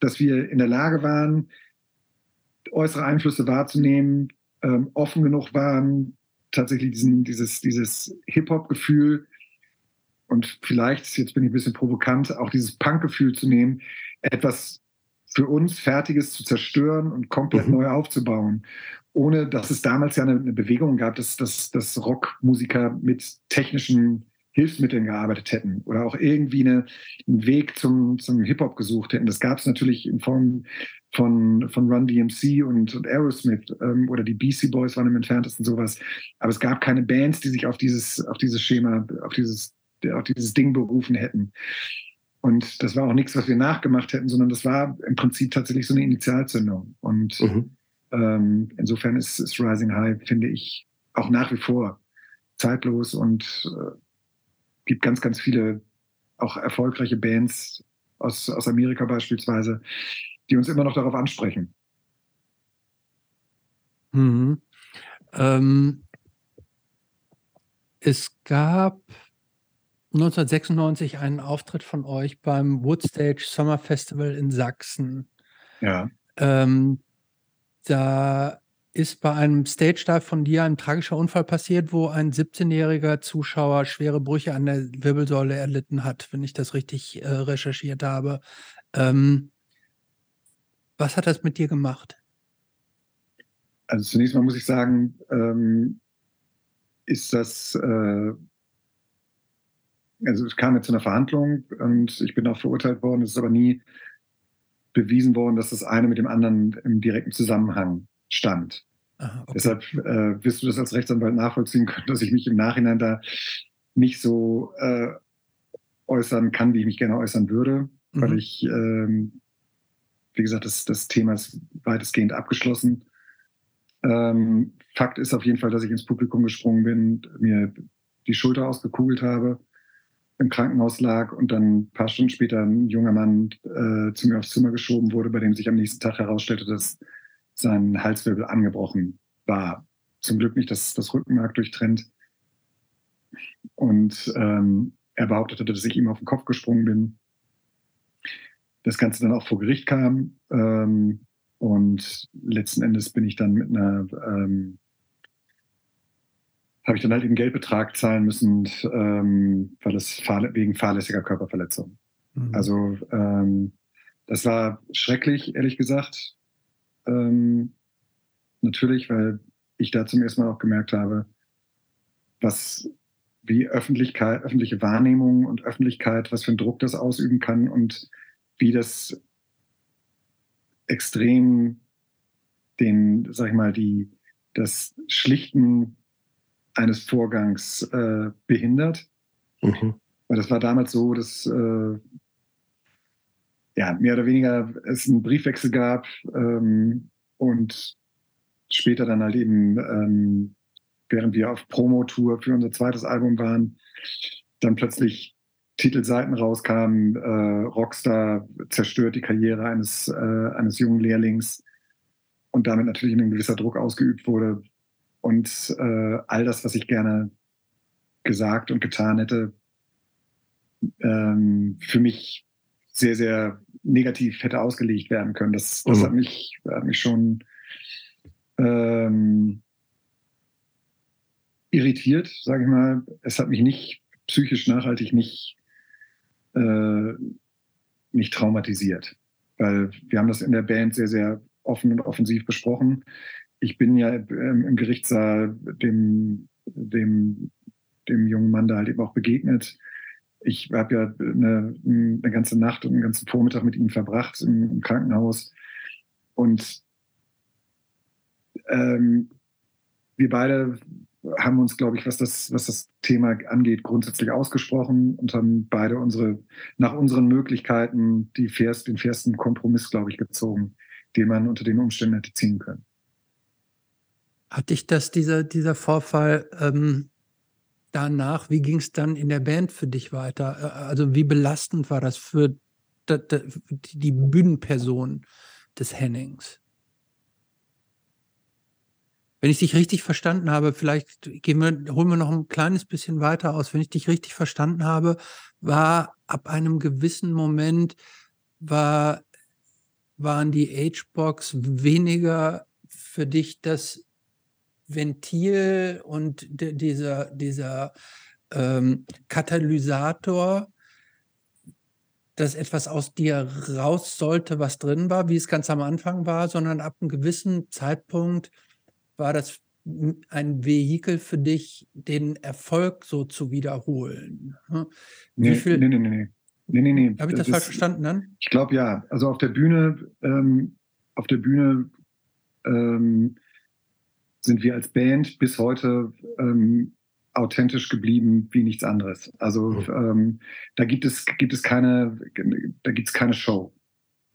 [SPEAKER 2] dass wir in der Lage waren, äußere Einflüsse wahrzunehmen, ähm, offen genug waren, tatsächlich diesen, dieses, dieses Hip-Hop-Gefühl und vielleicht, jetzt bin ich ein bisschen provokant, auch dieses Punk-Gefühl zu nehmen, etwas für uns Fertiges zu zerstören und komplett mhm. neu aufzubauen. Ohne dass es damals ja eine, eine Bewegung gab, dass, dass, dass Rockmusiker mit technischen Hilfsmitteln gearbeitet hätten oder auch irgendwie eine, einen Weg zum, zum Hip-Hop gesucht hätten. Das gab es natürlich in Form von, von Run DMC und, und Aerosmith ähm, oder die BC Boys waren im entferntesten sowas. Aber es gab keine Bands, die sich auf dieses, auf dieses Schema, auf dieses, auf dieses Ding berufen hätten. Und das war auch nichts, was wir nachgemacht hätten, sondern das war im Prinzip tatsächlich so eine Initialzündung. Und mhm. ähm, insofern ist, ist Rising High, finde ich, auch nach wie vor zeitlos und äh, gibt ganz, ganz viele auch erfolgreiche Bands aus, aus Amerika beispielsweise, die uns immer noch darauf ansprechen.
[SPEAKER 3] Mhm. Ähm, es gab 1996 einen Auftritt von euch beim Woodstage Summer Festival in Sachsen.
[SPEAKER 2] Ja.
[SPEAKER 3] Ähm, da ist bei einem Stage-Dive von dir ein tragischer Unfall passiert, wo ein 17-jähriger Zuschauer schwere Brüche an der Wirbelsäule erlitten hat, wenn ich das richtig äh, recherchiert habe. Ähm, was hat das mit dir gemacht?
[SPEAKER 2] Also zunächst mal muss ich sagen, ähm, ist das, äh, also es kam jetzt zu einer Verhandlung und ich bin auch verurteilt worden, es ist aber nie bewiesen worden, dass das eine mit dem anderen im direkten Zusammenhang stand. Aha, okay. Deshalb äh, wirst du das als Rechtsanwalt nachvollziehen können, dass ich mich im Nachhinein da nicht so äh, äußern kann, wie ich mich gerne äußern würde, mhm. weil ich, ähm, wie gesagt, das, das Thema ist weitestgehend abgeschlossen. Ähm, Fakt ist auf jeden Fall, dass ich ins Publikum gesprungen bin, mir die Schulter ausgekugelt habe, im Krankenhaus lag und dann ein paar Stunden später ein junger Mann äh, zu mir aufs Zimmer geschoben wurde, bei dem sich am nächsten Tag herausstellte, dass sein Halswirbel angebrochen war. Zum Glück nicht das, das Rückenmark durchtrennt. Und ähm, er behauptete, dass ich ihm auf den Kopf gesprungen bin. Das Ganze dann auch vor Gericht kam. Ähm, und letzten Endes bin ich dann mit einer, ähm, habe ich dann halt einen Geldbetrag zahlen müssen, ähm, weil es wegen fahrlässiger Körperverletzung. Mhm. Also ähm, das war schrecklich, ehrlich gesagt. Ähm, natürlich, weil ich da zum ersten Mal auch gemerkt habe, was wie Öffentlichkeit, öffentliche Wahrnehmung und Öffentlichkeit, was für einen Druck das ausüben kann und wie das extrem den, sag ich mal, die, das Schlichten eines Vorgangs äh, behindert. Mhm. Weil das war damals so, dass äh, ja, mehr oder weniger es einen Briefwechsel gab ähm, und später dann halt eben, ähm, während wir auf Promotour für unser zweites Album waren, dann plötzlich Titelseiten rauskamen, äh, Rockstar zerstört die Karriere eines, äh, eines jungen Lehrlings und damit natürlich ein gewisser Druck ausgeübt wurde. Und äh, all das, was ich gerne gesagt und getan hätte, ähm, für mich sehr, sehr negativ hätte ausgelegt werden können. Das, das mhm. hat, mich, hat mich schon ähm, irritiert, sage ich mal. Es hat mich nicht psychisch nachhaltig nicht, äh, nicht traumatisiert. Weil wir haben das in der Band sehr, sehr offen und offensiv besprochen. Ich bin ja im Gerichtssaal dem, dem, dem jungen Mann da halt eben auch begegnet. Ich habe ja eine, eine, ganze Nacht und einen ganzen Vormittag mit ihm verbracht im, im Krankenhaus. Und ähm, wir beide haben uns, glaube ich, was das, was das Thema angeht, grundsätzlich ausgesprochen und haben beide unsere, nach unseren Möglichkeiten die fairst, den fairsten Kompromiss, glaube ich, gezogen, den man unter den Umständen hätte ziehen können.
[SPEAKER 3] Hat dich das, dieser, dieser Vorfall ähm, danach, wie ging es dann in der Band für dich weiter? Äh, also wie belastend war das für die Bühnenperson des Hennings? Wenn ich dich richtig verstanden habe, vielleicht gehen wir, holen wir noch ein kleines bisschen weiter aus. Wenn ich dich richtig verstanden habe, war ab einem gewissen Moment war, waren die H-Box weniger für dich das Ventil und dieser, dieser ähm, Katalysator, dass etwas aus dir raus sollte, was drin war, wie es ganz am Anfang war, sondern ab einem gewissen Zeitpunkt war das ein Vehikel für dich, den Erfolg so zu wiederholen?
[SPEAKER 2] Hm? Wie nee, viel, nee, nee, nee. Nee, nee, nee.
[SPEAKER 3] Habe ich das, das falsch verstanden dann?
[SPEAKER 2] Ich glaube ja. Also auf der Bühne, ähm, auf der Bühne ähm, sind wir als Band bis heute ähm, authentisch geblieben wie nichts anderes. Also mhm. ähm, da gibt es, gibt es keine, da gibt es keine Show.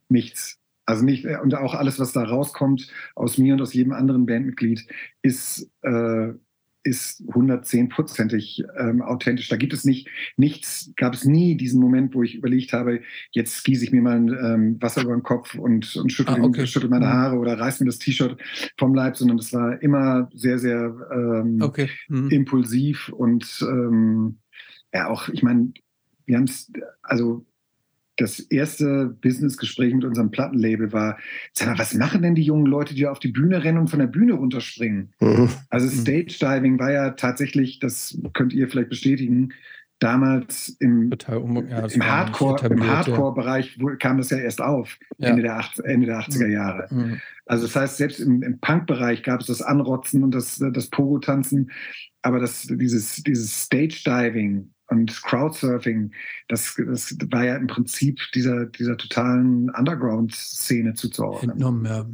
[SPEAKER 2] Nichts. Also nicht, und auch alles, was da rauskommt aus mir und aus jedem anderen Bandmitglied, ist, äh, ist 110-prozentig ähm, authentisch. Da gibt es nicht nichts, gab es nie diesen Moment, wo ich überlegt habe, jetzt gieße ich mir mal ein ähm, Wasser über den Kopf und, und schüttel, ah, okay. schüttel meine mhm. Haare oder reiß mir das T-Shirt vom Leib, sondern es war immer sehr, sehr ähm, okay. mhm. impulsiv und ähm, ja auch, ich meine, wir haben es, also das erste Businessgespräch mit unserem Plattenlabel war, sag mal, was machen denn die jungen Leute, die auf die Bühne rennen und von der Bühne runterspringen? Mhm. Also mhm. Stage Diving war ja tatsächlich, das könnt ihr vielleicht bestätigen, damals im, um, ja, im Hardcore, im Hardcore-Bereich kam das ja erst auf, ja. Ende, der Ende der 80er mhm. Jahre. Mhm. Also das heißt, selbst im, im Punk-Bereich gab es das Anrotzen und das, das Pogo-Tanzen, aber das, dieses, dieses Stage-Diving, und Crowdsurfing, das, das war ja im Prinzip dieser, dieser totalen Underground-Szene zuzuordnen. Entnommen, ja.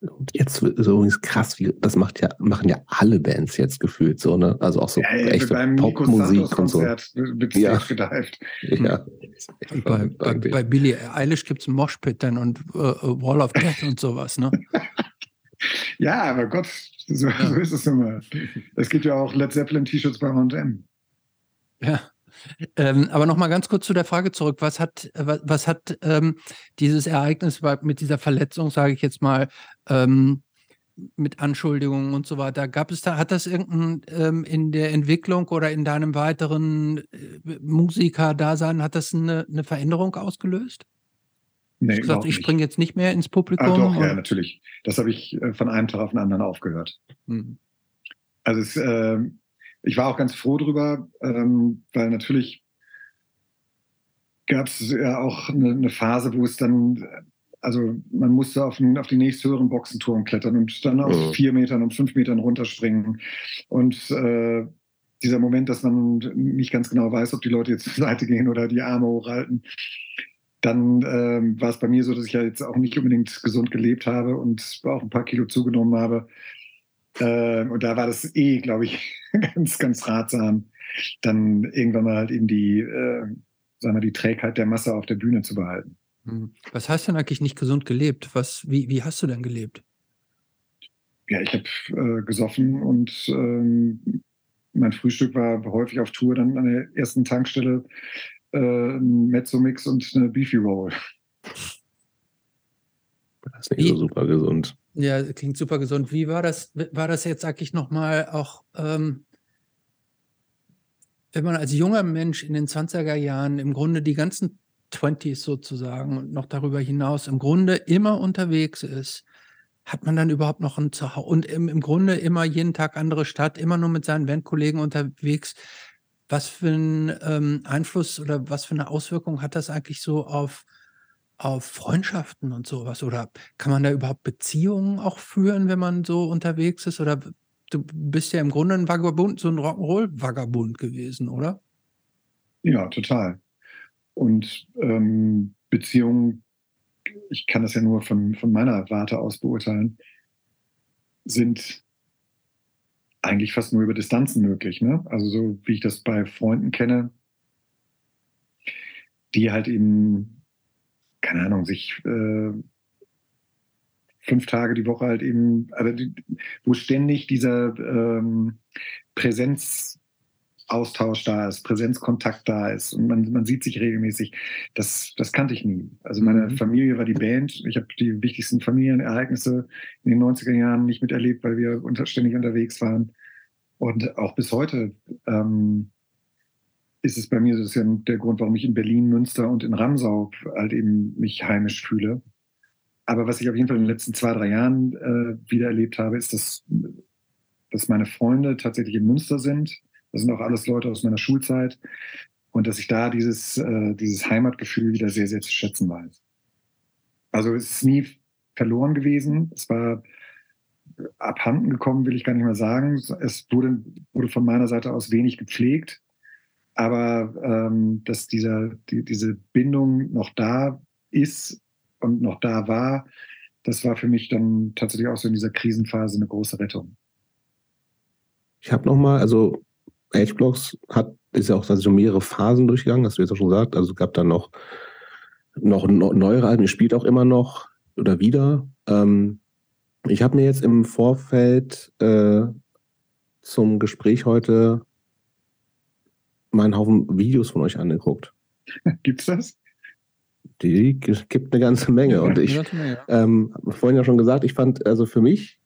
[SPEAKER 1] Und jetzt ist übrigens krass, wie, das macht ja, machen ja alle Bands jetzt gefühlt so, ne? Also auch so ja, echte Popmusik und so.
[SPEAKER 2] Ja. Gedeift. ja.
[SPEAKER 3] Bei, bei, bei Billie Eilish gibt es Moshpit dann und uh, Wall of Death und sowas, ne?
[SPEAKER 2] ja, aber Gott, so, ja. so ist es immer. Es gibt ja auch Led Zeppelin T-Shirts bei H&M.
[SPEAKER 3] Ja. Ähm, aber noch mal ganz kurz zu der Frage zurück. Was hat, was, was hat ähm, dieses Ereignis mit dieser Verletzung, sage ich jetzt mal, ähm, mit Anschuldigungen und so weiter, gab es da, hat das irgendein ähm, in der Entwicklung oder in deinem weiteren äh, Musiker-Dasein, hat das eine, eine Veränderung ausgelöst? Nee, ich gesagt, ich springe jetzt nicht mehr ins Publikum. Ah,
[SPEAKER 2] doch, ja, natürlich. Das habe ich äh, von einem Tag auf den anderen aufgehört. Hm. Also es, äh, ich war auch ganz froh drüber, ähm, weil natürlich gab es ja auch eine, eine, Phase, wo es dann, also man musste auf, den, auf die nächsthöheren Boxenturm klettern und dann aus mhm. vier Metern und fünf Metern runterspringen. Und äh, dieser Moment, dass man nicht ganz genau weiß, ob die Leute jetzt zur Seite gehen oder die Arme hochhalten, dann ähm, war es bei mir so, dass ich ja jetzt auch nicht unbedingt gesund gelebt habe und auch ein paar Kilo zugenommen habe. Ähm, und da war das eh, glaube ich, ganz, ganz ratsam, dann irgendwann mal halt eben die, äh, sagen wir, die Trägheit der Masse auf der Bühne zu behalten.
[SPEAKER 3] Hm. Was heißt denn eigentlich nicht gesund gelebt? Was, wie, wie hast du denn gelebt?
[SPEAKER 2] Ja, ich habe äh, gesoffen und ähm, mein Frühstück war häufig auf Tour dann an der ersten Tankstelle äh, ein Mezzo-Mix und eine Beefy Roll.
[SPEAKER 1] Das ist nicht so super gesund.
[SPEAKER 3] Ja, klingt super gesund. Wie war das? War das jetzt eigentlich nochmal auch, ähm, wenn man als junger Mensch in den 20er Jahren im Grunde die ganzen 20s sozusagen und noch darüber hinaus im Grunde immer unterwegs ist, hat man dann überhaupt noch ein Zuhause und im, im Grunde immer jeden Tag andere Stadt, immer nur mit seinen Bandkollegen unterwegs. Was für einen ähm, Einfluss oder was für eine Auswirkung hat das eigentlich so auf, auf Freundschaften und sowas? Oder kann man da überhaupt Beziehungen auch führen, wenn man so unterwegs ist? Oder du bist ja im Grunde ein Vagabund, so ein Rock'n'Roll-Vagabund gewesen, oder?
[SPEAKER 2] Ja, total. Und ähm, Beziehungen, ich kann das ja nur von, von meiner Warte aus beurteilen, sind eigentlich fast nur über Distanzen möglich. Ne? Also so wie ich das bei Freunden kenne, die halt eben, keine Ahnung, sich äh, fünf Tage die Woche halt eben, also die, wo ständig dieser ähm, Präsenzaustausch da ist, Präsenzkontakt da ist und man, man sieht sich regelmäßig. Das, das kannte ich nie. Also meine mhm. Familie war die Band. Ich habe die wichtigsten Familienereignisse in den 90er Jahren nicht miterlebt, weil wir unter, ständig unterwegs waren. Und auch bis heute ähm, ist es bei mir, das ja der Grund, warum ich in Berlin, Münster und in Ramsau halt eben mich heimisch fühle aber was ich auf jeden Fall in den letzten zwei, drei Jahren äh, wieder erlebt habe, ist, dass, dass meine Freunde tatsächlich in Münster sind. Das sind auch alles Leute aus meiner Schulzeit. Und dass ich da dieses, äh, dieses Heimatgefühl wieder sehr, sehr zu schätzen weiß. Also es ist nie verloren gewesen. Es war abhanden gekommen, will ich gar nicht mehr sagen. Es wurde, wurde von meiner Seite aus wenig gepflegt. Aber ähm, dass dieser, die, diese Bindung noch da ist und noch da war, das war für mich dann tatsächlich auch so in dieser Krisenphase eine große Rettung.
[SPEAKER 1] Ich habe nochmal, also Edgeblocks hat, ist ja auch also mehrere Phasen durchgegangen, hast du jetzt auch schon gesagt. Also gab dann noch, noch neuere Alben, ihr spielt auch immer noch oder wieder. Ähm, ich habe mir jetzt im Vorfeld äh, zum Gespräch heute meinen Haufen Videos von euch angeguckt.
[SPEAKER 2] Gibt's das?
[SPEAKER 1] Die gibt eine ganze Menge. Und ich, ähm, vorhin ja schon gesagt, ich fand, also für mich,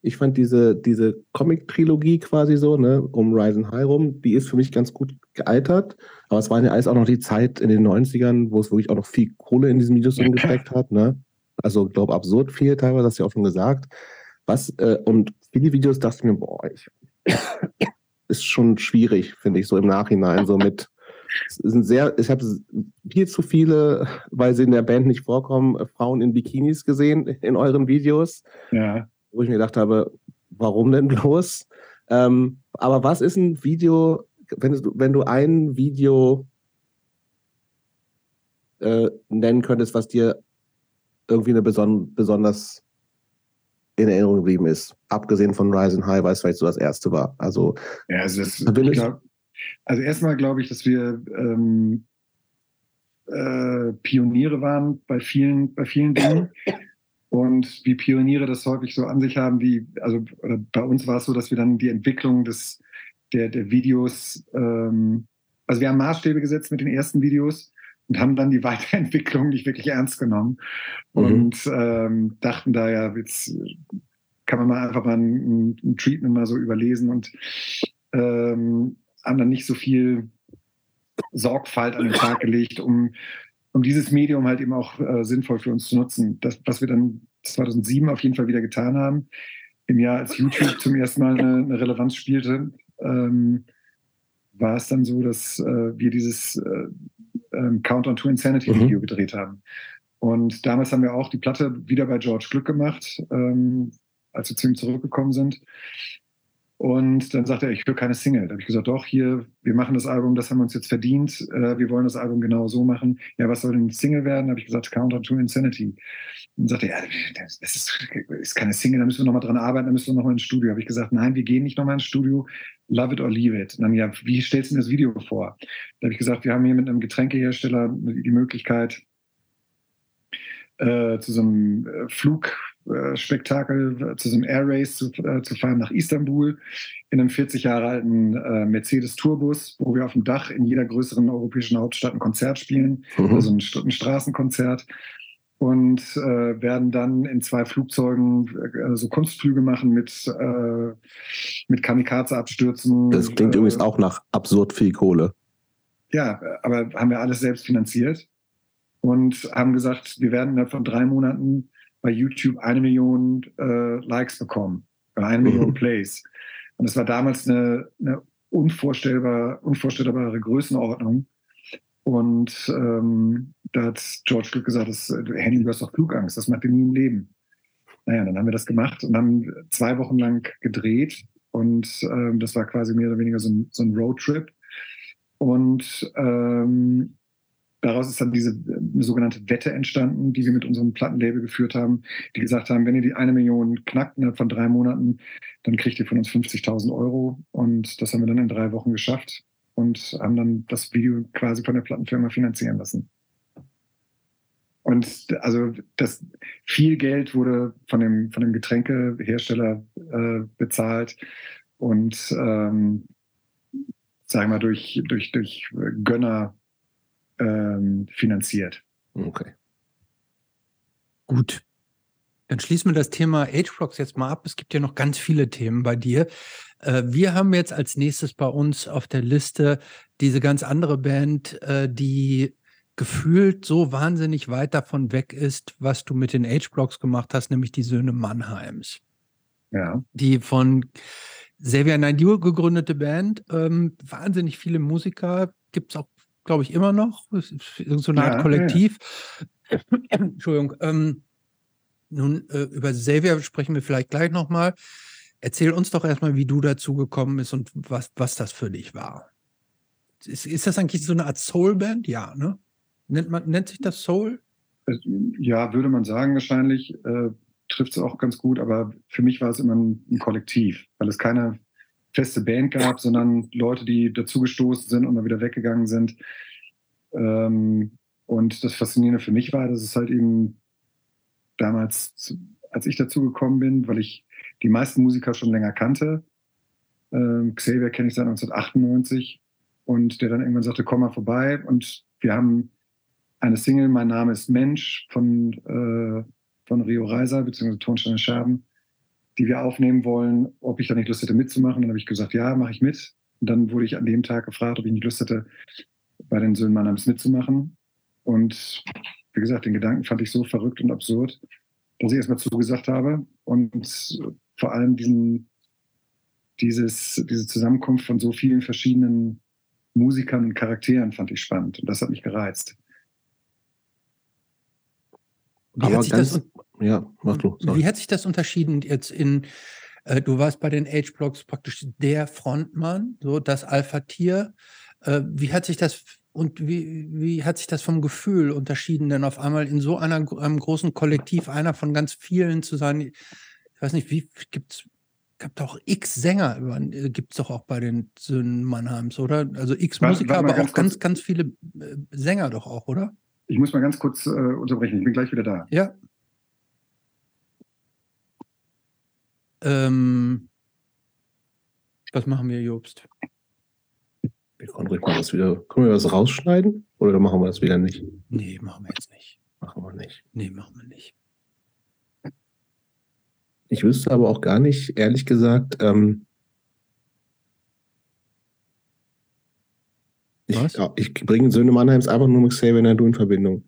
[SPEAKER 1] ich fand diese, diese Comic-Trilogie quasi so, ne, um Rise High rum, die ist für mich ganz gut gealtert. Aber es war ja alles auch noch die Zeit in den 90ern, wo es wirklich auch noch viel Kohle in diesen Videos gesteckt hat, ne? Also, ich glaube, absurd viel teilweise, hast du ja auch schon gesagt. Was, äh, und viele Videos dachte ich mir, boah, ich, ist schon schwierig, finde ich, so im Nachhinein, so mit es sind sehr, ich habe viel zu viele, weil sie in der Band nicht vorkommen, Frauen in Bikinis gesehen in euren Videos. Ja. Wo ich mir gedacht habe, warum denn bloß? Ähm, aber was ist ein Video, wenn du, wenn du ein Video äh, nennen könntest, was dir irgendwie eine beson besonders in Erinnerung geblieben ist, abgesehen von Rise and High, weil es vielleicht so das erste war. Also,
[SPEAKER 2] ja, also das, ich glaube, also erstmal glaube ich, dass wir ähm, äh, Pioniere waren bei vielen, bei vielen Dingen. Und wie Pioniere das häufig so an sich haben, wie, also bei uns war es so, dass wir dann die Entwicklung des, der, der Videos, ähm, also wir haben Maßstäbe gesetzt mit den ersten Videos und haben dann die Weiterentwicklung nicht wirklich ernst genommen mhm. und ähm, dachten da ja, jetzt kann man mal einfach mal ein, ein Treatment mal so überlesen und ähm, haben dann nicht so viel Sorgfalt an den Tag gelegt, um, um dieses Medium halt eben auch äh, sinnvoll für uns zu nutzen. Das, was wir dann 2007 auf jeden Fall wieder getan haben, im Jahr als YouTube zum ersten Mal eine, eine Relevanz spielte, ähm, war es dann so, dass äh, wir dieses äh, ähm, Countdown to Insanity mhm. Video gedreht haben. Und damals haben wir auch die Platte wieder bei George Glück gemacht, ähm, als wir zu ihm zurückgekommen sind. Und dann sagte er, ich höre keine Single. Da habe ich gesagt, doch, hier, wir machen das Album, das haben wir uns jetzt verdient. Äh, wir wollen das Album genau so machen. Ja, was soll denn Single werden? Da habe ich gesagt, Counter to Insanity. Dann sagte er, ja, das ist, ist keine Single, da müssen wir nochmal dran arbeiten, da müssen wir nochmal ins Studio. Da habe ich gesagt, nein, wir gehen nicht nochmal ins Studio. Love it or leave it. Und dann, ja, wie stellst du mir das Video vor? Da habe ich gesagt, wir haben hier mit einem Getränkehersteller die Möglichkeit, äh, zu so einem äh, Flug Spektakel zu so einem Air Race zu, äh, zu, fahren nach Istanbul in einem 40 Jahre alten äh, Mercedes Tourbus, wo wir auf dem Dach in jeder größeren europäischen Hauptstadt ein Konzert spielen, mhm. also ein, ein Straßenkonzert und äh, werden dann in zwei Flugzeugen äh, so Kunstflüge machen mit, äh, mit Kamikaze-Abstürzen.
[SPEAKER 1] Das klingt übrigens äh, auch nach absurd viel Kohle.
[SPEAKER 2] Ja, aber haben wir alles selbst finanziert und haben gesagt, wir werden innerhalb von drei Monaten bei YouTube eine Million äh, Likes bekommen eine Million. Plays. Und das war damals eine, eine unvorstellbar, unvorstellbare Größenordnung. Und ähm, da hat George Glück gesagt, das, Henry, du hast doch Flugangst, das macht dir nie im Leben. Naja, dann haben wir das gemacht und haben zwei Wochen lang gedreht. Und ähm, das war quasi mehr oder weniger so ein, so ein Roadtrip. Und ähm, daraus ist dann diese eine sogenannte Wette entstanden, die wir mit unserem Plattenlabel geführt haben, die gesagt haben, wenn ihr die eine Million knackt innerhalb von drei Monaten, dann kriegt ihr von uns 50.000 Euro. Und das haben wir dann in drei Wochen geschafft und haben dann das Video quasi von der Plattenfirma finanzieren lassen. Und also das viel Geld wurde von dem, von dem Getränkehersteller äh, bezahlt und ähm, sagen wir durch, durch, durch Gönner ähm, finanziert.
[SPEAKER 1] Okay.
[SPEAKER 3] Gut. Dann schließen wir das Thema Ageblocks jetzt mal ab. Es gibt ja noch ganz viele Themen bei dir. Äh, wir haben jetzt als nächstes bei uns auf der Liste diese ganz andere Band, äh, die gefühlt so wahnsinnig weit davon weg ist, was du mit den H-Blocks gemacht hast, nämlich die Söhne Mannheims.
[SPEAKER 2] Ja.
[SPEAKER 3] Die von Xavier Naidoo gegründete Band. Ähm, wahnsinnig viele Musiker. Gibt es auch, glaube ich, immer noch. So eine Art ja, Kollektiv. Ja. Entschuldigung. Ähm, nun, äh, über Xavier sprechen wir vielleicht gleich nochmal. Erzähl uns doch erstmal, wie du dazu gekommen bist und was, was das für dich war. Ist, ist das eigentlich so eine Art Soul-Band? Ja, ne? Nennt, man, nennt sich das Soul?
[SPEAKER 2] Ja, würde man sagen, wahrscheinlich. Äh, Trifft es auch ganz gut, aber für mich war es immer ein, ein, Kollektiv, weil es keine feste Band gab, sondern Leute, die dazugestoßen sind und mal wieder weggegangen sind. Ähm, und das Faszinierende für mich war, dass es halt eben damals, als ich dazugekommen bin, weil ich die meisten Musiker schon länger kannte. Ähm, Xavier kenne ich seit 1998 und der dann irgendwann sagte, komm mal vorbei. Und wir haben eine Single, Mein Name ist Mensch von, äh, von Rio Reiser, beziehungsweise Tonsteine Scherben, die wir aufnehmen wollen, ob ich da nicht Lust hätte mitzumachen. Dann habe ich gesagt, ja, mache ich mit. Und dann wurde ich an dem Tag gefragt, ob ich nicht Lust hätte, bei den Söhnen Mannheims mitzumachen. Und wie gesagt, den Gedanken fand ich so verrückt und absurd, dass ich erstmal zugesagt habe. Und vor allem diesen, dieses, diese Zusammenkunft von so vielen verschiedenen Musikern und Charakteren fand ich spannend. Und das hat mich gereizt.
[SPEAKER 3] Wie hat, das, ja, mach du, wie hat sich das unterschieden jetzt in, äh, du warst bei den Age-Blogs praktisch der Frontmann, so das Alpha-Tier. Äh, wie hat sich das und wie, wie hat sich das vom Gefühl unterschieden, denn auf einmal in so einer, einem großen Kollektiv einer von ganz vielen zu sein? Ich weiß nicht, wie gibt es gab doch x Sänger, äh, gibt es doch auch bei den Söhnen Mannheims, oder? Also x Musiker, aber auch ganz, ganz viele äh, Sänger doch auch, oder?
[SPEAKER 2] Ich muss mal ganz kurz äh, unterbrechen. Ich bin gleich wieder da.
[SPEAKER 3] Ja. Ähm, was machen wir, Jobst?
[SPEAKER 1] Wir können mal was wieder. Können wir was rausschneiden? Oder machen wir das wieder nicht?
[SPEAKER 3] Nee, machen wir jetzt nicht.
[SPEAKER 1] Machen wir nicht.
[SPEAKER 3] Nee, machen wir nicht.
[SPEAKER 1] Ich wüsste aber auch gar nicht, ehrlich gesagt, ähm, Ich, ich bringe Söhne Mannheims einfach nur mit Xavier Nadu in Verbindung.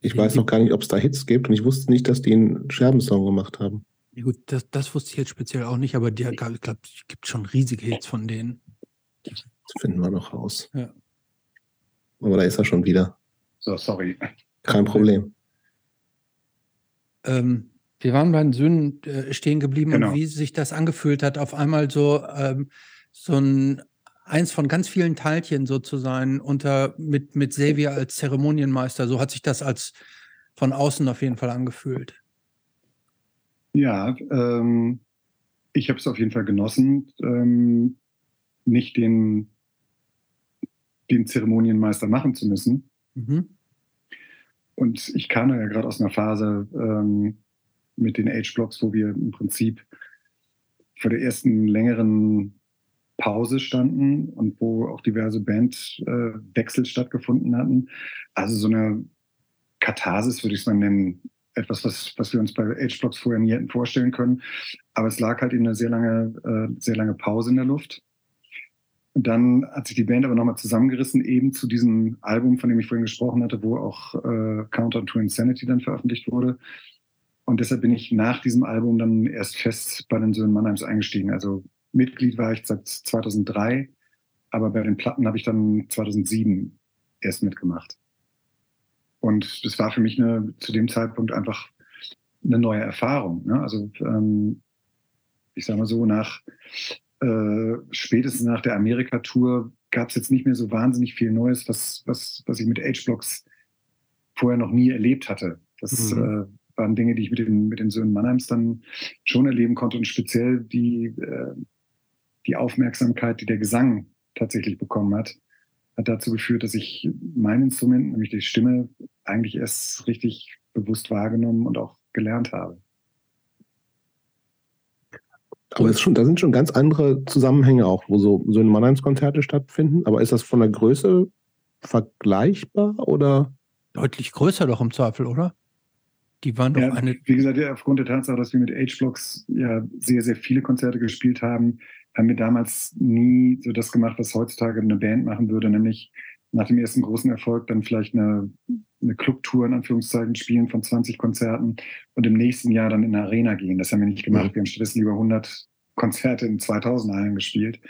[SPEAKER 1] Ich weiß noch gar nicht, ob es da Hits gibt und ich wusste nicht, dass die einen Scherbensong gemacht haben.
[SPEAKER 3] Ja, gut, das, das wusste ich jetzt speziell auch nicht, aber die, ich glaube, es gibt schon riesige Hits von denen.
[SPEAKER 1] Das finden wir noch raus.
[SPEAKER 3] Ja.
[SPEAKER 1] Aber da ist er schon wieder.
[SPEAKER 2] So, sorry.
[SPEAKER 1] Kein Problem.
[SPEAKER 3] Ähm, wir waren bei den Söhnen äh, stehen geblieben genau. und wie sich das angefühlt hat, auf einmal so, ähm, so ein eins von ganz vielen Teilchen so zu sein unter mit, mit Xavier als Zeremonienmeister. So hat sich das als von außen auf jeden Fall angefühlt.
[SPEAKER 2] Ja, ähm, ich habe es auf jeden Fall genossen, ähm, nicht den, den Zeremonienmeister machen zu müssen. Mhm. Und ich kam ja gerade aus einer Phase, ähm, mit den Age-Blocks, wo wir im Prinzip vor der ersten längeren Pause standen und wo auch diverse Bandwechsel stattgefunden hatten. Also so eine Katharsis würde ich es mal nennen. Etwas, was, was wir uns bei Age-Blocks vorher nie hätten vorstellen können. Aber es lag halt eben eine sehr lange, äh, sehr lange Pause in der Luft. Und dann hat sich die Band aber nochmal zusammengerissen, eben zu diesem Album, von dem ich vorhin gesprochen hatte, wo auch äh, Countdown to Insanity dann veröffentlicht wurde. Und deshalb bin ich nach diesem Album dann erst fest bei den Söhnen Mannheims eingestiegen. Also Mitglied war ich seit 2003, aber bei den Platten habe ich dann 2007 erst mitgemacht. Und das war für mich eine, zu dem Zeitpunkt einfach eine neue Erfahrung. Ne? Also ähm, ich sage mal so, nach äh, spätestens nach der Amerika-Tour gab es jetzt nicht mehr so wahnsinnig viel Neues, was, was, was ich mit H-Blocks vorher noch nie erlebt hatte. Das mhm. äh, waren Dinge, die ich mit den, mit den Söhnen Mannheims dann schon erleben konnte und speziell die, äh, die Aufmerksamkeit, die der Gesang tatsächlich bekommen hat, hat dazu geführt, dass ich mein Instrument, nämlich die Stimme, eigentlich erst richtig bewusst wahrgenommen und auch gelernt habe.
[SPEAKER 1] Aber ist schon, da sind schon ganz andere Zusammenhänge auch, wo so, so Mannheims-Konzerte stattfinden. Aber ist das von der Größe vergleichbar oder?
[SPEAKER 3] Deutlich größer doch im Zweifel, oder? Die waren doch
[SPEAKER 2] ja,
[SPEAKER 3] eine.
[SPEAKER 2] Wie gesagt, ja, aufgrund der Tatsache, dass wir mit H-Blocks ja sehr, sehr viele Konzerte gespielt haben, haben wir damals nie so das gemacht, was heutzutage eine Band machen würde, nämlich nach dem ersten großen Erfolg dann vielleicht eine, eine Clubtour in Anführungszeichen spielen von 20 Konzerten und im nächsten Jahr dann in eine Arena gehen. Das haben wir nicht gemacht. Mhm. Wir haben stattdessen über 100 Konzerte in 2000 Hallen gespielt.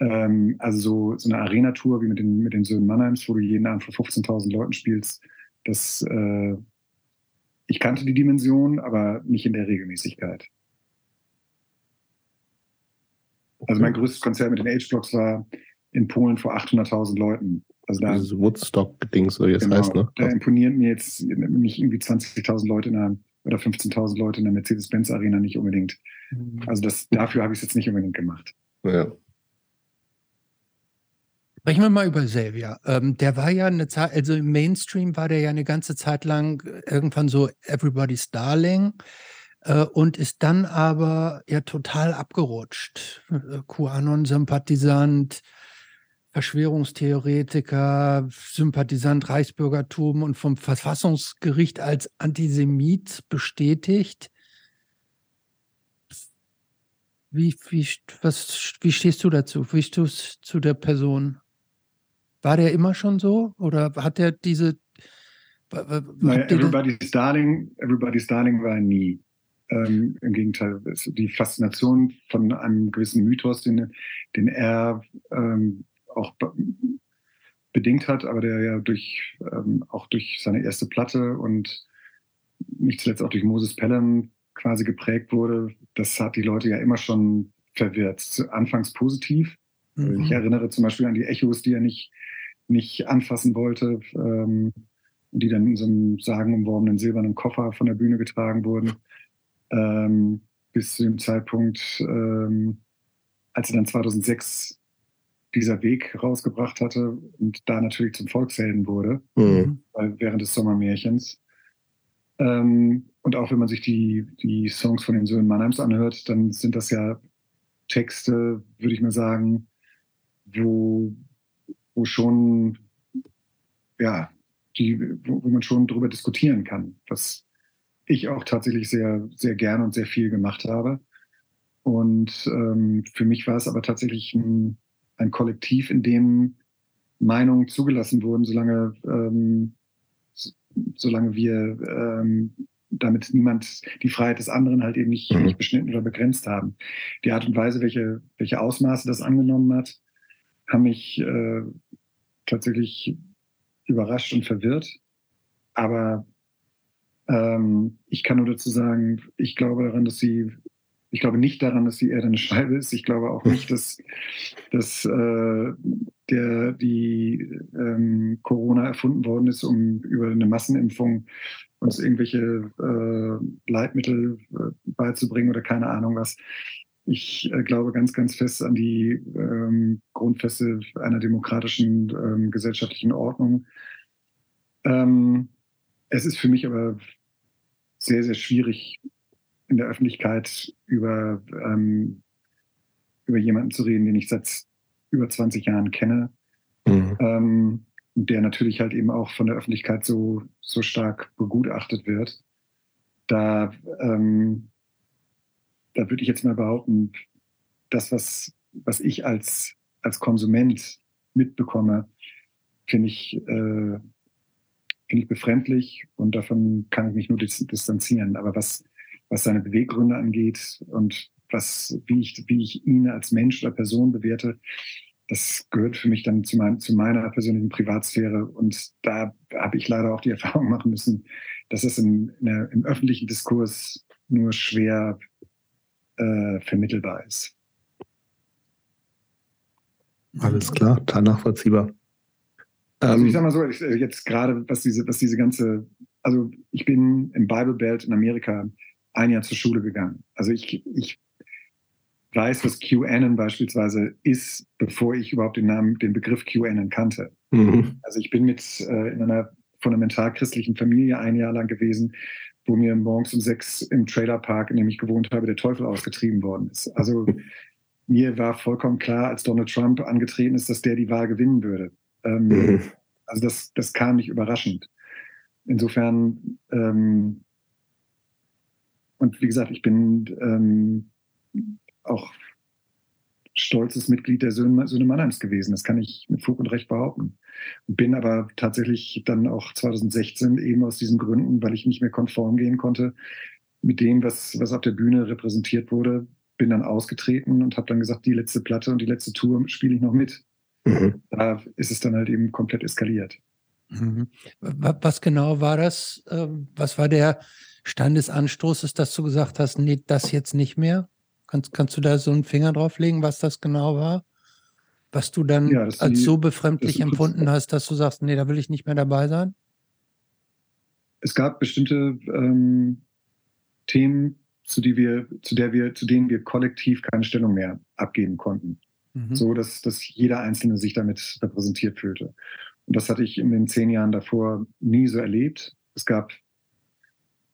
[SPEAKER 2] Ähm, also so, so eine Arena-Tour wie mit den, mit den Söhnen Mannheims, wo du jeden Abend vor 15.000 Leuten spielst, das, äh, ich kannte die Dimension, aber nicht in der Regelmäßigkeit. Also mein größtes Konzert mit den H-Blocks war in Polen vor 800.000 Leuten. Also da,
[SPEAKER 1] Dieses Woodstock-Dings, so wie es genau, heißt, ne?
[SPEAKER 2] Da imponieren mir jetzt nicht irgendwie 20.000 Leute in einer, oder 15.000 Leute in der Mercedes-Benz-Arena nicht unbedingt. Mhm. Also das, dafür habe ich es jetzt nicht unbedingt gemacht.
[SPEAKER 1] Ja.
[SPEAKER 3] Sprechen wir mal über Xavier. Ähm, der war ja eine Zeit, also im Mainstream war der ja eine ganze Zeit lang irgendwann so Everybody's Darling und ist dann aber ja total abgerutscht. Äh, QAnon-Sympathisant, Verschwörungstheoretiker, Sympathisant Reichsbürgertum und vom Verfassungsgericht als Antisemit bestätigt. Wie, wie, was, wie stehst du dazu? Wie stehst du zu der Person? War der immer schon so? Oder hat er diese.
[SPEAKER 2] Naja, Everybody's Darling, Everybody's Darling war nie. Ähm, Im Gegenteil, die Faszination von einem gewissen Mythos, den, den er ähm, auch bedingt hat, aber der ja durch, ähm, auch durch seine erste Platte und nicht zuletzt auch durch Moses Pelham quasi geprägt wurde, das hat die Leute ja immer schon verwirrt. Anfangs positiv. Mhm. Ich erinnere zum Beispiel an die Echos, die er nicht, nicht anfassen wollte, ähm, die dann in so einem sagenumworbenen silbernen Koffer von der Bühne getragen wurden ähm, bis zu dem Zeitpunkt, ähm, als er dann 2006 dieser Weg rausgebracht hatte und da natürlich zum Volkshelden wurde, mhm. während des Sommermärchens. Ähm, und auch wenn man sich die, die Songs von den Söhnen Mannheims anhört, dann sind das ja Texte, würde ich mal sagen, wo, wo schon, ja, die, wo, man schon darüber diskutieren kann, was, ich auch tatsächlich sehr, sehr gern und sehr viel gemacht habe. Und ähm, für mich war es aber tatsächlich ein, ein, Kollektiv, in dem Meinungen zugelassen wurden, solange, ähm, solange wir ähm, damit niemand die Freiheit des anderen halt eben nicht, mhm. nicht, beschnitten oder begrenzt haben. Die Art und Weise, welche, welche Ausmaße das angenommen hat, haben mich äh, tatsächlich überrascht und verwirrt. Aber ähm, ich kann nur dazu sagen, ich glaube daran, dass sie, ich glaube nicht daran, dass die Erde eine Scheibe ist. Ich glaube auch nicht, dass, dass äh, der, die ähm, Corona erfunden worden ist, um über eine Massenimpfung uns irgendwelche äh, Leitmittel äh, beizubringen oder keine Ahnung was. Ich äh, glaube ganz, ganz fest an die ähm, Grundfeste einer demokratischen ähm, gesellschaftlichen Ordnung. Ähm, es ist für mich aber sehr, sehr schwierig, in der Öffentlichkeit über, ähm, über jemanden zu reden, den ich seit über 20 Jahren kenne. Mhm. Ähm, der natürlich halt eben auch von der Öffentlichkeit so, so stark begutachtet wird. Da, ähm, da würde ich jetzt mal behaupten, das, was, was ich als, als Konsument mitbekomme, finde ich, äh, finde ich befremdlich und davon kann ich mich nur distanzieren. Aber was, was seine Beweggründe angeht und was, wie ich, wie ich ihn als Mensch oder Person bewerte, das gehört für mich dann zu, mein, zu meiner persönlichen Privatsphäre. Und da habe ich leider auch die Erfahrung machen müssen, dass es im, der, im öffentlichen Diskurs nur schwer äh, vermittelbar ist.
[SPEAKER 1] Alles klar, nachvollziehbar.
[SPEAKER 2] Also ich ähm, sag mal so, ich, äh, jetzt gerade, was diese, was diese ganze, also ich bin im Bible Belt in Amerika ein Jahr zur Schule gegangen. Also ich, ich weiß, was QAnon beispielsweise ist, bevor ich überhaupt den Namen, den Begriff QAnon kannte. Mhm. Also ich bin mit äh, in einer fundamentalchristlichen Familie ein Jahr lang gewesen, wo mir morgens um sechs im Trailerpark, in dem ich gewohnt habe, der Teufel ausgetrieben worden ist. Also mir war vollkommen klar, als Donald Trump angetreten ist, dass der die Wahl gewinnen würde. Ähm, mhm. Also das, das kam nicht überraschend. Insofern, ähm, und wie gesagt, ich bin ähm, auch stolzes Mitglied der Söhne, Söhne Mannheims gewesen. Das kann ich mit Fug und Recht behaupten. Bin aber tatsächlich dann auch 2016 eben aus diesen Gründen, weil ich nicht mehr konform gehen konnte mit dem, was, was auf der Bühne repräsentiert wurde, bin dann ausgetreten und habe dann gesagt, die letzte Platte und die letzte Tour spiele ich noch mit. Mhm. Da ist es dann halt eben komplett eskaliert.
[SPEAKER 3] Mhm. Was genau war das? Ähm, was war der Stand des Anstoßes, dass du gesagt hast, nee, das jetzt nicht mehr? Kannst, kannst du da so einen Finger drauf legen, was das genau war? Was du dann ja, als die, so befremdlich empfunden hast, dass du sagst, nee, da will ich nicht mehr dabei sein?
[SPEAKER 2] Es gab bestimmte ähm, Themen, zu, die wir, zu, der wir, zu denen wir kollektiv keine Stellung mehr abgeben konnten mhm. so dass, dass jeder Einzelne sich damit repräsentiert fühlte. Und das hatte ich in den zehn Jahren davor nie so erlebt. Es gab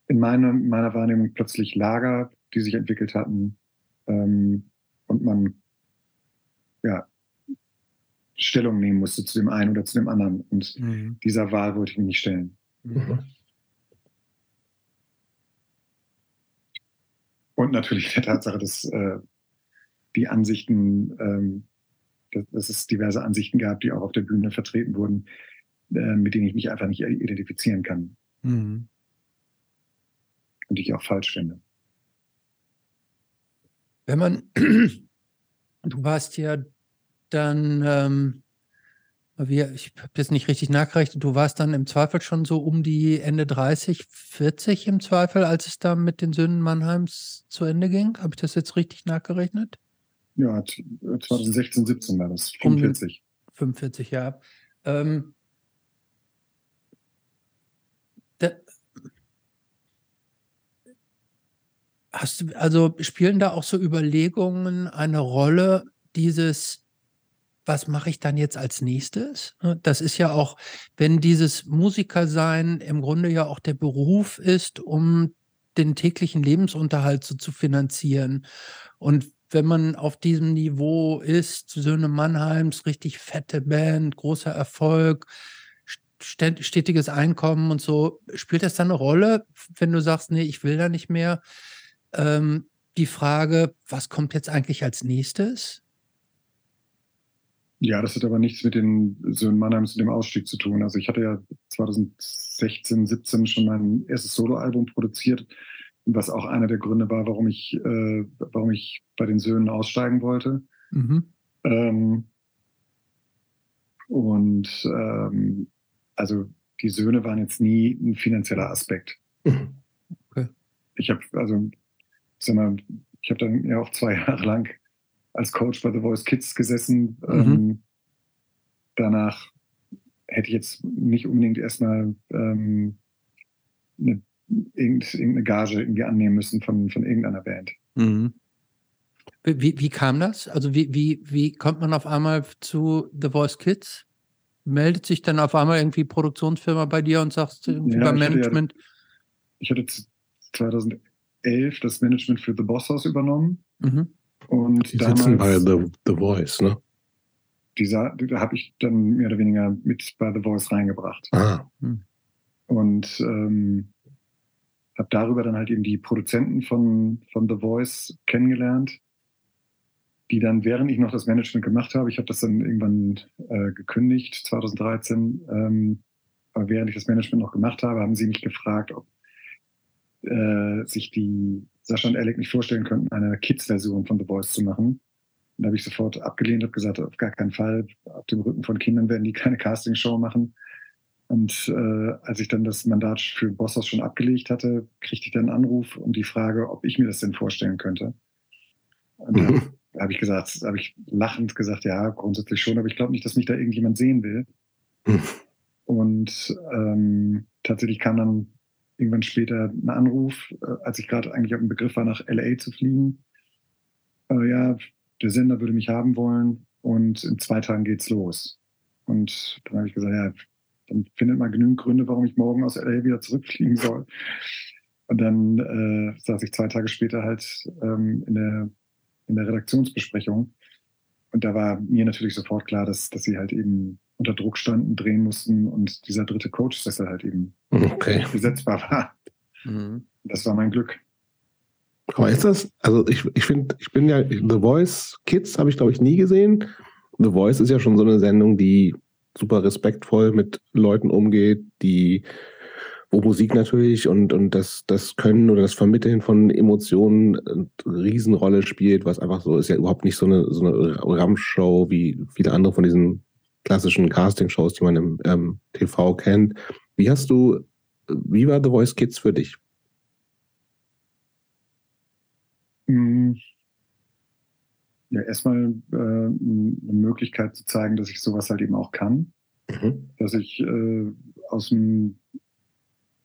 [SPEAKER 2] in meiner, meiner Wahrnehmung plötzlich Lager, die sich entwickelt hatten ähm, und man ja, Stellung nehmen musste zu dem einen oder zu dem anderen. Und mhm. dieser Wahl wollte ich mich nicht stellen. Mhm. Und natürlich der Tatsache, dass äh, die Ansichten, ähm, dass, es diverse Ansichten gab, die auch auf der Bühne vertreten wurden, äh, mit denen ich mich einfach nicht identifizieren kann. Mhm. Und die ich auch falsch finde.
[SPEAKER 3] Wenn man, du warst ja dann, ähm, ich habe das nicht richtig nachgerechnet, du warst dann im Zweifel schon so um die Ende 30, 40 im Zweifel, als es da mit den Söhnen Mannheims zu Ende ging. Habe ich das jetzt richtig nachgerechnet?
[SPEAKER 2] Ja, 2016, 17 war das, 45.
[SPEAKER 3] 45, ja. Ähm, da, hast du, also spielen da auch so Überlegungen eine Rolle, dieses, was mache ich dann jetzt als nächstes? Das ist ja auch, wenn dieses Musikersein im Grunde ja auch der Beruf ist, um den täglichen Lebensunterhalt so zu finanzieren. Und wenn man auf diesem Niveau ist, Söhne Mannheims, richtig fette Band, großer Erfolg, stetiges Einkommen und so, spielt das dann eine Rolle, wenn du sagst, nee, ich will da nicht mehr? Ähm, die Frage, was kommt jetzt eigentlich als nächstes?
[SPEAKER 2] Ja, das hat aber nichts mit den Söhnen Mannheims und dem Ausstieg zu tun. Also ich hatte ja 2016, 17 schon mein erstes Soloalbum produziert was auch einer der Gründe war, warum ich, äh, warum ich bei den Söhnen aussteigen wollte. Mhm. Ähm, und ähm, also die Söhne waren jetzt nie ein finanzieller Aspekt. Mhm. Okay. Ich habe also, sag mal, ich habe dann ja auch zwei Jahre lang als Coach bei The Voice Kids gesessen. Mhm. Ähm, danach hätte ich jetzt nicht unbedingt erstmal ähm, eine irgendeine Gage irgendwie annehmen müssen von, von irgendeiner Band. Mhm.
[SPEAKER 3] Wie, wie kam das? Also wie, wie, wie kommt man auf einmal zu The Voice Kids? Meldet sich dann auf einmal irgendwie Produktionsfirma bei dir und sagst ja, über Management?
[SPEAKER 2] Ja, ich hatte 2011 das Management für The Boss House übernommen. Mhm.
[SPEAKER 1] Und die damals, sitzen bei The, The Voice, ne?
[SPEAKER 2] Dieser, da habe ich dann mehr oder weniger mit bei The Voice reingebracht. Ah. Hm. Und ähm, habe darüber dann halt eben die Produzenten von, von The Voice kennengelernt, die dann, während ich noch das Management gemacht habe, ich habe das dann irgendwann äh, gekündigt, 2013, ähm, aber während ich das Management noch gemacht habe, haben sie mich gefragt, ob äh, sich die Sascha und Alec nicht vorstellen könnten, eine Kids-Version von The Voice zu machen. Und da habe ich sofort abgelehnt und gesagt, auf gar keinen Fall, auf dem Rücken von Kindern werden die keine Castingshow machen. Und äh, als ich dann das Mandat für Bossos schon abgelegt hatte, kriegte ich dann einen Anruf und die Frage, ob ich mir das denn vorstellen könnte. Und mhm. da habe ich gesagt, habe ich lachend gesagt, ja, grundsätzlich schon, aber ich glaube nicht, dass mich da irgendjemand sehen will. Mhm. Und ähm, tatsächlich kam dann irgendwann später ein Anruf, äh, als ich gerade eigentlich auf dem Begriff war, nach LA zu fliegen. Äh, ja, der Sender würde mich haben wollen und in zwei Tagen geht's los. Und dann habe ich gesagt, ja, dann findet man genügend Gründe, warum ich morgen aus LA wieder zurückfliegen soll. Und dann äh, saß ich zwei Tage später halt ähm, in, der, in der Redaktionsbesprechung. Und da war mir natürlich sofort klar, dass, dass sie halt eben unter Druck standen, drehen mussten und dieser dritte Coach-Sessel halt eben okay. besetzbar war. Mhm. Das war mein Glück.
[SPEAKER 1] Aber ist das, also ich, ich finde, ich bin ja, The Voice Kids habe ich glaube ich nie gesehen. The Voice ist ja schon so eine Sendung, die super respektvoll mit Leuten umgeht, die, wo Musik natürlich und, und das, das Können oder das Vermitteln von Emotionen eine Riesenrolle spielt, was einfach so ist ja überhaupt nicht so eine, so eine Ramshow wie viele andere von diesen klassischen Casting-Shows, die man im ähm, TV kennt. Wie hast du, wie war The Voice Kids für dich?
[SPEAKER 2] Hm. Ja, erstmal äh, eine Möglichkeit zu zeigen, dass ich sowas halt eben auch kann. Mhm. Dass ich äh, aus dem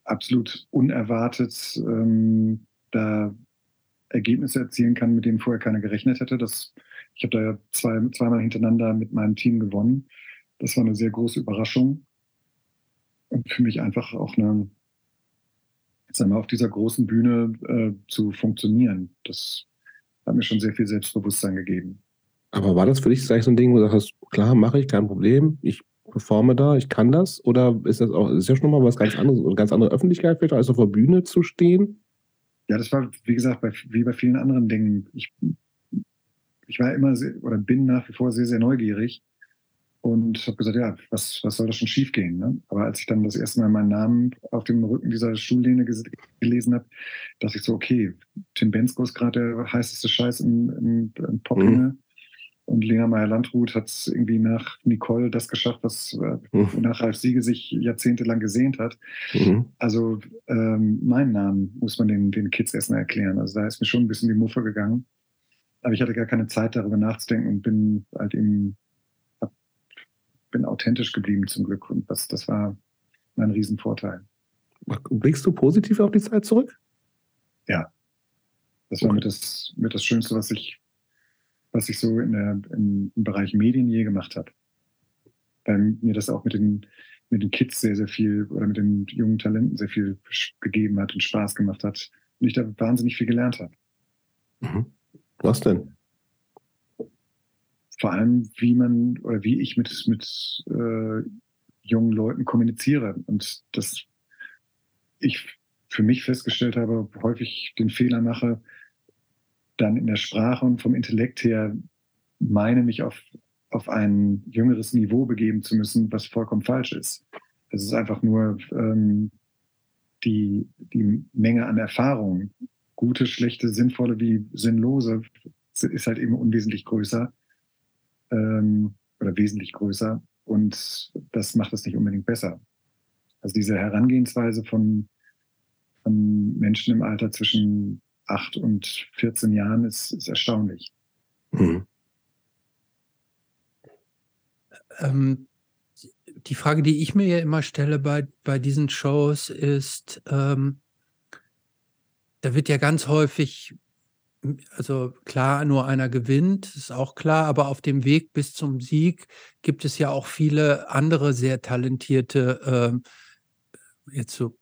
[SPEAKER 2] absolut unerwartet ähm, da Ergebnisse erzielen kann, mit denen vorher keiner gerechnet hätte. Das, ich habe da ja zwei, zweimal hintereinander mit meinem Team gewonnen. Das war eine sehr große Überraschung. Und für mich einfach auch eine, sagen wir, auf dieser großen Bühne äh, zu funktionieren. Das hat mir schon sehr viel Selbstbewusstsein gegeben.
[SPEAKER 1] Aber war das für dich gleich so ein Ding, wo du sagst, klar, mache ich, kein Problem, ich performe da, ich kann das? Oder ist das auch, ist ja schon mal was ganz anderes, eine ganz andere Öffentlichkeit vielleicht, als auf der Bühne zu stehen?
[SPEAKER 2] Ja, das war, wie gesagt, bei, wie bei vielen anderen Dingen. Ich, ich war immer sehr, oder bin nach wie vor sehr, sehr neugierig und habe gesagt, ja, was, was soll da schon schiefgehen? Ne? Aber als ich dann das erste Mal meinen Namen auf dem Rücken dieser Stuhllehne gelesen habe, dachte ich so, okay, Tim Bensko ist gerade der heißeste Scheiß im, im, im mhm. Und Lena Meyer-Landrut hat es irgendwie nach Nicole das geschafft, was mhm. nach Ralf Siege sich jahrzehntelang gesehnt hat. Mhm. Also ähm, meinen Namen muss man den, den Kids erstmal erklären. Also da ist mir schon ein bisschen die Muffe gegangen. Aber ich hatte gar keine Zeit, darüber nachzudenken und bin halt eben bin authentisch geblieben zum Glück und das, das war mein Riesenvorteil.
[SPEAKER 1] Blickst du positiv auf die Zeit zurück?
[SPEAKER 2] Ja. Das war okay. mit, das, mit das Schönste, was ich, was ich so in der, im, im Bereich Medien je gemacht habe. Weil mir das auch mit den, mit den Kids sehr, sehr viel oder mit den jungen Talenten sehr viel gegeben hat und Spaß gemacht hat und ich da wahnsinnig viel gelernt habe.
[SPEAKER 1] Mhm. Was denn?
[SPEAKER 2] Vor allem, wie man oder wie ich mit, mit äh, jungen Leuten kommuniziere. Und dass ich für mich festgestellt habe, häufig den Fehler mache, dann in der Sprache und vom Intellekt her meine, mich auf, auf ein jüngeres Niveau begeben zu müssen, was vollkommen falsch ist. Es ist einfach nur ähm, die, die Menge an Erfahrung, gute, schlechte, sinnvolle wie sinnlose, ist halt eben unwesentlich größer ähm, oder wesentlich größer. Und das macht es nicht unbedingt besser. Also diese Herangehensweise von, von Menschen im Alter zwischen 8 und 14 Jahren ist, ist erstaunlich. Mhm.
[SPEAKER 3] Ähm, die Frage, die ich mir ja immer stelle bei, bei diesen Shows, ist, ähm, da wird ja ganz häufig also klar, nur einer gewinnt, ist auch klar, aber auf dem Weg bis zum Sieg gibt es ja auch viele andere sehr talentierte, äh, jetzt so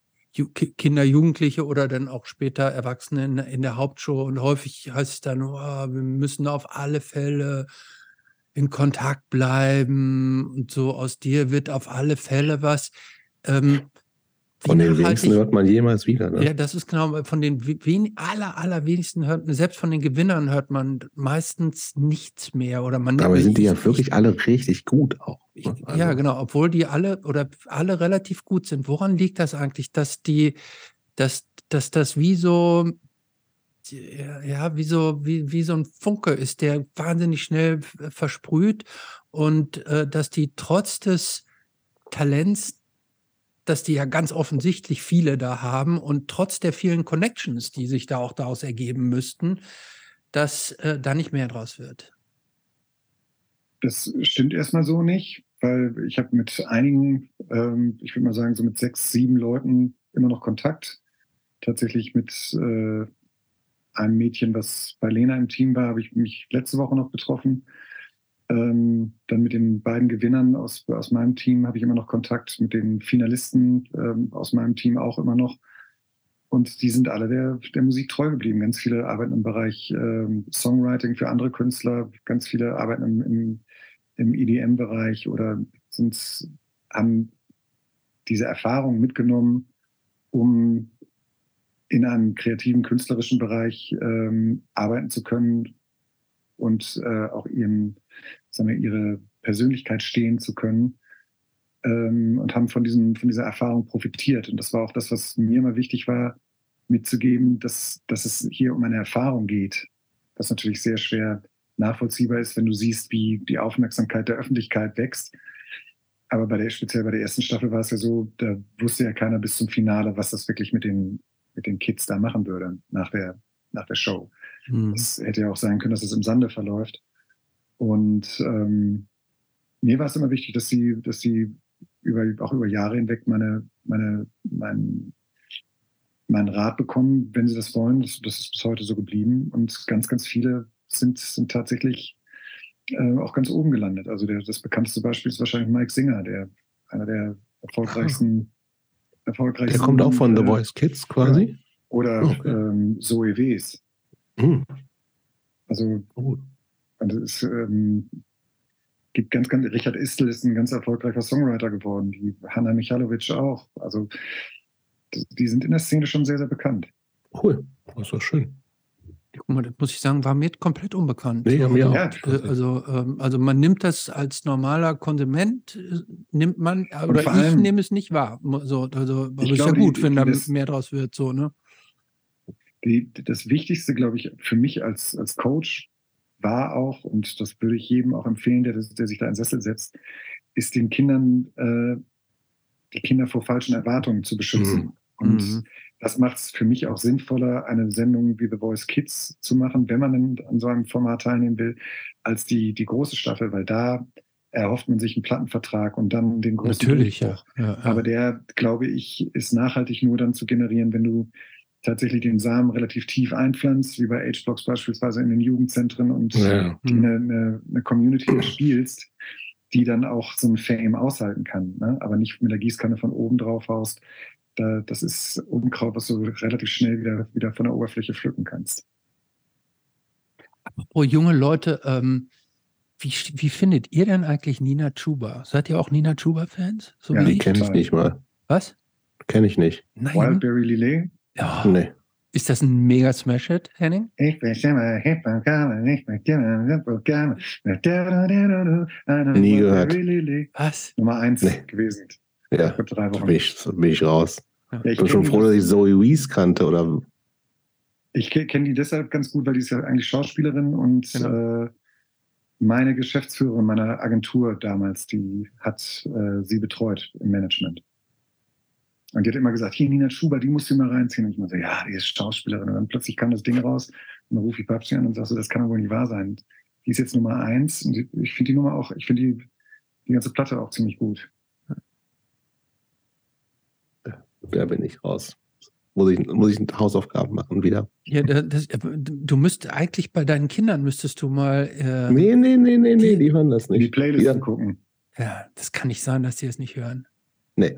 [SPEAKER 3] Kinder, Jugendliche oder dann auch später Erwachsene in, in der Hauptshow. Und häufig heißt es dann, oh, wir müssen auf alle Fälle in Kontakt bleiben und so aus dir wird auf alle Fälle was. Ähm,
[SPEAKER 1] von den wenigsten hört man jemals wieder. Ne?
[SPEAKER 3] Ja, das ist genau, von den wen, aller, allerwenigsten hört man, selbst von den Gewinnern hört man meistens nichts mehr. Oder man
[SPEAKER 1] Aber sind die ja wirklich alle richtig gut auch.
[SPEAKER 3] Ich, ne? also. Ja, genau, obwohl die alle oder alle relativ gut sind. Woran liegt das eigentlich, dass die, dass, dass das wie so, ja, wie so, wie, wie so ein Funke ist, der wahnsinnig schnell versprüht und äh, dass die trotz des Talents dass die ja ganz offensichtlich viele da haben und trotz der vielen Connections, die sich da auch daraus ergeben müssten, dass äh, da nicht mehr draus wird.
[SPEAKER 2] Das stimmt erstmal so nicht, weil ich habe mit einigen, ähm, ich würde mal sagen, so mit sechs, sieben Leuten immer noch Kontakt. Tatsächlich mit äh, einem Mädchen, was bei Lena im Team war, habe ich mich letzte Woche noch getroffen. Ähm, dann mit den beiden Gewinnern aus, aus meinem Team habe ich immer noch Kontakt, mit den Finalisten ähm, aus meinem Team auch immer noch. Und die sind alle der, der Musik treu geblieben. Ganz viele arbeiten im Bereich ähm, Songwriting für andere Künstler, ganz viele arbeiten im, im, im EDM-Bereich oder sind, haben diese Erfahrung mitgenommen, um in einem kreativen, künstlerischen Bereich ähm, arbeiten zu können und äh, auch ihren, sagen wir, ihre Persönlichkeit stehen zu können ähm, und haben von, diesem, von dieser Erfahrung profitiert. Und das war auch das, was mir immer wichtig war, mitzugeben, dass, dass es hier um eine Erfahrung geht, was natürlich sehr schwer nachvollziehbar ist, wenn du siehst, wie die Aufmerksamkeit der Öffentlichkeit wächst. Aber bei der, speziell bei der ersten Staffel war es ja so, da wusste ja keiner bis zum Finale, was das wirklich mit den, mit den Kids da machen würde nach der, nach der Show. Mhm. Es hätte ja auch sein können, dass es im Sande verläuft. Und ähm, mir war es immer wichtig, dass sie, dass sie über, auch über Jahre hinweg meine, meine, mein, meinen Rat bekommen, wenn sie das wollen. Das, das, ist bis heute so geblieben. Und ganz, ganz viele sind, sind tatsächlich äh, auch ganz oben gelandet. Also der, das bekannteste Beispiel ist wahrscheinlich Mike Singer, der einer der erfolgreichsten, erfolgreichsten.
[SPEAKER 1] Der kommt auch von The äh, Voice Kids quasi.
[SPEAKER 2] Oder okay. ähm, Zoe Ws. Mhm. Also, oh. also es ähm, gibt ganz, ganz, Richard Istel ist ein ganz erfolgreicher Songwriter geworden, die Hanna Michalovic auch. Also, die sind in der Szene schon sehr, sehr bekannt.
[SPEAKER 1] Cool, das ist doch schön.
[SPEAKER 3] Guck mal, das muss ich sagen, war mir komplett unbekannt.
[SPEAKER 1] Nee, mir auch.
[SPEAKER 3] Äh, also, ähm, also man nimmt das als normaler Konsument, äh, nimmt man, oder ich nehme es nicht wahr. So, also, aber ist ja gut, die, wenn da mehr draus wird, so, ne?
[SPEAKER 2] Die, das Wichtigste, glaube ich, für mich als, als Coach war auch, und das würde ich jedem auch empfehlen, der, der sich da in Sessel setzt, ist den Kindern, äh, die Kinder vor falschen Erwartungen zu beschützen. Mhm. Und mhm. das macht es für mich auch sinnvoller, eine Sendung wie The Voice Kids zu machen, wenn man an so einem Format teilnehmen will, als die, die große Staffel, weil da erhofft man sich einen Plattenvertrag und dann den großen
[SPEAKER 3] Natürlich, ja. Ja, ja.
[SPEAKER 2] Aber der, glaube ich, ist nachhaltig nur dann zu generieren, wenn du tatsächlich den Samen relativ tief einpflanzt, wie bei H-Blocks beispielsweise in den Jugendzentren und ja. eine, eine, eine, Community spielst, die dann auch so ein Fame aushalten kann. Ne? Aber nicht mit der Gießkanne von oben drauf haust. Da, das ist Unkraut, was du relativ schnell wieder, wieder von der Oberfläche pflücken kannst.
[SPEAKER 3] Oh, junge Leute, ähm, wie, wie findet ihr denn eigentlich Nina Chuba? Seid ihr auch Nina Chuba-Fans?
[SPEAKER 1] So ja, die kenne ich nicht mal.
[SPEAKER 3] Was?
[SPEAKER 1] Kenne ich nicht.
[SPEAKER 2] Nein. Wildberry Lillet?
[SPEAKER 3] Ja. Nee. Ist das ein mega Smash-Hit, Henning?
[SPEAKER 2] Ich bestimme hip und gerne, ich bestimme gerne.
[SPEAKER 1] Nie gehört.
[SPEAKER 3] Was?
[SPEAKER 2] Nummer eins nee. gewesen.
[SPEAKER 1] Ja, drei Wochen. Bin, ich, bin ich raus. Ja, ich bin schon froh, dass ich Zoe Wees kannte. Oder?
[SPEAKER 2] Ich kenne die deshalb ganz gut, weil die ist ja eigentlich Schauspielerin und genau. äh, meine Geschäftsführerin meiner Agentur damals, die hat äh, sie betreut im Management. Und die hat immer gesagt, hier Nina Schuber, die musst du mal reinziehen. Und ich immer so, ja, die ist Schauspielerin. Und dann plötzlich kam das Ding raus und dann rufe ich Babsi an und sage so, das kann doch wohl nicht wahr sein. Die ist jetzt Nummer eins. Und ich finde die Nummer auch, ich finde die, die ganze Platte auch ziemlich gut.
[SPEAKER 1] Da bin ich raus. Muss ich, muss ich Hausaufgaben machen wieder.
[SPEAKER 3] Ja, das, du müsst eigentlich bei deinen Kindern müsstest du mal.
[SPEAKER 1] Äh, nee, nee, nee, nee, nee, die hören das nicht.
[SPEAKER 2] Die Playlisten gucken.
[SPEAKER 3] Ja, das kann nicht sein, dass die es nicht hören.
[SPEAKER 1] Nee.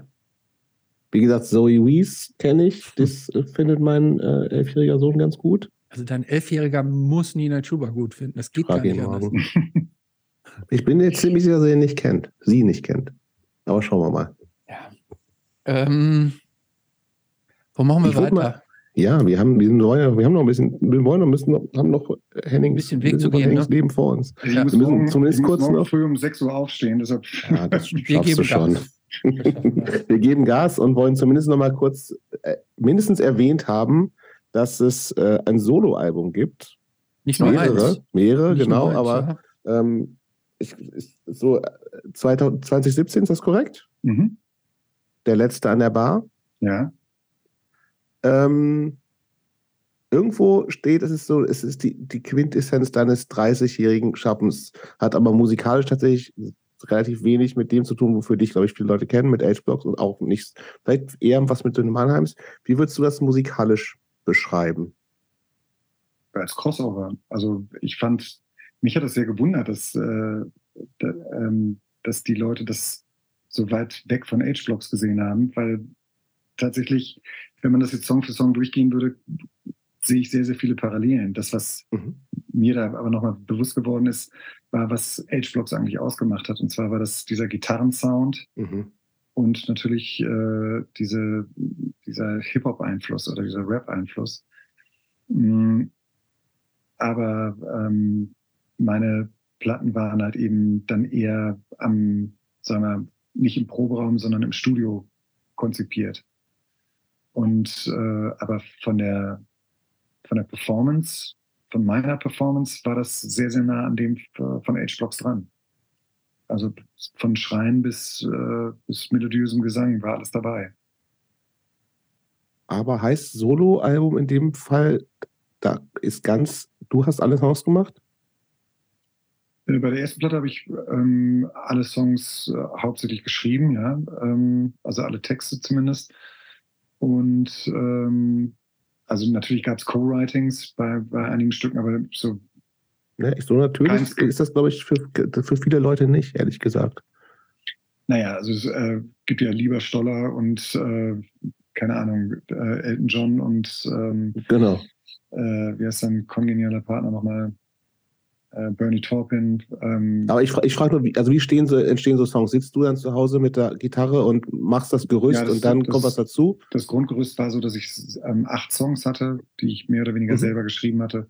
[SPEAKER 1] Wie gesagt, Zoe Wees kenne ich. Das äh, findet mein äh, elfjähriger Sohn ganz gut.
[SPEAKER 3] Also dein Elfjähriger muss Nina Chuba gut finden. Das geht
[SPEAKER 1] Frage
[SPEAKER 3] gar nicht anders.
[SPEAKER 1] Ich bin jetzt ziemlich sicher, dass er ihn nicht kennt. Sie nicht kennt. Aber schauen wir mal.
[SPEAKER 3] Ja. Ähm, wo machen wir
[SPEAKER 1] Ich
[SPEAKER 3] weiter?
[SPEAKER 1] mal- Ja, wir haben, wir, sind, wir haben noch ein bisschen, wir wollen noch ein bisschen, haben noch äh, Henning,
[SPEAKER 3] Ein bisschen Weg zu gehen,
[SPEAKER 1] Hennings
[SPEAKER 3] ne?
[SPEAKER 1] Leben vor uns.
[SPEAKER 3] Ja,
[SPEAKER 1] wir müssen
[SPEAKER 2] morgen,
[SPEAKER 1] zumindest kurz
[SPEAKER 2] morgen
[SPEAKER 1] noch-
[SPEAKER 2] früh um 6 Uhr aufstehen, deshalb
[SPEAKER 1] Ja, das
[SPEAKER 3] Wir
[SPEAKER 1] schaffst
[SPEAKER 3] geben
[SPEAKER 1] du schon.
[SPEAKER 3] Das.
[SPEAKER 1] Wir geben Gas und wollen zumindest noch mal kurz äh, mindestens erwähnt haben, dass es äh, ein Soloalbum gibt.
[SPEAKER 3] Nicht nur
[SPEAKER 1] mehrere,
[SPEAKER 3] eins.
[SPEAKER 1] mehrere,
[SPEAKER 3] Nicht
[SPEAKER 1] genau,
[SPEAKER 3] eins,
[SPEAKER 1] aber
[SPEAKER 3] ja.
[SPEAKER 1] ähm, ich, ich, so äh, 2000, 2017 ist das korrekt?
[SPEAKER 2] Mhm.
[SPEAKER 1] Der letzte an der Bar.
[SPEAKER 2] Ja.
[SPEAKER 1] Ähm, irgendwo steht, es ist so, es ist die, die Quintessenz deines 30-jährigen Schaffens, hat aber musikalisch tatsächlich relativ wenig mit dem zu tun, wofür dich, glaube ich, viele Leute kennen, mit H-Blocks und auch nichts, vielleicht eher was mit den Mannheims. Wie würdest du das musikalisch beschreiben?
[SPEAKER 2] als Crossover. Also ich fand, mich hat das sehr gewundert, dass, äh, da, ähm, dass die Leute das so weit weg von H-Blocks gesehen haben, weil tatsächlich, wenn man das jetzt Song für Song durchgehen würde, sehe ich sehr, sehr viele Parallelen. Das, was
[SPEAKER 1] Mhm.
[SPEAKER 2] mir da aber nochmal bewusst geworden ist, war, was H-Blocks eigentlich ausgemacht hat. Und zwar war das dieser Gitarrensound
[SPEAKER 1] Mhm.
[SPEAKER 2] und natürlich äh, diese, dieser Hip-Hop-Einfluss oder dieser Rap-Einfluss. Mm, Aber ähm, meine Platten waren halt eben dann eher am, sagen wir, nicht im Proberaum, sondern im Studio konzipiert. Und äh, aber von der von der Performance, von meiner Performance war das sehr, sehr nah an dem äh, von H-Blocks dran. Also von Schreien bis, äh, bis melodiösem Gesang war alles dabei.
[SPEAKER 1] Aber heißt Soloalbum in dem Fall, da ist ganz, du hast alles ausgemacht?
[SPEAKER 2] Äh, Bei der ersten Platte habe ich ähm, alle Songs äh, hauptsächlich geschrieben, ja, ähm, also alle Texte zumindest. Und ähm, also natürlich gab es Co-Writings bei, bei einigen Stücken, aber so
[SPEAKER 1] Ne, so natürlich ist das, glaube ich, für, für viele Leute nicht, ehrlich gesagt.
[SPEAKER 2] Naja, also es äh, gibt ja Lieber Stoller und äh, keine Ahnung, äh, Elton John und ähm,
[SPEAKER 1] Genau.
[SPEAKER 2] äh, wie heißt sein kongenialer Partner nochmal? Äh, Bernie Taupin. Ähm,
[SPEAKER 1] Aber ich, ich frage nur, wie, also wie stehen so, entstehen so Songs? Sitzt du dann zu Hause mit der Gitarre und machst das Gerüst
[SPEAKER 2] Ja, das-
[SPEAKER 1] und dann
[SPEAKER 2] das-
[SPEAKER 1] kommt was dazu?
[SPEAKER 2] das Grundgerüst war so, dass ich ähm, acht Songs hatte, die ich mehr oder weniger
[SPEAKER 1] Mhm.
[SPEAKER 2] selber geschrieben hatte.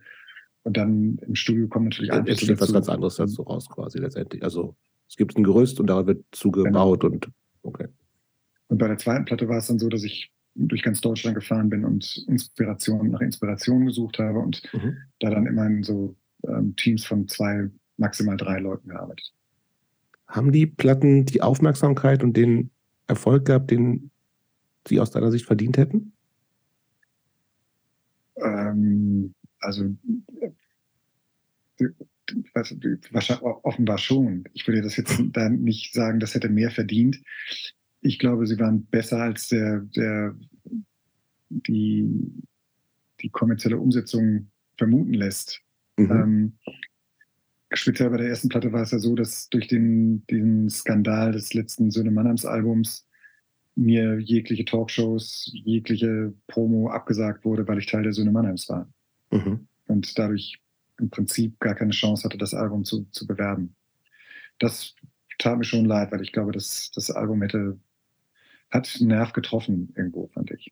[SPEAKER 2] Und dann im Studio kommen natürlich
[SPEAKER 1] Dann
[SPEAKER 2] Einflüsse
[SPEAKER 1] entsteht was
[SPEAKER 2] dazu.
[SPEAKER 1] ganz anderes dazu raus, quasi letztendlich. Also es gibt ein Gerüst und da wird zugebaut und okay.
[SPEAKER 2] Und bei der zweiten Platte war es dann so, dass ich durch ganz Deutschland gefahren bin und Inspiration nach Inspiration gesucht habe und
[SPEAKER 1] Mhm.
[SPEAKER 2] da dann immer in so ähm, Teams von zwei, maximal drei Leuten gearbeitet.
[SPEAKER 1] Haben die Platten die Aufmerksamkeit und den Erfolg gehabt, den sie aus deiner Sicht verdient hätten?
[SPEAKER 2] Ähm, also äh, was- wahrscheinlich offenbar schon. Ich würde das jetzt da nicht sagen, das hätte mehr verdient. Ich glaube, sie waren besser als der, der die, die kommerzielle Umsetzung vermuten lässt.
[SPEAKER 1] Mhm.
[SPEAKER 2] Ähm, speziell bei der ersten Platte war es ja so, dass durch den, den Skandal des letzten Söhne Mannheims Albums mir jegliche Talkshows, jegliche Promo abgesagt wurde, weil ich Teil der Söhne Mannheims war
[SPEAKER 1] Mhm.
[SPEAKER 2] und dadurch im Prinzip gar keine Chance hatte, das Album zu, zu bewerben. Das tat mir schon leid, weil ich glaube, dass das Album hätte, hat einen Nerv getroffen irgendwo, fand ich.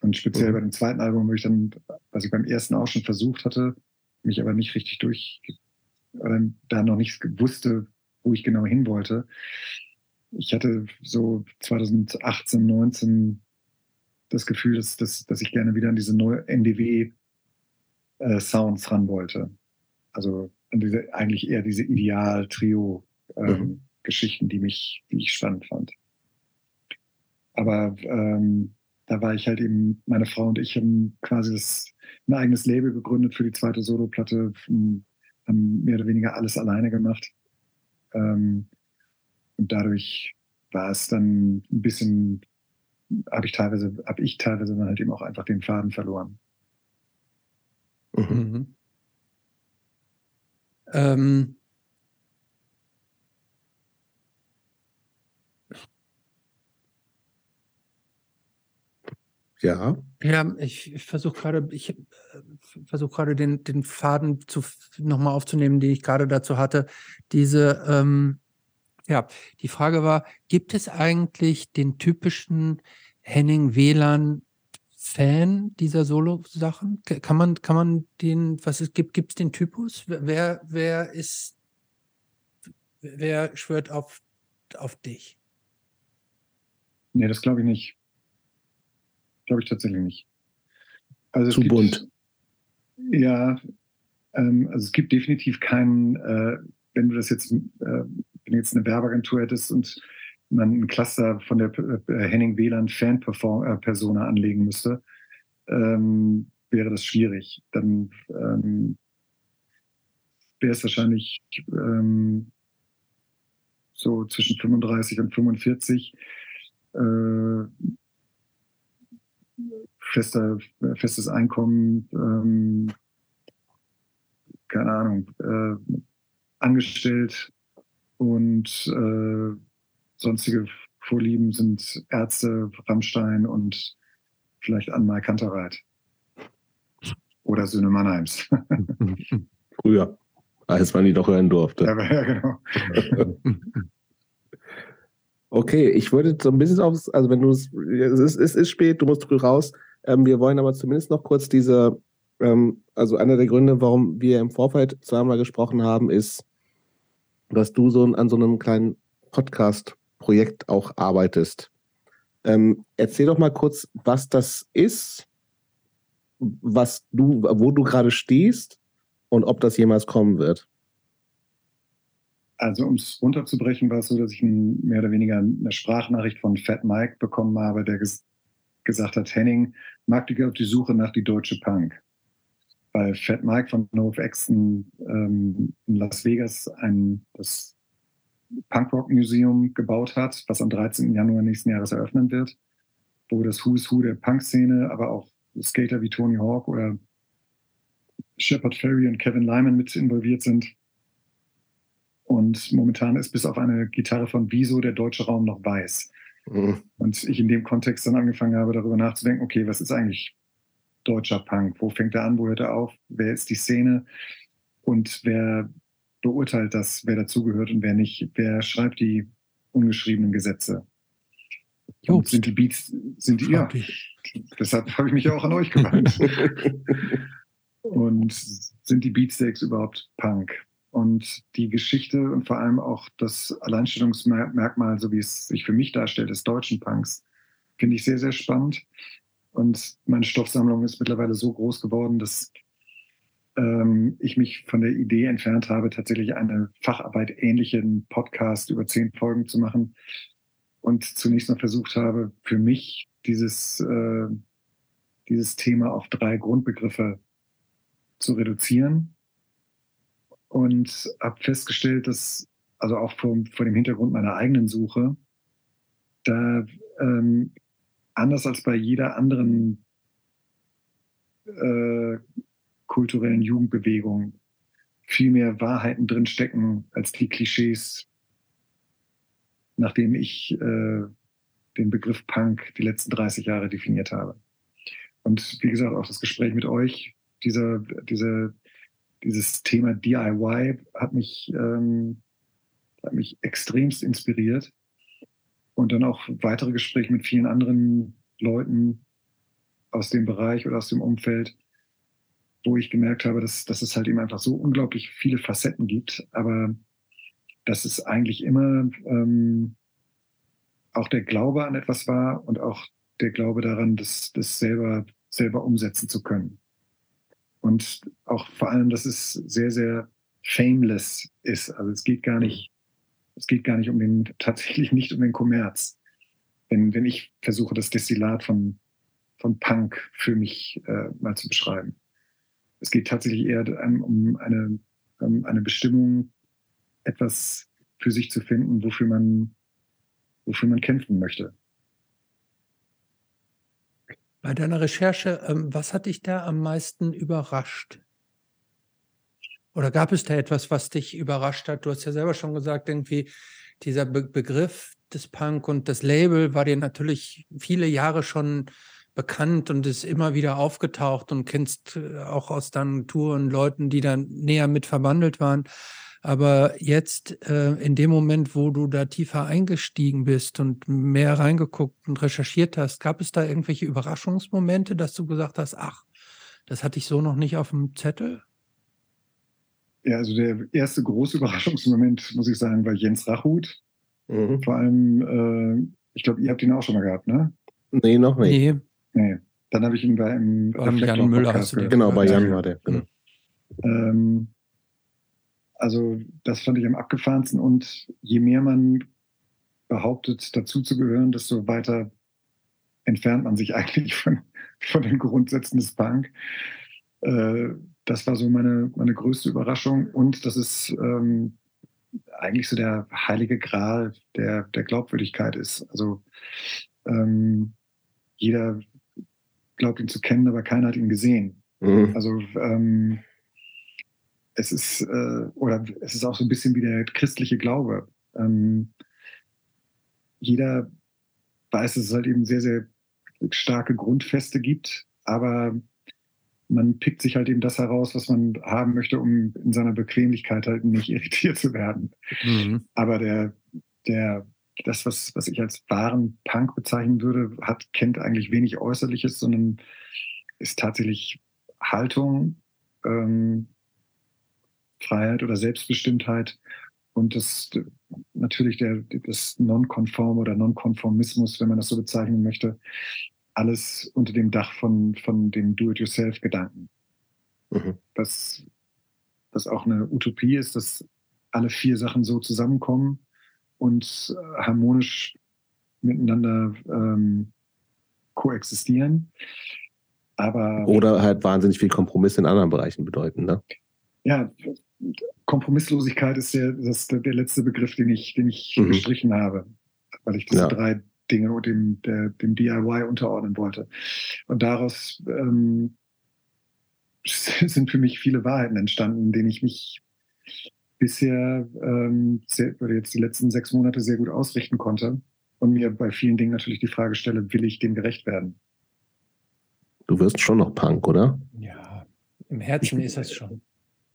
[SPEAKER 2] Und speziell
[SPEAKER 1] Mhm.
[SPEAKER 2] bei dem zweiten Album, wo ich dann, was ich beim ersten auch schon versucht hatte, mich aber nicht richtig durch, oder da noch nicht wusste, wo ich genau hin wollte. Ich hatte so 2018, 19 das Gefühl, dass, dass, dass ich gerne wieder an diese neue NDW äh, Sounds ran wollte. Also an diese, eigentlich eher diese Ideal-Trio-Geschichten,
[SPEAKER 1] Mhm.
[SPEAKER 2] die mich, die ich spannend fand. Aber ähm, da war ich halt eben, meine Frau und ich haben quasi das, ein eigenes Label gegründet für die zweite Soloplatte, m, haben mehr oder weniger alles alleine gemacht. Ähm, und dadurch war es dann ein bisschen, habe ich teilweise, habe ich teilweise dann halt eben auch einfach den Faden verloren.
[SPEAKER 1] Mhm.
[SPEAKER 3] Ähm,
[SPEAKER 1] Ja.
[SPEAKER 3] Ja, ich, ich versuche gerade, ich äh, versuche gerade den, den Faden zu nochmal aufzunehmen, den ich gerade dazu hatte. Diese, ähm, ja, die Frage war, gibt es eigentlich den typischen Henning WLAN Fan dieser Solo-Sachen? Kann man, kann man den, was es gibt, gibt es den Typus? Wer, wer ist, wer schwört auf, auf dich?
[SPEAKER 2] Nee, das glaube ich nicht. Glaube ich tatsächlich nicht.
[SPEAKER 1] Also Zu gibt, bunt.
[SPEAKER 2] Ja, ähm, also es gibt definitiv keinen, äh, wenn du das jetzt, äh, wenn du jetzt eine Werbeagentur hättest und man ein Cluster von der äh, Henning WLAN Fan-Persona anlegen müsste, ähm, wäre das schwierig. Dann ähm, wäre es wahrscheinlich ähm, so zwischen 35 und 45. Äh, fester, festes Einkommen, ähm, keine Ahnung, äh, angestellt und äh, sonstige Vorlieben sind Ärzte, Rammstein und vielleicht Anmal Kantereit. Oder Söhne Mannheims.
[SPEAKER 1] Früher, als man die doch hören durfte.
[SPEAKER 2] Ja, ja genau.
[SPEAKER 1] okay, ich würde so ein bisschen aufs, also wenn du es, es ist, ist spät, du musst früh raus. Ähm, wir wollen aber zumindest noch kurz diese, ähm, also einer der Gründe, warum wir im Vorfeld zweimal gesprochen haben, ist, dass du so an so einem kleinen Podcast-Projekt auch arbeitest. Ähm, erzähl doch mal kurz, was das ist, was du, wo du gerade stehst und ob das jemals kommen wird.
[SPEAKER 2] Also um es runterzubrechen, war es so, dass ich ein, mehr oder weniger eine Sprachnachricht von Fat Mike bekommen habe, der ges gesagt hat, Henning, mag dich auf die Suche nach die deutsche Punk. Weil Fat Mike von NoFX in, ähm, in Las Vegas ein, das Punkrock Museum gebaut hat, was am 13. Januar nächsten Jahres eröffnen wird, wo das Who's Who der Punk-Szene, aber auch Skater wie Tony Hawk oder Shepard Ferry und Kevin Lyman mit involviert sind. Und momentan ist bis auf eine Gitarre von Wieso der deutsche Raum noch weiß. Mhm. Und ich in dem Kontext dann angefangen habe, darüber nachzudenken, okay, was ist eigentlich deutscher Punk? Wo fängt er an? Wo hört er auf? Wer ist die Szene? Und wer beurteilt das, wer dazugehört und wer nicht? Wer schreibt die ungeschriebenen Gesetze? Und sind die Beats, sind die, ja, deshalb habe ich mich auch an euch gewandt. und sind die Beatsteaks überhaupt Punk? Und die Geschichte und vor allem auch das Alleinstellungsmerkmal, so wie es sich für mich darstellt, des deutschen Punks, finde ich sehr, sehr spannend. Und meine Stoffsammlung ist mittlerweile so groß geworden, dass ähm, ich mich von der Idee entfernt habe, tatsächlich eine Facharbeit ähnlichen Podcast über zehn Folgen zu machen. Und zunächst noch versucht habe, für mich dieses, äh, dieses Thema auf drei Grundbegriffe zu reduzieren und habe festgestellt, dass, also auch vor, vor dem Hintergrund meiner eigenen Suche, da ähm, anders als bei jeder anderen äh, kulturellen Jugendbewegung viel mehr Wahrheiten drin stecken als die Klischees, nachdem ich äh, den Begriff Punk die letzten 30 Jahre definiert habe. Und wie gesagt, auch das Gespräch mit euch, dieser, diese dieses Thema DIY hat mich, ähm, hat mich extremst inspiriert. Und dann auch weitere Gespräche mit vielen anderen Leuten aus dem Bereich oder aus dem Umfeld, wo ich gemerkt habe, dass, dass es halt eben einfach so unglaublich viele Facetten gibt, aber dass es eigentlich immer ähm, auch der Glaube an etwas war und auch der Glaube daran, das, das selber, selber umsetzen zu können. Und auch vor allem, dass es sehr, sehr fameless ist. Also es geht gar nicht, es geht gar nicht um den, tatsächlich nicht um den Kommerz. Wenn, wenn ich versuche, das Destillat von, von Punk für mich äh, mal zu beschreiben. Es geht tatsächlich eher um eine, um eine Bestimmung, etwas für sich zu finden, wofür man, wofür man kämpfen möchte.
[SPEAKER 3] Bei deiner Recherche, ähm, was hat dich da am meisten überrascht? Oder gab es da etwas, was dich überrascht hat? Du hast ja selber schon gesagt, irgendwie dieser Be Begriff des Punk und das Label war dir natürlich viele Jahre schon bekannt und ist immer wieder aufgetaucht und kennst äh, auch aus deinen Touren Leuten, die dann näher mit verwandelt waren. Aber jetzt, äh, in dem Moment, wo du da tiefer eingestiegen bist und mehr reingeguckt und recherchiert hast, gab es da irgendwelche Überraschungsmomente, dass du gesagt hast, ach, das hatte ich so noch nicht auf dem Zettel?
[SPEAKER 2] Ja, also der erste große Überraschungsmoment, muss ich sagen, war Jens Rachut. Mhm. Vor allem, äh, ich glaube, ihr habt ihn auch schon mal gehabt, ne?
[SPEAKER 1] Nee, noch nicht. Nee.
[SPEAKER 2] nee. Dann habe ich ihn bei im
[SPEAKER 3] Beim Jan Müller hast du
[SPEAKER 1] Genau, bei Jan war der. Genau.
[SPEAKER 2] Ähm, also das fand ich am abgefahrensten und je mehr man behauptet, dazu zu gehören, desto weiter entfernt man sich eigentlich von, von den Grundsätzen des Punk. Äh, das war so meine, meine größte Überraschung und das ist ähm, eigentlich so der heilige Gral der, der Glaubwürdigkeit ist. Also ähm, jeder glaubt ihn zu kennen, aber keiner hat ihn gesehen. Mhm. Also ähm, es ist äh, oder es ist auch so ein bisschen wie der christliche Glaube. Ähm, jeder weiß, dass es halt eben sehr, sehr starke Grundfeste gibt, aber man pickt sich halt eben das heraus, was man haben möchte, um in seiner Bequemlichkeit halt nicht irritiert zu werden. Mhm. Aber der, der, das, was, was ich als wahren Punk bezeichnen würde, hat, kennt eigentlich wenig Äußerliches, sondern ist tatsächlich Haltung, ähm, Freiheit oder Selbstbestimmtheit und das natürlich der, das Nonkonform oder Nonkonformismus, wenn man das so bezeichnen möchte, alles unter dem Dach von, von dem Do-it-yourself-Gedanken. Mhm. Was, was auch eine Utopie ist, dass alle vier Sachen so zusammenkommen und äh, harmonisch miteinander ähm, koexistieren. Aber,
[SPEAKER 1] Oder halt wahnsinnig viel Kompromiss in anderen Bereichen bedeuten, ne?
[SPEAKER 2] Ja, Kompromisslosigkeit ist der, das, der, letzte Begriff, den ich, den ich mhm. gestrichen habe, weil ich diese ja. drei Dinge dem, der, dem DIY unterordnen wollte. Und daraus ähm, sind für mich viele Wahrheiten entstanden, in denen ich mich bisher ähm, sehr, oder jetzt die letzten sechs Monate sehr gut ausrichten konnte und mir bei vielen Dingen natürlich die Frage stelle, will ich dem gerecht werden?
[SPEAKER 1] Du wirst schon noch Punk, oder?
[SPEAKER 3] Ja, im Herzen ich, ist es schon.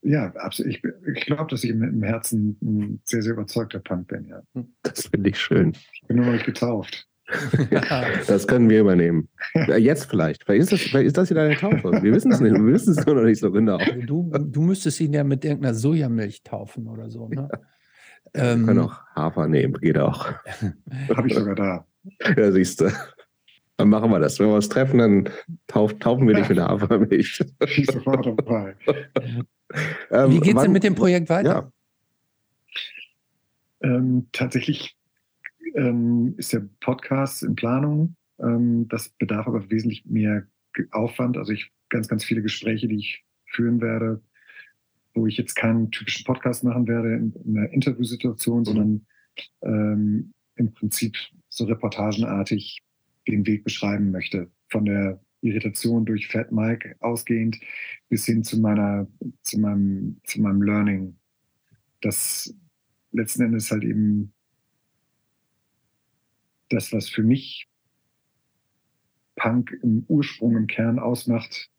[SPEAKER 2] Ja, absolut. Ich, ich glaube, dass ich im, Herzen ein sehr, sehr überzeugter Punk bin, ja.
[SPEAKER 1] Das finde ich schön.
[SPEAKER 2] Ich bin nur noch nicht getauft.
[SPEAKER 1] das können wir übernehmen. Jetzt vielleicht. Vielleicht ist das, vielleicht ist das wieder eine Taufe. Wir wissen es nicht. Wir wissen es nur noch nicht so genau.
[SPEAKER 3] Also du, du müsstest ihn ja mit irgendeiner Sojamilch taufen oder so. Ne?
[SPEAKER 1] Ja. Ähm, wir können auch Hafer nehmen, geht auch.
[SPEAKER 2] Habe ich sogar da.
[SPEAKER 1] Ja, siehst du. Dann machen wir das. Wenn wir uns treffen, dann tauf, taufen wir dich mit der Hafermilch.
[SPEAKER 3] Ähm, Wie geht es denn mit dem Projekt weiter?
[SPEAKER 2] Ja. Ähm, tatsächlich ähm, ist der Podcast in Planung. Ähm, das bedarf aber wesentlich mehr Aufwand. Also ich ganz, ganz viele Gespräche, die ich führen werde, wo ich jetzt keinen typischen Podcast machen werde in, in einer Interviewsituation, mhm. sondern ähm, im Prinzip so reportagenartig den Weg beschreiben möchte. Von der Irritation durch Fat Mike ausgehend bis hin zu meiner, zu meinem, zu meinem Learning. Das letzten Endes halt eben das, was für mich Punk im Ursprung, im Kern ausmacht,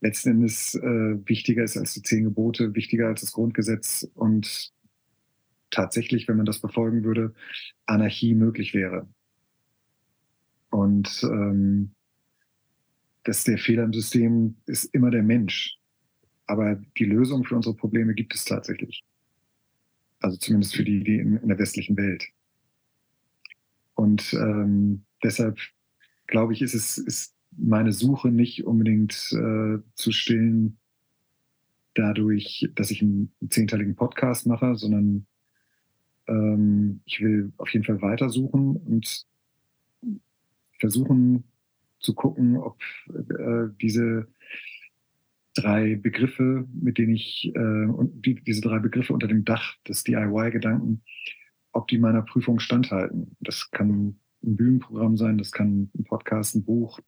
[SPEAKER 2] letzten Endes äh, wichtiger ist als die zehn Gebote, wichtiger als das Grundgesetz und tatsächlich, wenn man das befolgen würde, Anarchie möglich wäre. Und ähm, dass der Fehler im System ist immer der Mensch. Aber die Lösung für unsere Probleme gibt es tatsächlich. Also zumindest für die, die in, in der westlichen Welt. Und ähm, deshalb glaube ich, ist es ist meine Suche nicht unbedingt äh, zu stillen dadurch, dass ich einen zehnteiligen Podcast mache, sondern ähm, ich will auf jeden Fall weitersuchen und versuchen zu gucken, ob äh, diese drei Begriffe, mit denen ich, äh, und die, diese drei Begriffe unter dem Dach des DIY-Gedanken ob die meiner Prüfung standhalten. Das kann ein Bühnenprogramm sein, das kann ein Podcast, ein Buch,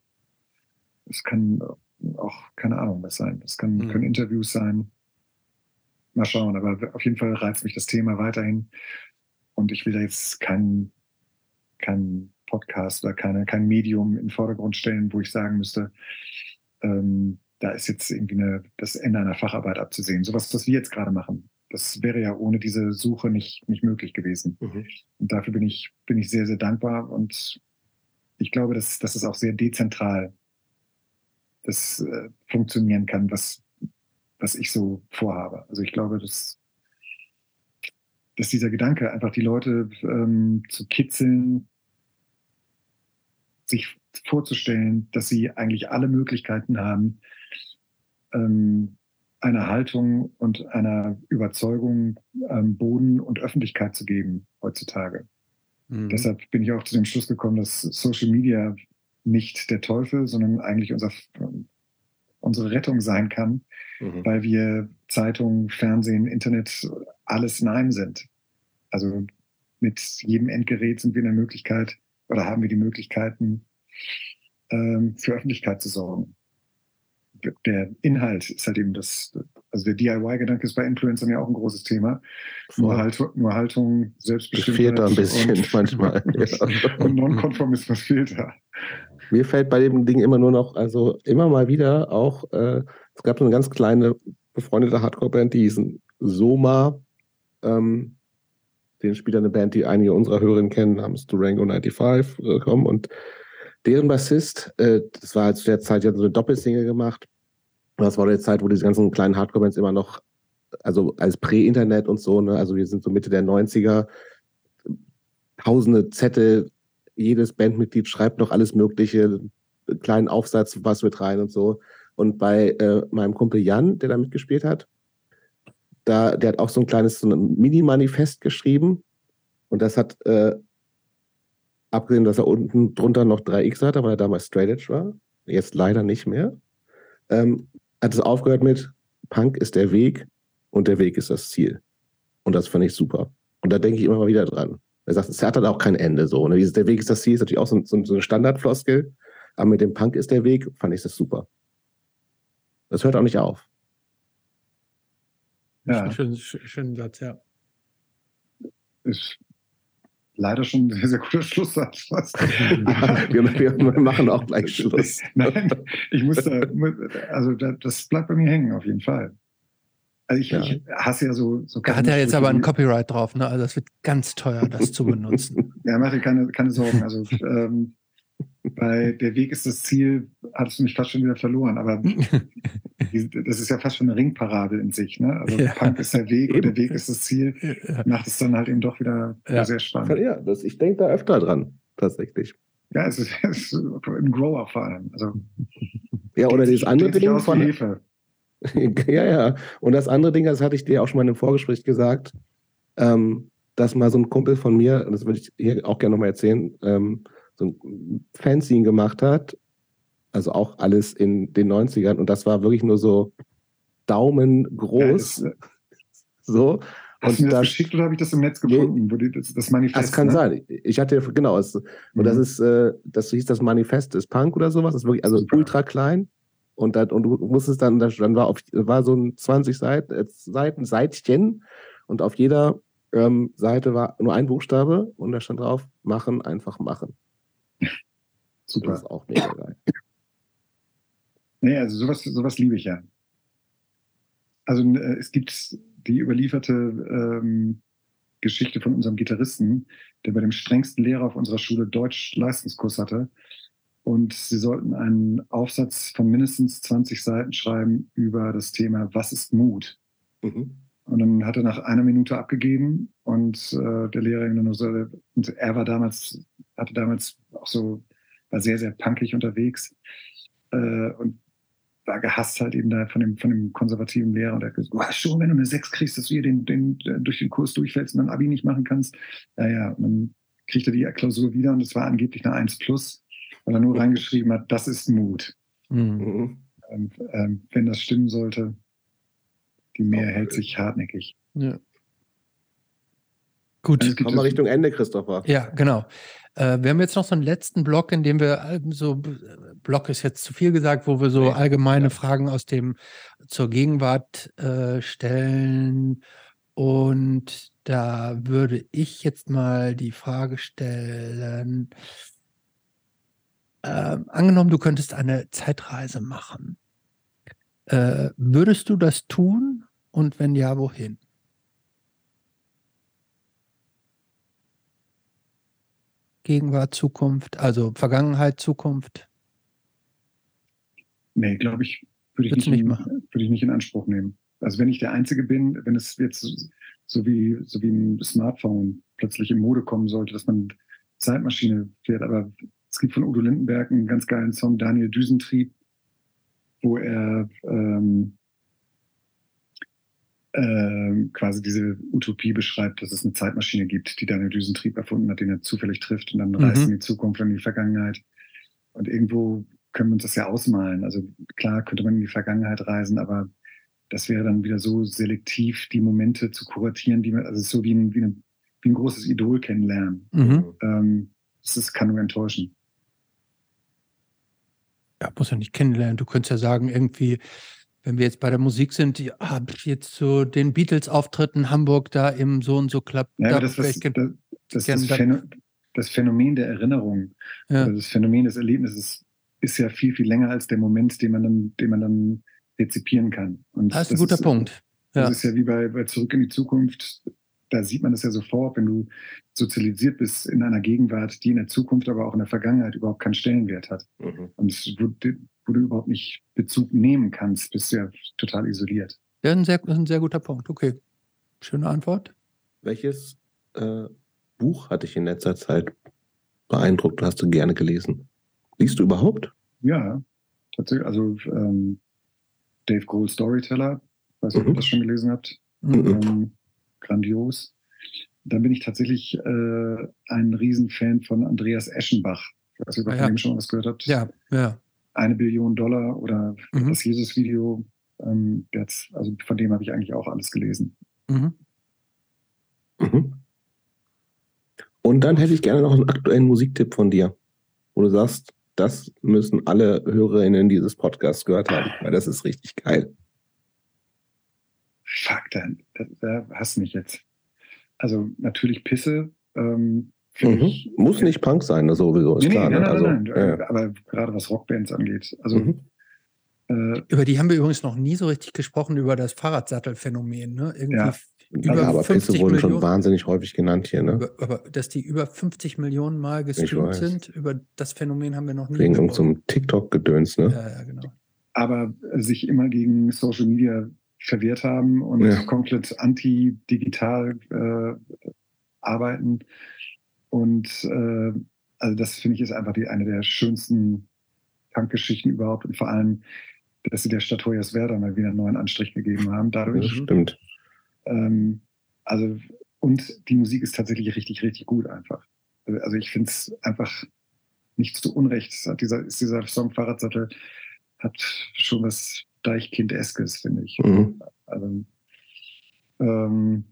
[SPEAKER 2] es kann auch, keine Ahnung, was sein. Das kann, mhm. können Interviews sein. Mal schauen, aber auf jeden Fall reizt mich das Thema weiterhin. Und ich will da jetzt keinen kein Podcast oder keine, kein Medium in den Vordergrund stellen, wo ich sagen müsste, ähm, da ist jetzt irgendwie eine, das Ende einer Facharbeit abzusehen. Sowas, was wir jetzt gerade machen, das wäre ja ohne diese Suche nicht, nicht möglich gewesen. Mhm. Und dafür bin ich, bin ich sehr, sehr dankbar und ich glaube, dass, dass es auch sehr dezentral das äh, funktionieren kann, was, was ich so vorhabe. Also ich glaube, dass, dass dieser Gedanke, einfach die Leute ähm, zu kitzeln, sich vorzustellen, dass sie eigentlich alle Möglichkeiten haben, ähm, einer Haltung und einer Überzeugung ähm, Boden und Öffentlichkeit zu geben heutzutage. Mhm. Deshalb bin ich auch zu dem Schluss gekommen, dass Social Media nicht der Teufel, sondern eigentlich unser, unsere Rettung sein kann, mhm. weil wir Zeitung, Fernsehen, Internet alles in einem sind. Also mit jedem Endgerät sind wir in der Möglichkeit oder haben wir die Möglichkeiten, ähm, für Öffentlichkeit zu sorgen. Der Inhalt ist halt eben das, also der DIY-Gedanke ist bei Influencern ja auch ein großes Thema. Nur, halt, nur Haltung, Selbstbestimmtheit.
[SPEAKER 1] Fehlt da ein bisschen und, manchmal.
[SPEAKER 2] und Nonkonformismus fehlt da.
[SPEAKER 1] Mir fällt bei dem Ding immer nur noch, also immer mal wieder auch, äh, es gab so eine ganz kleine befreundete Hardcore-Band, die hießen Soma. Ähm, den spielt eine Band, die einige unserer Hörerinnen kennen, namens Durango 95 äh. Und deren Bassist, äh, das war zu der Zeit, die hat so eine Doppelsingle gemacht. Und das war die Zeit, wo diese ganzen kleinen Hardcore-Bands immer noch, also als Prä-Internet und so, ne, also wir sind so Mitte der 90er, tausende Zettel, jedes Bandmitglied schreibt noch alles Mögliche, kleinen Aufsatz, was mit rein und so. Und bei äh, meinem Kumpel Jan, der da mitgespielt hat, da, der hat auch so ein kleines so ein Mini-Manifest geschrieben. Und das hat, äh, abgesehen, dass er unten drunter noch 3x hatte, weil er damals Straight Edge war, jetzt leider nicht mehr, ähm, hat es aufgehört mit Punk ist der Weg und der Weg ist das Ziel. Und das fand ich super. Und da denke ich immer mal wieder dran. Er sagt, es hat dann auch kein Ende so. Ne? Der Weg ist das Ziel, ist natürlich auch so, so, so eine Standardfloskel. Aber mit dem Punk ist der Weg, fand ich das super. Das hört auch nicht auf.
[SPEAKER 3] Ja. Schönen, schönen Satz, ja.
[SPEAKER 2] Ist leider schon ein sehr, sehr guter Schlusssatz.
[SPEAKER 1] ja, wir, wir, machen auch gleich Schluss.
[SPEAKER 2] Nein, ich muss da, also das bleibt bei mir hängen, auf jeden Fall. Also ich, ja. ich hasse ja so. so
[SPEAKER 3] da hat er jetzt aber ein Copyright drauf, ne? Also das wird ganz teuer, das zu benutzen.
[SPEAKER 2] Ja, mach dir keine, keine Sorgen. Also ähm, bei Der Weg ist das Ziel, hattest du mich fast schon wieder verloren, aber das ist ja fast schon eine Ringparabel in sich. Ne? Also ja. Punk ist der Weg und der Weg ist das Ziel. Ja. Macht es dann halt eben doch wieder ja. sehr spannend.
[SPEAKER 1] Ja, das, ich denke da öfter dran, tatsächlich.
[SPEAKER 2] Ja, es ist, es ist ein Grower vor allem. Also,
[SPEAKER 1] ja, oder dieses andere Ding von.
[SPEAKER 2] Hefe.
[SPEAKER 1] ja, ja. Und das andere Ding, das hatte ich dir auch schon mal in einem Vorgespräch gesagt, ähm, dass mal so ein Kumpel von mir, das würde ich hier auch gerne nochmal erzählen, ähm, so ein Fanzine gemacht hat. Also auch alles in den 90ern. Und das war wirklich nur so daumengroß. Ja, so.
[SPEAKER 2] Hast und du mir das, das geschickt oder habe ich das im Netz gefunden? Nee, das, das Manifest.
[SPEAKER 1] Das kann ne? sein. Ich hatte genau. Es, und mhm. das ist, äh, das hieß das Manifest ist Punk oder sowas. Das ist wirklich, also Super. ultra klein. Und, das, und du musstest dann, dann war, auf, war so ein 20 Seiten, äh, Seiten, Seitchen. Und auf jeder ähm, Seite war nur ein Buchstabe und da stand drauf, machen, einfach machen.
[SPEAKER 2] Super. Das ist auch mega geil. Nee, also sowas, sowas liebe ich ja. Also äh, es gibt die überlieferte ähm, Geschichte von unserem Gitarristen, der bei dem strengsten Lehrer auf unserer Schule Deutsch-Leistungskurs hatte. Und sie sollten einen Aufsatz von mindestens 20 Seiten schreiben über das Thema Was ist Mut? Mhm. Und dann hat er nach einer Minute abgegeben und äh, der Lehrer nur so, und er war damals, hatte damals auch so, war sehr, sehr punkig unterwegs äh, und war gehasst halt eben da von dem, von dem konservativen Lehrer. Und er hat gesagt, du weißt schon, wenn du eine 6 kriegst, dass du hier den, den, äh, durch den Kurs durchfällst und dann Abi nicht machen kannst. Naja, und dann kriegt er die Klausur wieder und es war angeblich eine 1 plus, weil er nur reingeschrieben hat, das ist Mut. Mhm. Ähm, ähm, wenn das stimmen sollte, die Meer hält sich hartnäckig. Ja.
[SPEAKER 1] Gut. Also kommen wir Richtung Ende, Christopher.
[SPEAKER 3] Ja, genau. Äh, wir haben jetzt noch so einen letzten Block, in dem wir so, Block ist jetzt zu viel gesagt, wo wir so allgemeine ja. Fragen aus dem zur Gegenwart äh, stellen. Und da würde ich jetzt mal die Frage stellen, äh, angenommen, du könntest eine Zeitreise machen. Äh, würdest du das tun? Und wenn ja, wohin? Gegenwart, Zukunft, also Vergangenheit, Zukunft?
[SPEAKER 2] Nee, glaube ich, würde ich nicht, nicht in, würde ich nicht in Anspruch nehmen. Also wenn ich der Einzige bin, wenn es jetzt so wie, so wie ein Smartphone plötzlich in Mode kommen sollte, dass man Zeitmaschine fährt, aber es gibt von Udo Lindenberg einen ganz geilen Song, Daniel Düsentrieb, wo er ähm, quasi diese Utopie beschreibt, dass es eine Zeitmaschine gibt, die Daniel Düsentrieb erfunden hat, den er zufällig trifft und dann mhm. reist in die Zukunft und in die Vergangenheit. Und irgendwo können wir uns das ja ausmalen. Also klar könnte man in die Vergangenheit reisen, aber das wäre dann wieder so selektiv, die Momente zu kuratieren, die man, also so wie ein, wie, eine, wie ein großes Idol kennenlernen. Mhm. Ähm, das kann nur enttäuschen.
[SPEAKER 3] Ja, muss ja nicht kennenlernen. Du könntest ja sagen, irgendwie, wenn wir jetzt bei der Musik sind, die ah, jetzt so den Beatles-Auftritt in Hamburg da im so und so klappt.
[SPEAKER 2] Ja, da das, das, das, Phänomen, das Phänomen der Erinnerung, ja. das Phänomen des Erlebnisses ist ja viel, viel länger als der Moment, den man dann, den man dann rezipieren kann.
[SPEAKER 3] Und das ist ein guter ist, Punkt.
[SPEAKER 2] Ja. Das ist ja wie bei, bei Zurück in die Zukunft. Da sieht man das ja sofort, wenn du sozialisiert bist in einer Gegenwart, die in der Zukunft, aber auch in der Vergangenheit überhaupt keinen Stellenwert hat. Mhm. Und wo, wo, du überhaupt nicht Bezug nehmen kannst, bist du ja total isoliert.
[SPEAKER 3] Ja, ein sehr, ein sehr guter Punkt. Okay. Schöne Antwort.
[SPEAKER 1] Welches äh, Buch hat dich in letzter Zeit beeindruckt? Hast du gerne gelesen? Liest du überhaupt?
[SPEAKER 2] Ja, tatsächlich. Also ähm, Dave Grohl Storyteller, weiß nicht, mhm. ob ihr das schon gelesen habt. Mhm. Ähm, grandios. Dann bin ich tatsächlich äh, ein Riesenfan von Andreas Eschenbach. Ich weiß nicht, ob ihr ah, ja. schon was gehört habt.
[SPEAKER 3] Ja, ja.
[SPEAKER 2] Eine Billion Dollar oder mhm. das Jesus-Video. Ähm, also von dem habe ich eigentlich auch alles gelesen. Mhm.
[SPEAKER 1] Mhm. Und dann hätte ich gerne noch einen aktuellen Musiktipp von dir, wo du sagst, das müssen alle Hörerinnen dieses Podcasts gehört haben, weil das ist richtig geil.
[SPEAKER 2] Fuck, dann, da hast du mich jetzt. Also natürlich Pisse. Ähm, mhm.
[SPEAKER 1] ich, Muss nicht Punk sein, das sowieso ist nee, klar.
[SPEAKER 2] Nein, ne? nein, also, nein, nein. Ja. Aber gerade was Rockbands angeht. Also mhm.
[SPEAKER 3] äh, über die haben wir übrigens noch nie so richtig gesprochen, über das Fahrradsattelphänomen. Ne? Irgendwie
[SPEAKER 1] ja. Über ja, aber Pisse wurden Millionen, schon wahnsinnig häufig genannt hier, ne?
[SPEAKER 3] Über, aber dass die über 50 Millionen Mal gestreamt sind, über das Phänomen haben wir noch nie
[SPEAKER 1] Wegen gesprochen. zum TikTok-Gedöns, ne?
[SPEAKER 3] Ja, ja, genau.
[SPEAKER 2] Aber sich immer gegen Social Media verwehrt haben und ja. komplett anti-digital äh, arbeiten. Und äh, also das finde ich ist einfach die, eine der schönsten Punk-Geschichten überhaupt und vor allem, dass sie der Stadt Hoyerswerda mal wieder einen neuen Anstrich gegeben haben. Dadurch,
[SPEAKER 1] das stimmt.
[SPEAKER 2] Ähm, also, und die Musik ist tatsächlich richtig, richtig gut einfach. Also ich finde es einfach nicht zu Unrecht. Dieser, dieser Song Fahrradsattel hat schon was Deichkind-eskes, finde ich. Mhm. Also, ähm,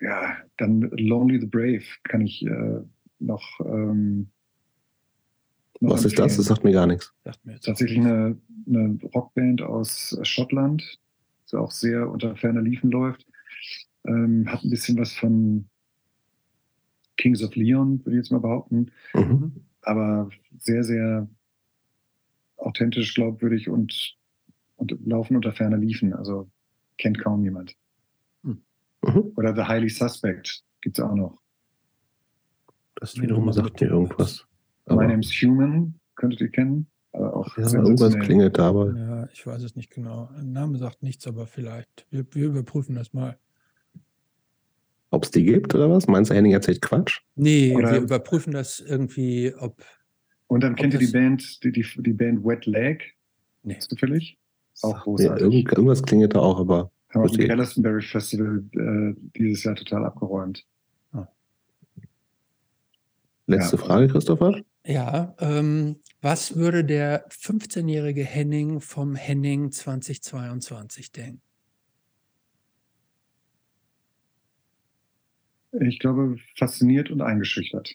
[SPEAKER 2] ja, dann Lonely the Brave kann ich äh, noch, ähm,
[SPEAKER 1] noch. Was empfehlen. ist das? Das sagt mir gar nichts.
[SPEAKER 2] Tatsächlich eine, eine Rockband aus Schottland, so auch sehr unter ferner Liefen läuft. Ähm, hat ein bisschen was von Kings of Leon, würde ich jetzt mal behaupten. Mhm. Aber sehr, sehr authentisch, glaubwürdig und, und laufen unter ferner Liefen. Also kennt kaum jemand. Mhm. Oder The Highly Suspect gibt es auch noch.
[SPEAKER 1] Das wiederum sagt dir irgendwas.
[SPEAKER 2] My Name's Human, könntet ihr kennen. Aber auch
[SPEAKER 1] ja, irgendwas klingelt dabei.
[SPEAKER 3] Ja, ich weiß es nicht genau. Ein Name sagt nichts, aber vielleicht. Wir, wir überprüfen das mal.
[SPEAKER 1] Ob es die gibt oder was? Meinst du, Henning erzählt Quatsch?
[SPEAKER 3] Nee, oder wir überprüfen das irgendwie, ob.
[SPEAKER 2] Und dann kennt ihr die Band, die, die, die Band Wet Leg? Nee. Zufällig?
[SPEAKER 1] Auch großartig. Ja, irgend, irgendwas klingelt da auch, aber.
[SPEAKER 2] Haben wir dem Glastonbury Festival äh, dieses Jahr total abgeräumt. Oh.
[SPEAKER 1] Letzte ja. Frage, Christopher.
[SPEAKER 3] Ja, ähm, was würde der 15-jährige Henning vom Henning 2022 denken?
[SPEAKER 2] Ich glaube, fasziniert und eingeschüchtert.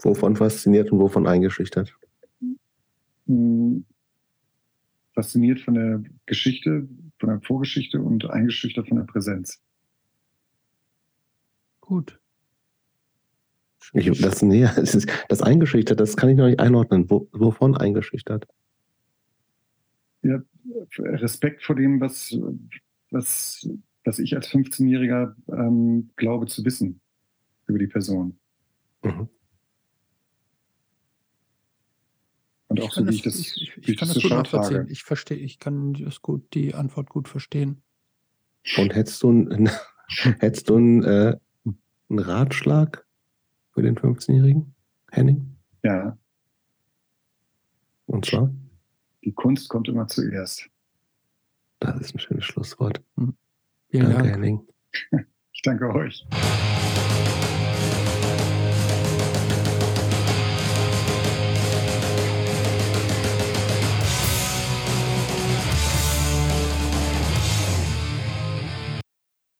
[SPEAKER 1] Wovon fasziniert und wovon eingeschüchtert?
[SPEAKER 2] Hm, fasziniert von der Geschichte, von der Vorgeschichte und eingeschüchtert von der Präsenz.
[SPEAKER 3] Gut.
[SPEAKER 1] Ich, das, nee, das, ist, das eingeschüchtert, das kann ich noch nicht einordnen. Wo, wovon eingeschüchtert?
[SPEAKER 2] Ja, Respekt vor dem, was, was, was ich als 15-Jähriger ähm, glaube zu wissen über die Person. Mhm.
[SPEAKER 3] Und auch so, wie ich das, ich, ich, ich kann das gut nachvollziehen. Ich verstehe, ich kann das gut, die Antwort gut verstehen.
[SPEAKER 1] Und hättest du, ein, hättest du einen, äh, einen Ratschlag für den 15-Jährigen, Henning?
[SPEAKER 2] Ja.
[SPEAKER 1] Und zwar?
[SPEAKER 2] Die Kunst kommt immer zuerst.
[SPEAKER 1] Das ist ein schönes Schlusswort.
[SPEAKER 3] Hm. Vielen
[SPEAKER 1] danke,
[SPEAKER 3] Dank.
[SPEAKER 1] Henning.
[SPEAKER 2] Ich danke euch.